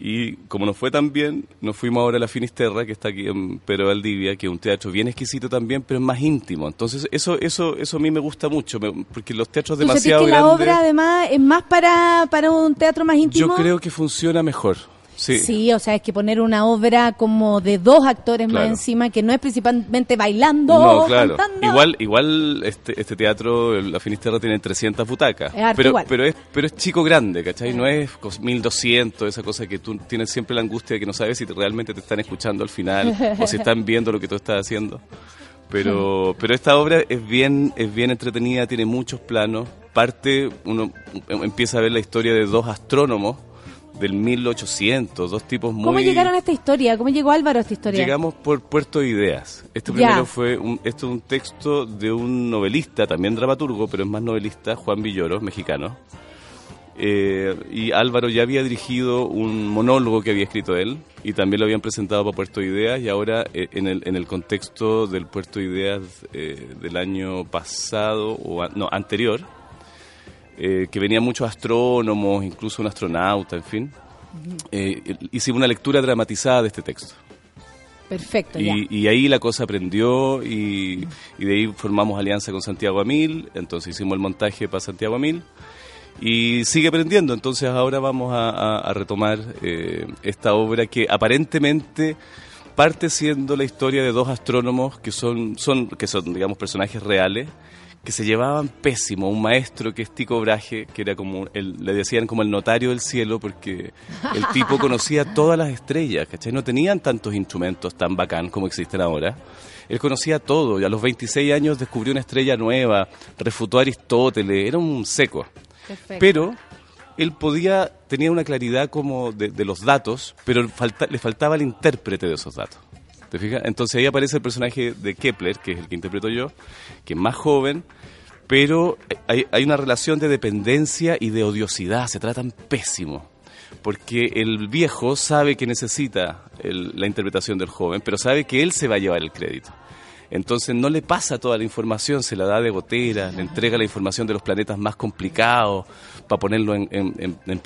Y como nos fue tan bien, nos fuimos ahora a la Finisterra, que está aquí en Pedro Valdivia, que es un teatro bien exquisito también, pero es más íntimo. Entonces, eso eso eso a mí me gusta mucho, me- porque los teatros ¿Tú demasiado que la grandes, obra además es más para, para un teatro más íntimo? yo creo que funciona mejor. Sí. Sí, o sea, es que poner una obra como de dos actores más encima, que no es principalmente bailando, No, claro. cantando. Igual, igual este, este teatro, la Finisterra, tiene 300 butacas. Es pero, igual. pero es pero es chico grande, ¿cachai? No es cos- 1200, esa cosa que tú tienes siempre la angustia de que no sabes si te- realmente te están escuchando al final o si están viendo lo que tú estás haciendo. Pero, pero esta obra es bien, es bien entretenida, tiene muchos planos. Parte, uno em- empieza a ver la historia de dos astrónomos del 1800, dos tipos muy... ¿Cómo llegaron a esta historia? ¿Cómo llegó Álvaro a esta historia? Llegamos por Puerto de Ideas. Este Ya. primero fue un, esto es un texto de un novelista, también dramaturgo, pero es más novelista, Juan Villoro, mexicano. Eh, y Álvaro ya había dirigido un monólogo que había escrito él y también lo habían presentado para Puerto de Ideas y ahora eh, en, el, en el contexto del Puerto de Ideas eh, del año pasado, o a- no, anterior, eh, que venían muchos astrónomos, incluso un astronauta, en fin, eh, hicimos una lectura dramatizada de este texto. Perfecto, ya. Y, y ahí la cosa aprendió y, y de ahí formamos alianza con Santiago Amil, entonces hicimos el montaje para Santiago Amil y sigue aprendiendo, entonces ahora vamos a, a- a retomar eh, esta obra que aparentemente parte siendo la historia de dos astrónomos que son, son, que son digamos, personajes reales que se llevaban pésimo, un maestro que es Tico Braje, que era como, el, le decían como el notario del cielo, porque el tipo conocía todas las estrellas, ¿cachai? No tenían tantos instrumentos tan bacán como existen ahora. Él conocía todo, y a los 26 años descubrió una estrella nueva, refutó a Aristóteles, era un seco. Perfecto. Pero él podía, tenía una claridad como de, de los datos, pero falta- le faltaba el intérprete de esos datos. ¿Te fijas? Entonces ahí aparece el personaje de Kepler, que es el que interpreto yo, que es más joven, pero hay, hay una relación de dependencia y de odiosidad, se tratan pésimo. Porque el viejo sabe que necesita el- la interpretación del joven, pero sabe que él se va a llevar el crédito. Entonces no le pasa toda la información, se la da de gotera, le entrega la información de los planetas más complicados para ponerlo en, en, en- en.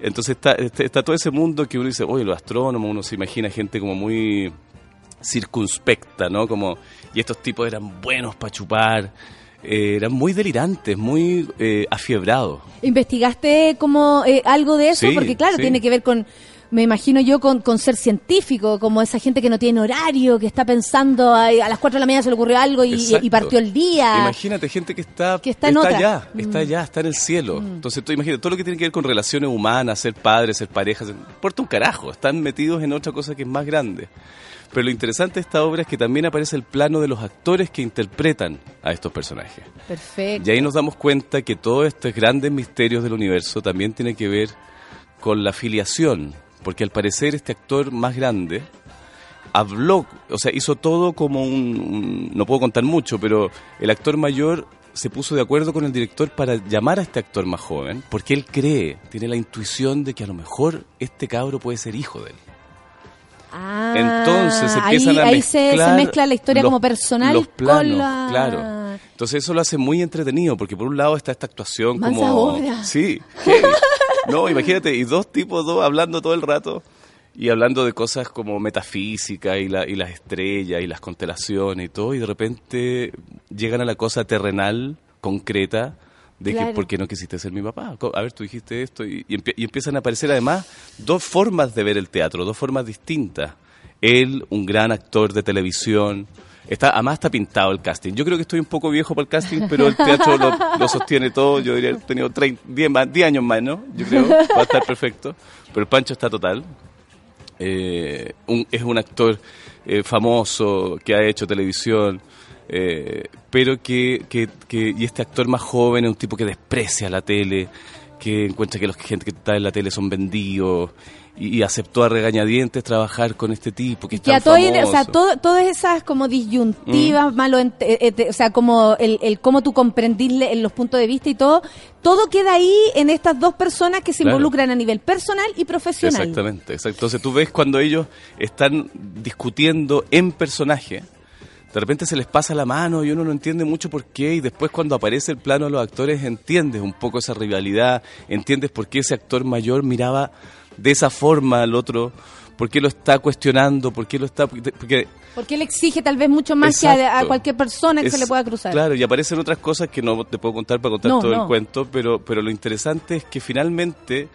Entonces está, está, está todo ese mundo que uno dice, oye, los astrónomos, uno se imagina gente como muy circunspecta, ¿no? Como, y estos tipos eran buenos para chupar, eh, eran muy delirantes, muy eh, afiebrados. ¿Investigaste como eh, algo de eso? Sí, Porque claro, sí. tiene que ver con, me imagino yo, con, con ser científico, como esa gente que no tiene horario, que está pensando a las 4 de la mañana se le ocurrió algo y, partió el día. Imagínate gente que está, Que está en otra. allá, Mm. está allá, está en el cielo. Entonces tú imagínate, todo lo que tiene que ver con relaciones humanas, ser padre, ser pareja, se- importa un carajo, están metidos en otra cosa que es más grande. Pero lo interesante de esta obra es que también aparece el plano de los actores que interpretan a estos personajes. Perfecto. Y ahí nos damos cuenta que todos estos grandes misterios del universo también tiene que ver con la filiación, porque al parecer este actor más grande habló, o sea, hizo todo como un, un- no puedo contar mucho, pero el actor mayor se puso de acuerdo con el director para llamar a este actor más joven, porque él cree, tiene la intuición de que a lo mejor este cabro puede ser hijo de él. Ah, Entonces se ahí, empiezan a ahí se, mezcla la historia los- como personal los planos, con la... claro. Entonces eso lo hace muy entretenido, porque por un lado está esta actuación Mansa como... obra. Sí, heavy. No, imagínate, y dos tipos, dos hablando todo el rato. y hablando de cosas como metafísica y, la, y las estrellas y las constelaciones y todo, y de repente llegan a la cosa terrenal, concreta, de Claro. que por qué no quisiste ser mi papá. A ver, tú dijiste esto y, y empie- y empiezan a aparecer además dos formas de ver el teatro, dos formas distintas. Él, un gran actor de televisión, está, además está pintado el casting. Yo creo que estoy un poco viejo para el casting, pero el teatro lo, sostiene todo. Yo diría he tenido 30, 10, más, 10 años más, ¿no? Yo creo, va a estar perfecto. Pero el Pancho está total. Eh, es un actor eh, famoso que ha hecho televisión, eh, pero que, que- y este actor más joven es un tipo que desprecia la tele, que encuentra que los gente que está en la tele son vendidos y, y aceptó a regañadientes trabajar con este tipo que es tan a todo, o sea, famoso. todo- todas esas como disyuntivas, malo, ent- eh, eh, o sea, como el, el cómo tú comprendirle en los puntos de vista y todo, todo queda ahí en estas dos personas que se Claro. involucran a nivel personal y profesional. Exactamente, exacto. Entonces tú ves cuando ellos están discutiendo en personaje, de repente se les pasa la mano y uno no entiende mucho por qué y después cuando aparece el plano de los actores entiendes un poco esa rivalidad, entiendes por qué ese actor mayor miraba de esa forma al otro, por qué lo está cuestionando, por qué lo está... Porque Porque él exige tal vez mucho más que a, cualquier persona que se le pueda cruzar. Claro, y aparecen otras cosas que no te puedo contar para contar No, todo no. el cuento, pero, pero lo interesante es que finalmente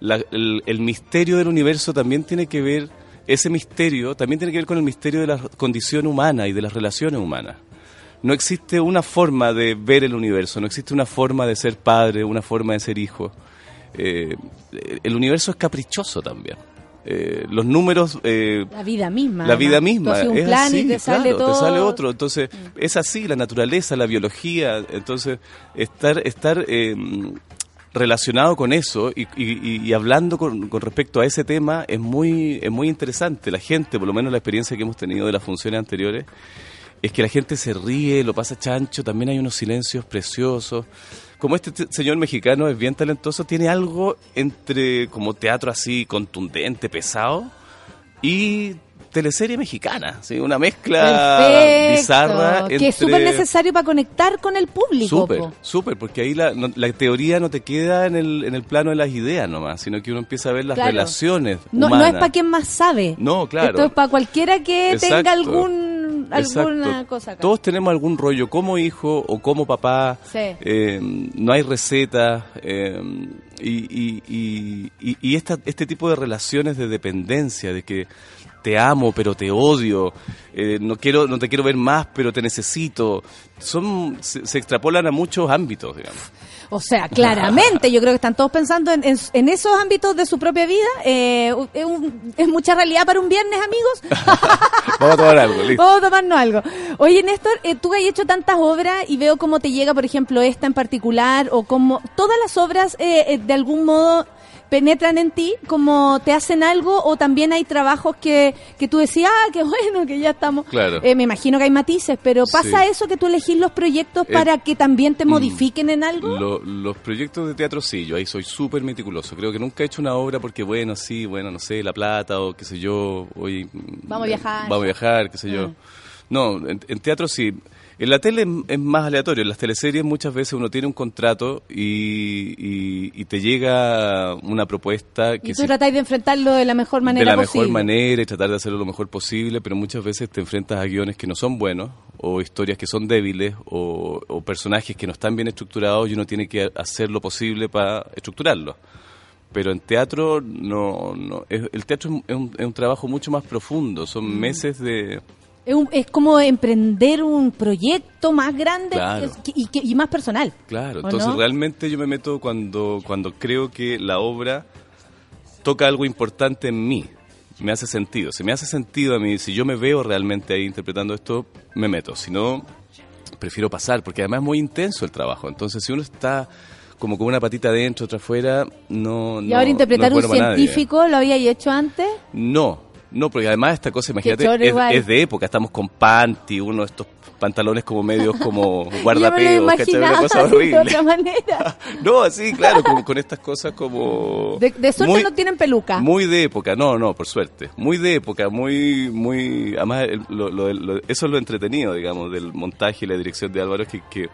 la- el, el misterio del universo también tiene que ver, ese misterio también tiene que ver con el misterio de la condición humana y de las relaciones humanas. No existe una forma de ver el universo, no existe una forma de ser padre, una forma de ser hijo. Eh, el universo es caprichoso también. Eh, los números eh, La vida misma. la vida. Tú misma un es plan así, y te sale claro, todo. te sale otro entonces es así la naturaleza la biología entonces estar estar eh, relacionado con eso y, hablando con, respecto a ese tema es muy es muy interesante la gente por lo menos la experiencia que hemos tenido de las funciones anteriores es que la gente se ríe, lo pasa chancho, también hay unos silencios preciosos. Como este señor mexicano es bien talentoso, tiene algo entre como teatro así contundente, pesado, y teleserie mexicana, ¿sí? una mezcla Perfecto, bizarra. Que es súper necesario para conectar con el público. Súper, po. súper, porque ahí la, no- la teoría no te queda en el, en el plano de las ideas nomás, sino que uno empieza a ver las Claro. relaciones No, no humanas. es para quien más sabe. No, claro. Esto es para cualquiera que tenga algún, alguna Exacto. cosa acá. Todos tenemos algún rollo como hijo o como papá. Sí. Eh, no hay recetas. eh, y y, y, y- y esta, este tipo de relaciones de dependencia, de que te amo pero te odio, eh, no quiero no te quiero ver más pero te necesito, son se, se extrapolan a muchos ámbitos, digamos. O sea, claramente, yo creo que están todos pensando en, en- en esos ámbitos de su propia vida. Eh, es, un- es mucha realidad para un viernes, amigos. Vamos a tomar algo, listo. Vamos a tomarnos algo. Oye, Néstor, eh, tú has hecho tantas obras y veo cómo te llega, por ejemplo, esta en particular, o cómo todas las obras eh, eh, de algún modo penetran en ti, como te hacen algo, o también hay trabajos que, que tú decías, ah, qué bueno, que ya estamos. Claro. Eh, me imagino que hay matices, pero ¿pasa Sí. eso que tú elegís los proyectos Eh, para que también te mm, modifiquen en algo? Lo- los proyectos de teatro sí, yo ahí soy súper meticuloso. Creo que nunca he hecho una obra porque, bueno, sí, bueno, no sé, La Plata o qué sé yo, hoy... Vamos a viajar. Vamos a viajar, qué sé yo. Ah. No, en, en teatro sí. En la tele es, más aleatorio. En las teleseries muchas veces uno tiene un contrato y, y- y te llega una propuesta que Y tú si- tratáis de enfrentarlo de la mejor manera de la posible. mejor manera y tratar de hacerlo lo mejor posible, pero muchas veces te enfrentas a guiones que no son buenos, o historias que son débiles, o, o personajes que no están bien estructurados y uno tiene que hacer lo posible para estructurarlos. Pero en teatro, no, no es- el teatro es un, es un- es un trabajo mucho más profundo, son Mm. meses de... Es, un- es como emprender un proyecto más grande Claro. y, que- y más personal. Claro, ¿O entonces no? realmente yo me meto cuando, cuando creo que la obra toca algo importante en mí, me hace sentido. Si me hace sentido a mí, si yo me veo realmente ahí interpretando esto, me meto. Si no, prefiero pasar, porque además es muy intenso el trabajo. Entonces, si uno está como con una patita adentro, otra afuera, no... Y no- ahora interpretar no es un bueno nadie. científico, ¿lo había hecho antes? No, no, porque además esta cosa, imagínate, es, de época, estamos con panty, uno de estos pantalones como medios como guardapeos, ¿cachai? Una de otra manera. No, así, claro, con estas cosas como... De, de suerte muy, no tienen peluca. Muy de época, no, no, por suerte. Muy de época, muy, muy... Además, lo- lo- lo- eso es lo entretenido, digamos, del montaje y la dirección de Álvaro, que, que,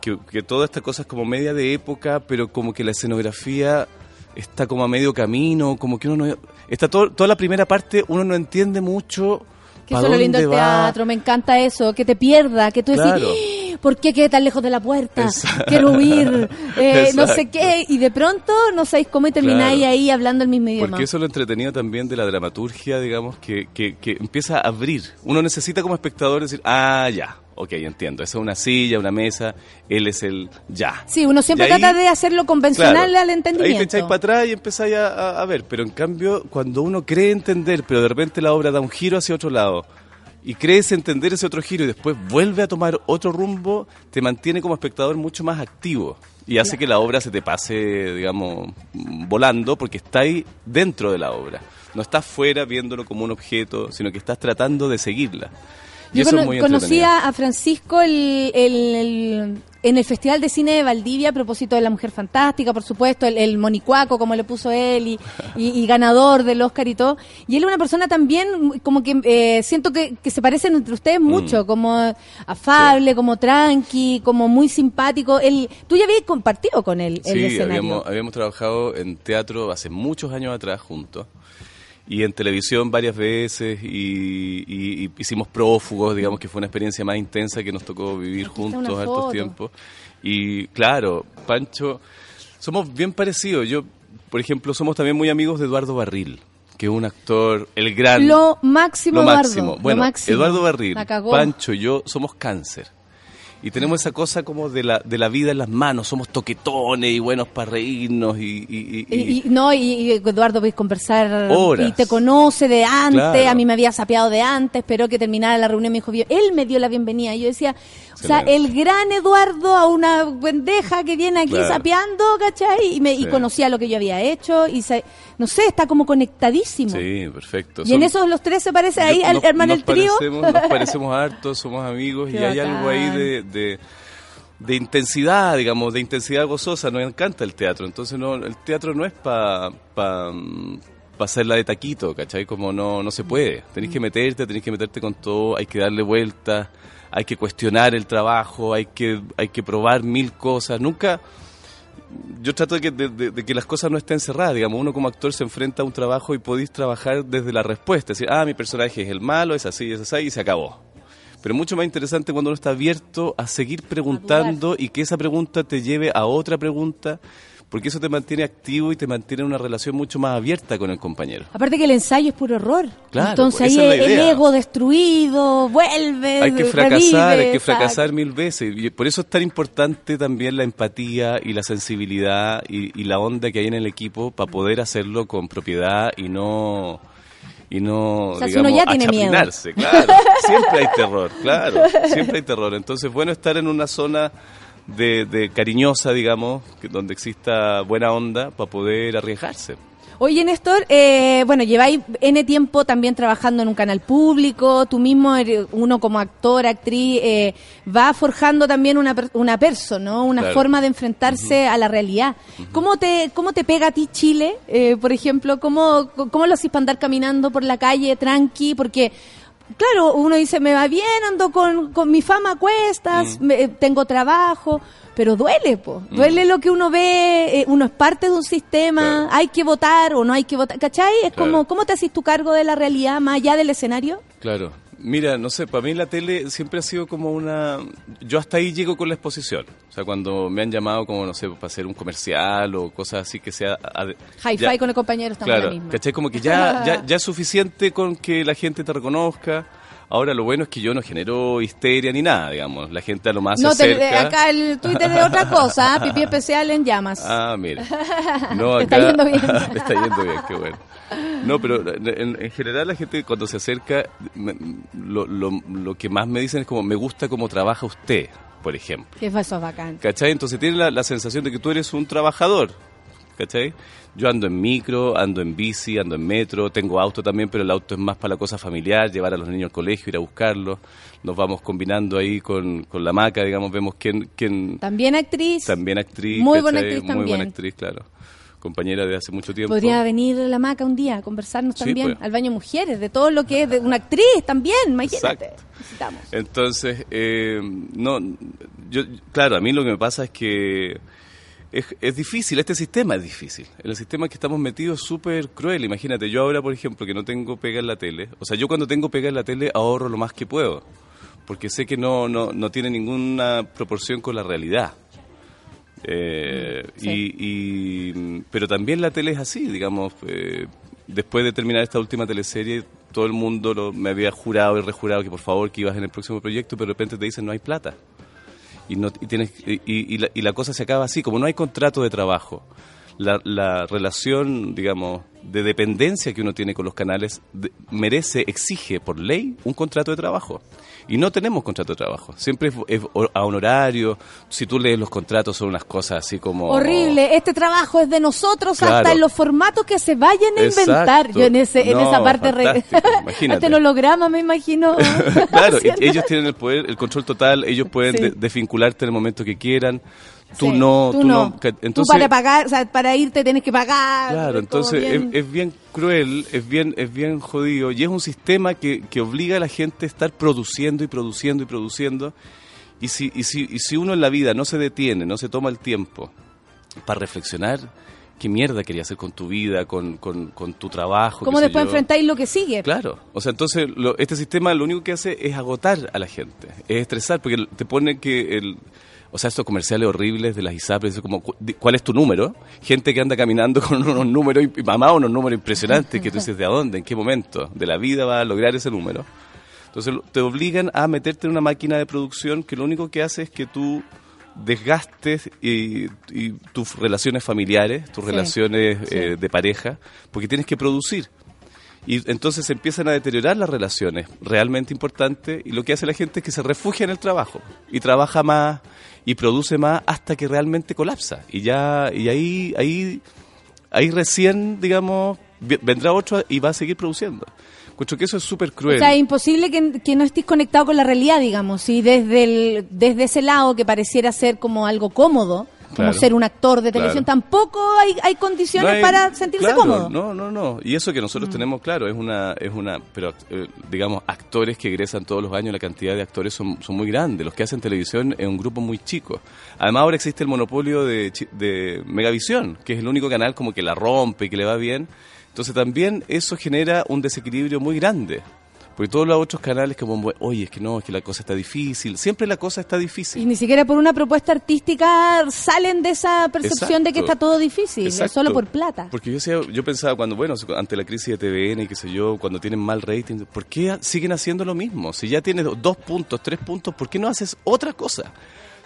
que, que toda esta cosa es como media de época, pero como que la escenografía está como a medio camino, como que uno no... Está todo, toda la primera parte, uno no entiende mucho Que eso es lo lindo del teatro, me encanta eso, que te pierda, que tú Claro. decís, "¡Ah! ¿por qué quedé tan lejos de la puerta? Exacto. Quiero huir, eh, no sé qué, y de pronto no sabéis cómo y termináis Claro. ahí hablando el mismo idioma. Porque eso es lo entretenido también de la dramaturgia, digamos, que, que, que empieza a abrir. Uno necesita como espectador decir, ah, ya, ok, entiendo, esa es una silla, una mesa, él es el ya. Sí, uno siempre Y ahí- trata de hacerlo convencional Claro, al entendimiento. Ahí te echáis para atrás y empezáis a, ver, pero en cambio, cuando uno cree entender, pero de repente la obra da un giro hacia otro lado, y crees entender ese otro giro y después vuelve a tomar otro rumbo, te mantiene como espectador mucho más activo. Y hace que la obra se te pase, digamos, volando, porque está ahí dentro de la obra. No estás fuera viéndolo como un objeto, sino que estás tratando de seguirla. Y Yo cono- es muy conocí entretenido. a, Francisco el- el- el- en el Festival de Cine de Valdivia a propósito de La Mujer Fantástica, por supuesto, el, el monicuaco, como le puso él, y, y- y ganador del Oscar y todo. Y él es una persona también, como que eh, siento que, que se parecen entre ustedes mucho, como afable, como tranqui, como muy simpático. Él, tú ya habías compartido con él el Sí, escenario. habíamos, habíamos trabajado en teatro hace muchos años atrás juntos y en televisión varias veces y, y- y hicimos prófugos, digamos que fue una experiencia más intensa que nos tocó vivir Aquí juntos hartos foto. tiempos. Y claro, Pancho, somos bien parecidos. Yo, por ejemplo, somos también muy amigos de Eduardo Barril, que es un actor, el gran... Lo máximo, Lo Eduardo. máximo. lo Bueno, máximo. Eduardo Barril. Pancho y yo somos cáncer. Y tenemos esa cosa como de la, de la vida en las manos. Somos toquetones y buenos para reírnos y... y- y- Y, no, y, Eduardo podéis conversar Horas. y te conoce de antes, Claro. a mí me había sapeado de antes, esperó que terminara la reunión, me dijo, él me dio la bienvenida. Y yo decía, o sea, Excelente. el gran Eduardo a una pendeja que viene aquí Claro. sapeando, ¿cachai? Y, me, y Sí. conocía lo que yo había hecho y se, no sé, está como conectadísimo. Sí, perfecto. Y en Son- esos los tres se parece ahí yo- al nos- hermano nos el trío. Parecemos, nos parecemos harto, somos amigos Qué y hay algo ahí bacán. de, de, de intensidad, digamos, de intensidad gozosa. Nos encanta el teatro. Entonces, no, el teatro no es para pa, pa hacerla de taquito, ¿cachai? Como no, no se puede. Tenés Mm. que meterte, tenés que meterte con todo, hay que darle vueltas, hay que cuestionar el trabajo, hay que, hay que probar mil cosas. Nunca yo trato de que, de, de- de que las cosas no estén cerradas, digamos, uno como actor se enfrenta a un trabajo y podéis trabajar desde la respuesta, es decir, ah, mi personaje es el malo, es así, es así, y se acabó. Pero mucho más interesante cuando uno está abierto a seguir preguntando y que esa pregunta te lleve a otra pregunta, porque eso te mantiene activo y te mantiene en una relación mucho más abierta con el compañero. Aparte que el ensayo es puro error. Claro, Entonces pues, ahí es el ego destruido, vuelve, Hay que fracasar, revive, hay que fracasar mil veces. Y por eso es tan importante también la empatía y la sensibilidad y, y la onda que hay en el equipo para poder hacerlo con propiedad y no y no O sea, si digamos uno ya tiene miedo. claro. Siempre hay terror, claro, siempre hay terror. Entonces, bueno estar en una zona de, de cariñosa, digamos, que, donde exista buena onda para poder arriesgarse. Oye, Néstor, eh, bueno, lleváis N tiempo también trabajando en un canal público, tú mismo, eres- uno como actor, actriz, eh, va forjando también una, una persona, ¿no? Una Claro. forma de enfrentarse a la realidad. ¿Cómo, te, ¿Cómo te pega a ti Chile, eh, por ejemplo? ¿Cómo, ¿Cómo lo haces para andar caminando por la calle tranqui? Porque... Claro, uno dice, me va bien, ando con, con mi fama a cuestas, me- eh, tengo trabajo, pero duele, po. Duele lo que uno ve, eh, uno es parte de un sistema, hay que votar o no hay que votar, ¿cachai? Es Claro. como, ¿cómo te haces tu cargo de la realidad más allá del escenario? Claro. Mira, no sé, para mí la tele siempre ha sido como una... Yo hasta ahí llego con la exposición. O sea, cuando me han llamado como, no sé, para hacer un comercial o cosas así que sea... Hi-fi con el compañero en Claro, la misma. ¿cachai? Como que ya, ya, ya es suficiente con que la gente te reconozca. Ahora lo bueno es que yo no genero histeria ni nada, digamos. La gente a lo más No, se te- acerca. acá el Twitter es otra cosa, ¿ah? pipí especial en llamas. Ah, mira. No, Te está acá- yendo bien. Me está yendo bien, qué bueno. No, pero en, en general la gente cuando se acerca, me- lo, lo, lo que más me dicen es como, me gusta cómo trabaja usted, por ejemplo. Que eso bacán. ¿Cachai? Entonces tiene la, la sensación de que tú eres un trabajador. ¿Cachai? Yo ando en micro, ando en bici, ando en metro, tengo auto también, pero el auto es más para la cosa familiar, llevar a los niños al colegio, ir a buscarlos. Nos vamos combinando ahí con, con la maca, digamos, vemos quién, quién También actriz. también actriz. Muy buena ¿cachai? actriz Muy también. buena actriz, claro. Compañera de hace mucho tiempo. Podría venir la maca un día a conversarnos Sí, también pues. al baño mujeres, de todo lo que es de una actriz también, imagínate. Necesitamos. Entonces, eh, no, yo, claro, a mí lo que me pasa es que es, es difícil, este sistema es difícil. El sistema que estamos metidos es súper cruel. Imagínate, yo ahora, por ejemplo, que no tengo pega en la tele, o sea, yo cuando tengo pega en la tele ahorro lo más que puedo, porque sé que no, no, no tiene ninguna proporción con la realidad. Eh, Sí. y, y- pero también la tele es así, digamos. eh, después de terminar esta última teleserie, todo el mundo lo- me había jurado y rejurado que por favor que ibas en el próximo proyecto, pero de repente te dicen no hay plata. Y, no, y, tienes, y, la, y la cosa se acaba así, como no hay contrato de trabajo. La, la relación, digamos, de dependencia que uno tiene con los canales de- merece, exige por ley un contrato de trabajo. Y no tenemos contrato de trabajo. Siempre es, es a honorario. Si tú lees los contratos son unas cosas así como... Horrible, este trabajo es de nosotros Claro. hasta en los formatos que se vayan a Exacto. inventar. Yo en, ese, en esa parte re- imagínate. hasta holograma me imagino. claro, ellos tienen el poder, el control total, ellos pueden Sí. de- desvincularte en el momento que quieran. Tú Sí, no, tú tú no. no. Ca- Tú Entonces, para pagar, o sea, para irte tienes que pagar. Claro, entonces es, bien- es bien cruel, es bien, es bien jodido y es un sistema que, que obliga a la gente a estar produciendo y produciendo y produciendo. Y si, y, si, y si uno en la vida no se detiene, no se toma el tiempo para reflexionar qué mierda quería hacer con tu vida, con, con, con tu trabajo. ¿Cómo después enfrentáis lo que sigue? Claro, o sea, entonces lo- este sistema lo único que hace es agotar a la gente, es estresar, porque te pone que el... O sea, estos comerciales horribles de las ISAPRES, es como, ¿cuál es tu número? Gente que anda caminando con unos números, y mamá, unos números impresionantes, que tú dices, ¿de dónde? ¿En qué momento? ¿De la vida va a lograr ese número? Entonces te obligan a meterte en una máquina de producción que lo único que hace es que tú desgastes y, y tus relaciones familiares, tus Sí, relaciones sí. eh, de pareja, porque tienes que producir. Y entonces se empiezan a deteriorar las relaciones realmente importantes y lo que hace la gente es que se refugia en el trabajo y trabaja más y produce más hasta que realmente colapsa. Y ya y ahí ahí ahí recién, digamos, vendrá otro y va a seguir produciendo. Encuentro que eso es súper O cruel. sea, es imposible que, que no estés conectado con la realidad, digamos, y desde, el, desde ese lado que pareciera ser como algo cómodo, como Claro. ser un actor de televisión, Claro. tampoco hay, hay condiciones No hay- para sentirse claro, cómodo. No, no, no. Y eso que nosotros tenemos, claro, es una, es una, pero eh, digamos, actores que egresan todos los años, la cantidad de actores son, son muy grandes. Los que hacen televisión es un grupo muy chico. Además ahora existe el monopolio de, de Megavisión, que es el único canal como que la rompe y que le va bien. Entonces también eso genera un desequilibrio muy grande. Porque todos los otros canales como, oye, es que no, es que la cosa está difícil. Siempre la cosa está difícil. Y ni siquiera por una propuesta artística salen de esa percepción de que está todo difícil, Exacto. solo por plata. Porque yo, yo pensaba cuando, bueno, ante la crisis de TVN y qué sé yo, cuando tienen mal rating, ¿por qué siguen haciendo lo mismo? Si ya tienes dos puntos, tres puntos, ¿por qué no haces otra cosa?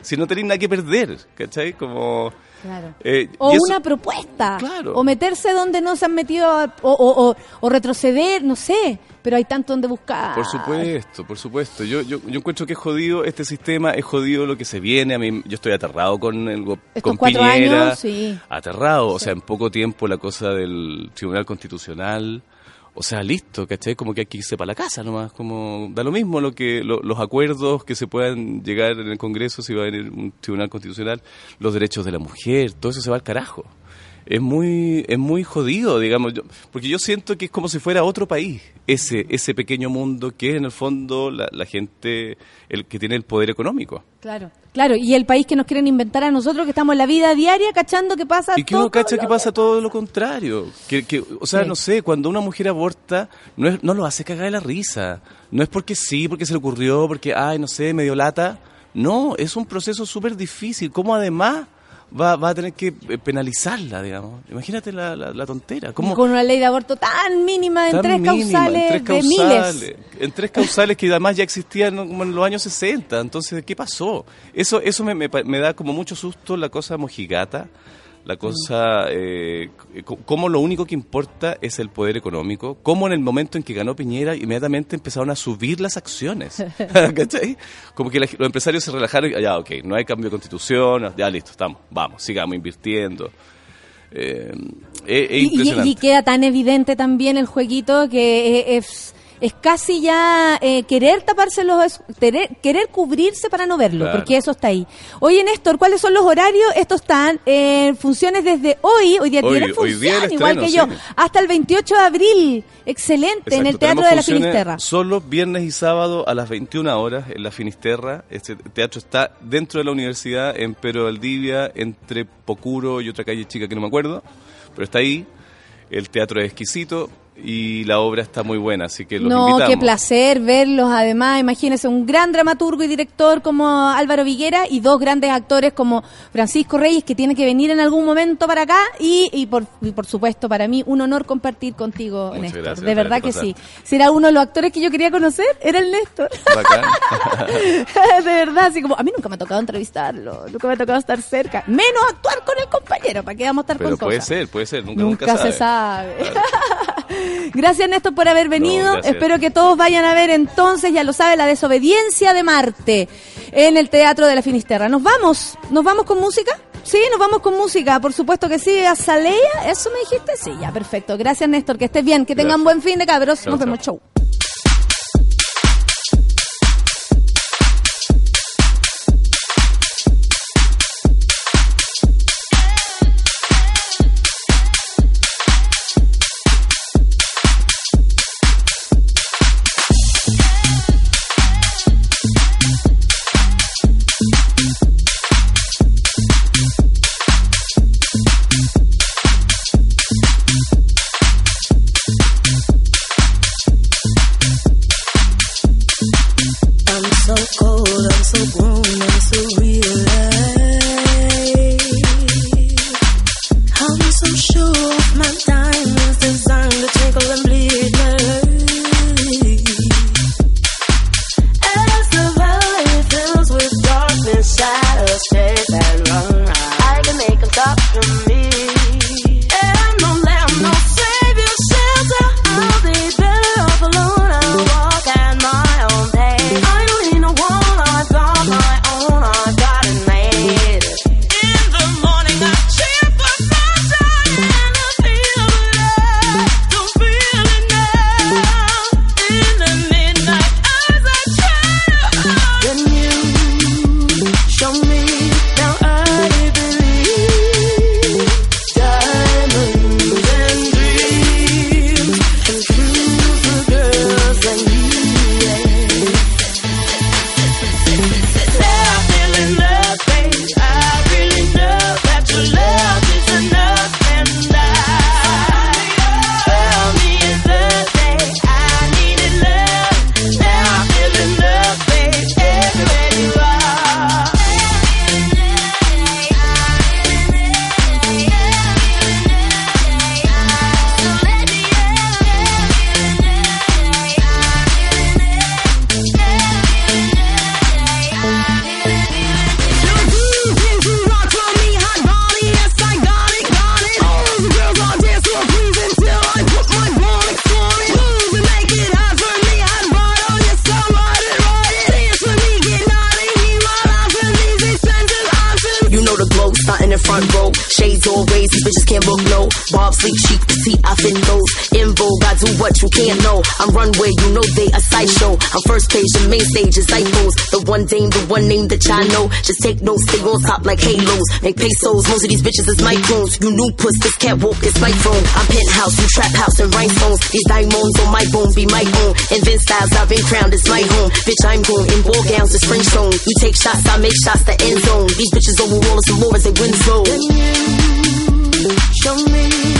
Si no tenés nada que perder, ¿cachai? Como... Claro. eh, O eso- una propuesta. Claro. O meterse donde no se han metido, o, o- o- o retroceder, no sé. Pero hay tanto donde buscar. Por supuesto, por supuesto. Yo, yo, yo encuentro que es jodido este sistema, es jodido lo que se viene. A mí, yo estoy aterrado con el Estos con cuatro Piñera. años, sí. Aterrado, o sea, en poco tiempo la cosa del Tribunal Constitucional. O sea, listo, ¿cachai? Como que hay que irse para la casa nomás, como da lo mismo lo que lo- los acuerdos que se puedan llegar en el Congreso si va a haber un Tribunal Constitucional, los derechos de la mujer, todo eso se va al carajo. Es muy es muy jodido, digamos, yo- porque yo siento que es como si fuera otro país, ese ese pequeño mundo que es en el fondo la, la gente el que tiene el poder económico. Claro, claro. Y el país que nos quieren inventar a nosotros, que estamos en la vida diaria cachando que pasa Y que todo uno cacha que pasa todo lo contrario. Que, que, o sea, Sí. no sé, cuando una mujer aborta, no, es, no lo hace cagar de la risa. No es porque sí, porque se le ocurrió, porque, ay, no sé, medio lata. No, es un proceso súper difícil. ¿Cómo además va, va a tener que eh, penalizarla, digamos? Imagínate la, la, la tontera. ¿Cómo, Con una ley de aborto tan mínima en tan tres mínima, causales en tres de causales, miles. En tres causales que además ya existían como en los años 60. Entonces, ¿qué pasó? Eso eso me, me, me da como mucho susto la cosa mojigata, la cosa, eh, cómo lo único que importa es el poder económico, cómo en el momento en que ganó Piñera inmediatamente empezaron a subir las acciones. ¿Cachai? Como que la- los empresarios se relajaron y ya, ok, no hay cambio de constitución, ya listo, estamos, vamos, sigamos invirtiendo. Eh, es, es Y- y, queda tan evidente también el jueguito que es, es casi ya eh, querer taparse los, es- querer, querer cubrirse para no verlo, Claro. porque eso está ahí. Oye, Néstor, ¿cuáles son los horarios? Estos están en funciones desde hoy, hoy día Hoy- tiene hoy día el función, igual que yo, sí. hasta el 28 de abril. Excelente, en el Teatro de la Finisterra. Solo viernes y sábado a las 21 horas en la Finisterra. Este teatro está dentro de la universidad, en Pedro Valdivia, entre Pocuro y otra calle chica que no me acuerdo. Pero está ahí. El teatro es exquisito y la obra está muy buena, así que los No, invitamos. qué placer verlos. Además, imagínense un gran dramaturgo y director como Álvaro Viguera y dos grandes actores como Francisco Reyes que tiene que venir en algún momento para acá y, y por, y por supuesto para mí un honor compartir contigo, Muchas Néstor. gracias, de verdad que sí. Si era uno de los actores que yo quería conocer, era el Néstor. Bacán. de verdad, así como a mí nunca me ha tocado entrevistarlo, nunca me ha tocado estar cerca, menos actuar con el compañero, ¿para qué vamos a estar Pero con puede cosas? ser, puede ser. Nunca, Nunca, nunca se sabe. Gracias Néstor por haber venido. No. Espero que todos vayan a ver entonces, ya lo sabe, la desobediencia de Marte en el Teatro de la Finisterra. Nos vamos, nos vamos con música. Sí, nos vamos con música, por supuesto que sí. Azalea, ¿eso me dijiste? Sí, ya, perfecto. Gracias Néstor, que estés bien, que tengan Gracias. buen fin de cabros. Nos vemos, chau. Y'all know. Just take notes, stay on top like halos. Make pesos, most of these bitches is microns. You new puss, this catwalk is my phone. I'm penthouse, you trap house and rhinestones. These diamonds on my bone be my own. Invent styles, I've been crowned, it's my home. Bitch, I'm going in ball gowns, it's French zone. You take shots, I make shots, the end zone. These bitches over wall some more as they win slow. Show me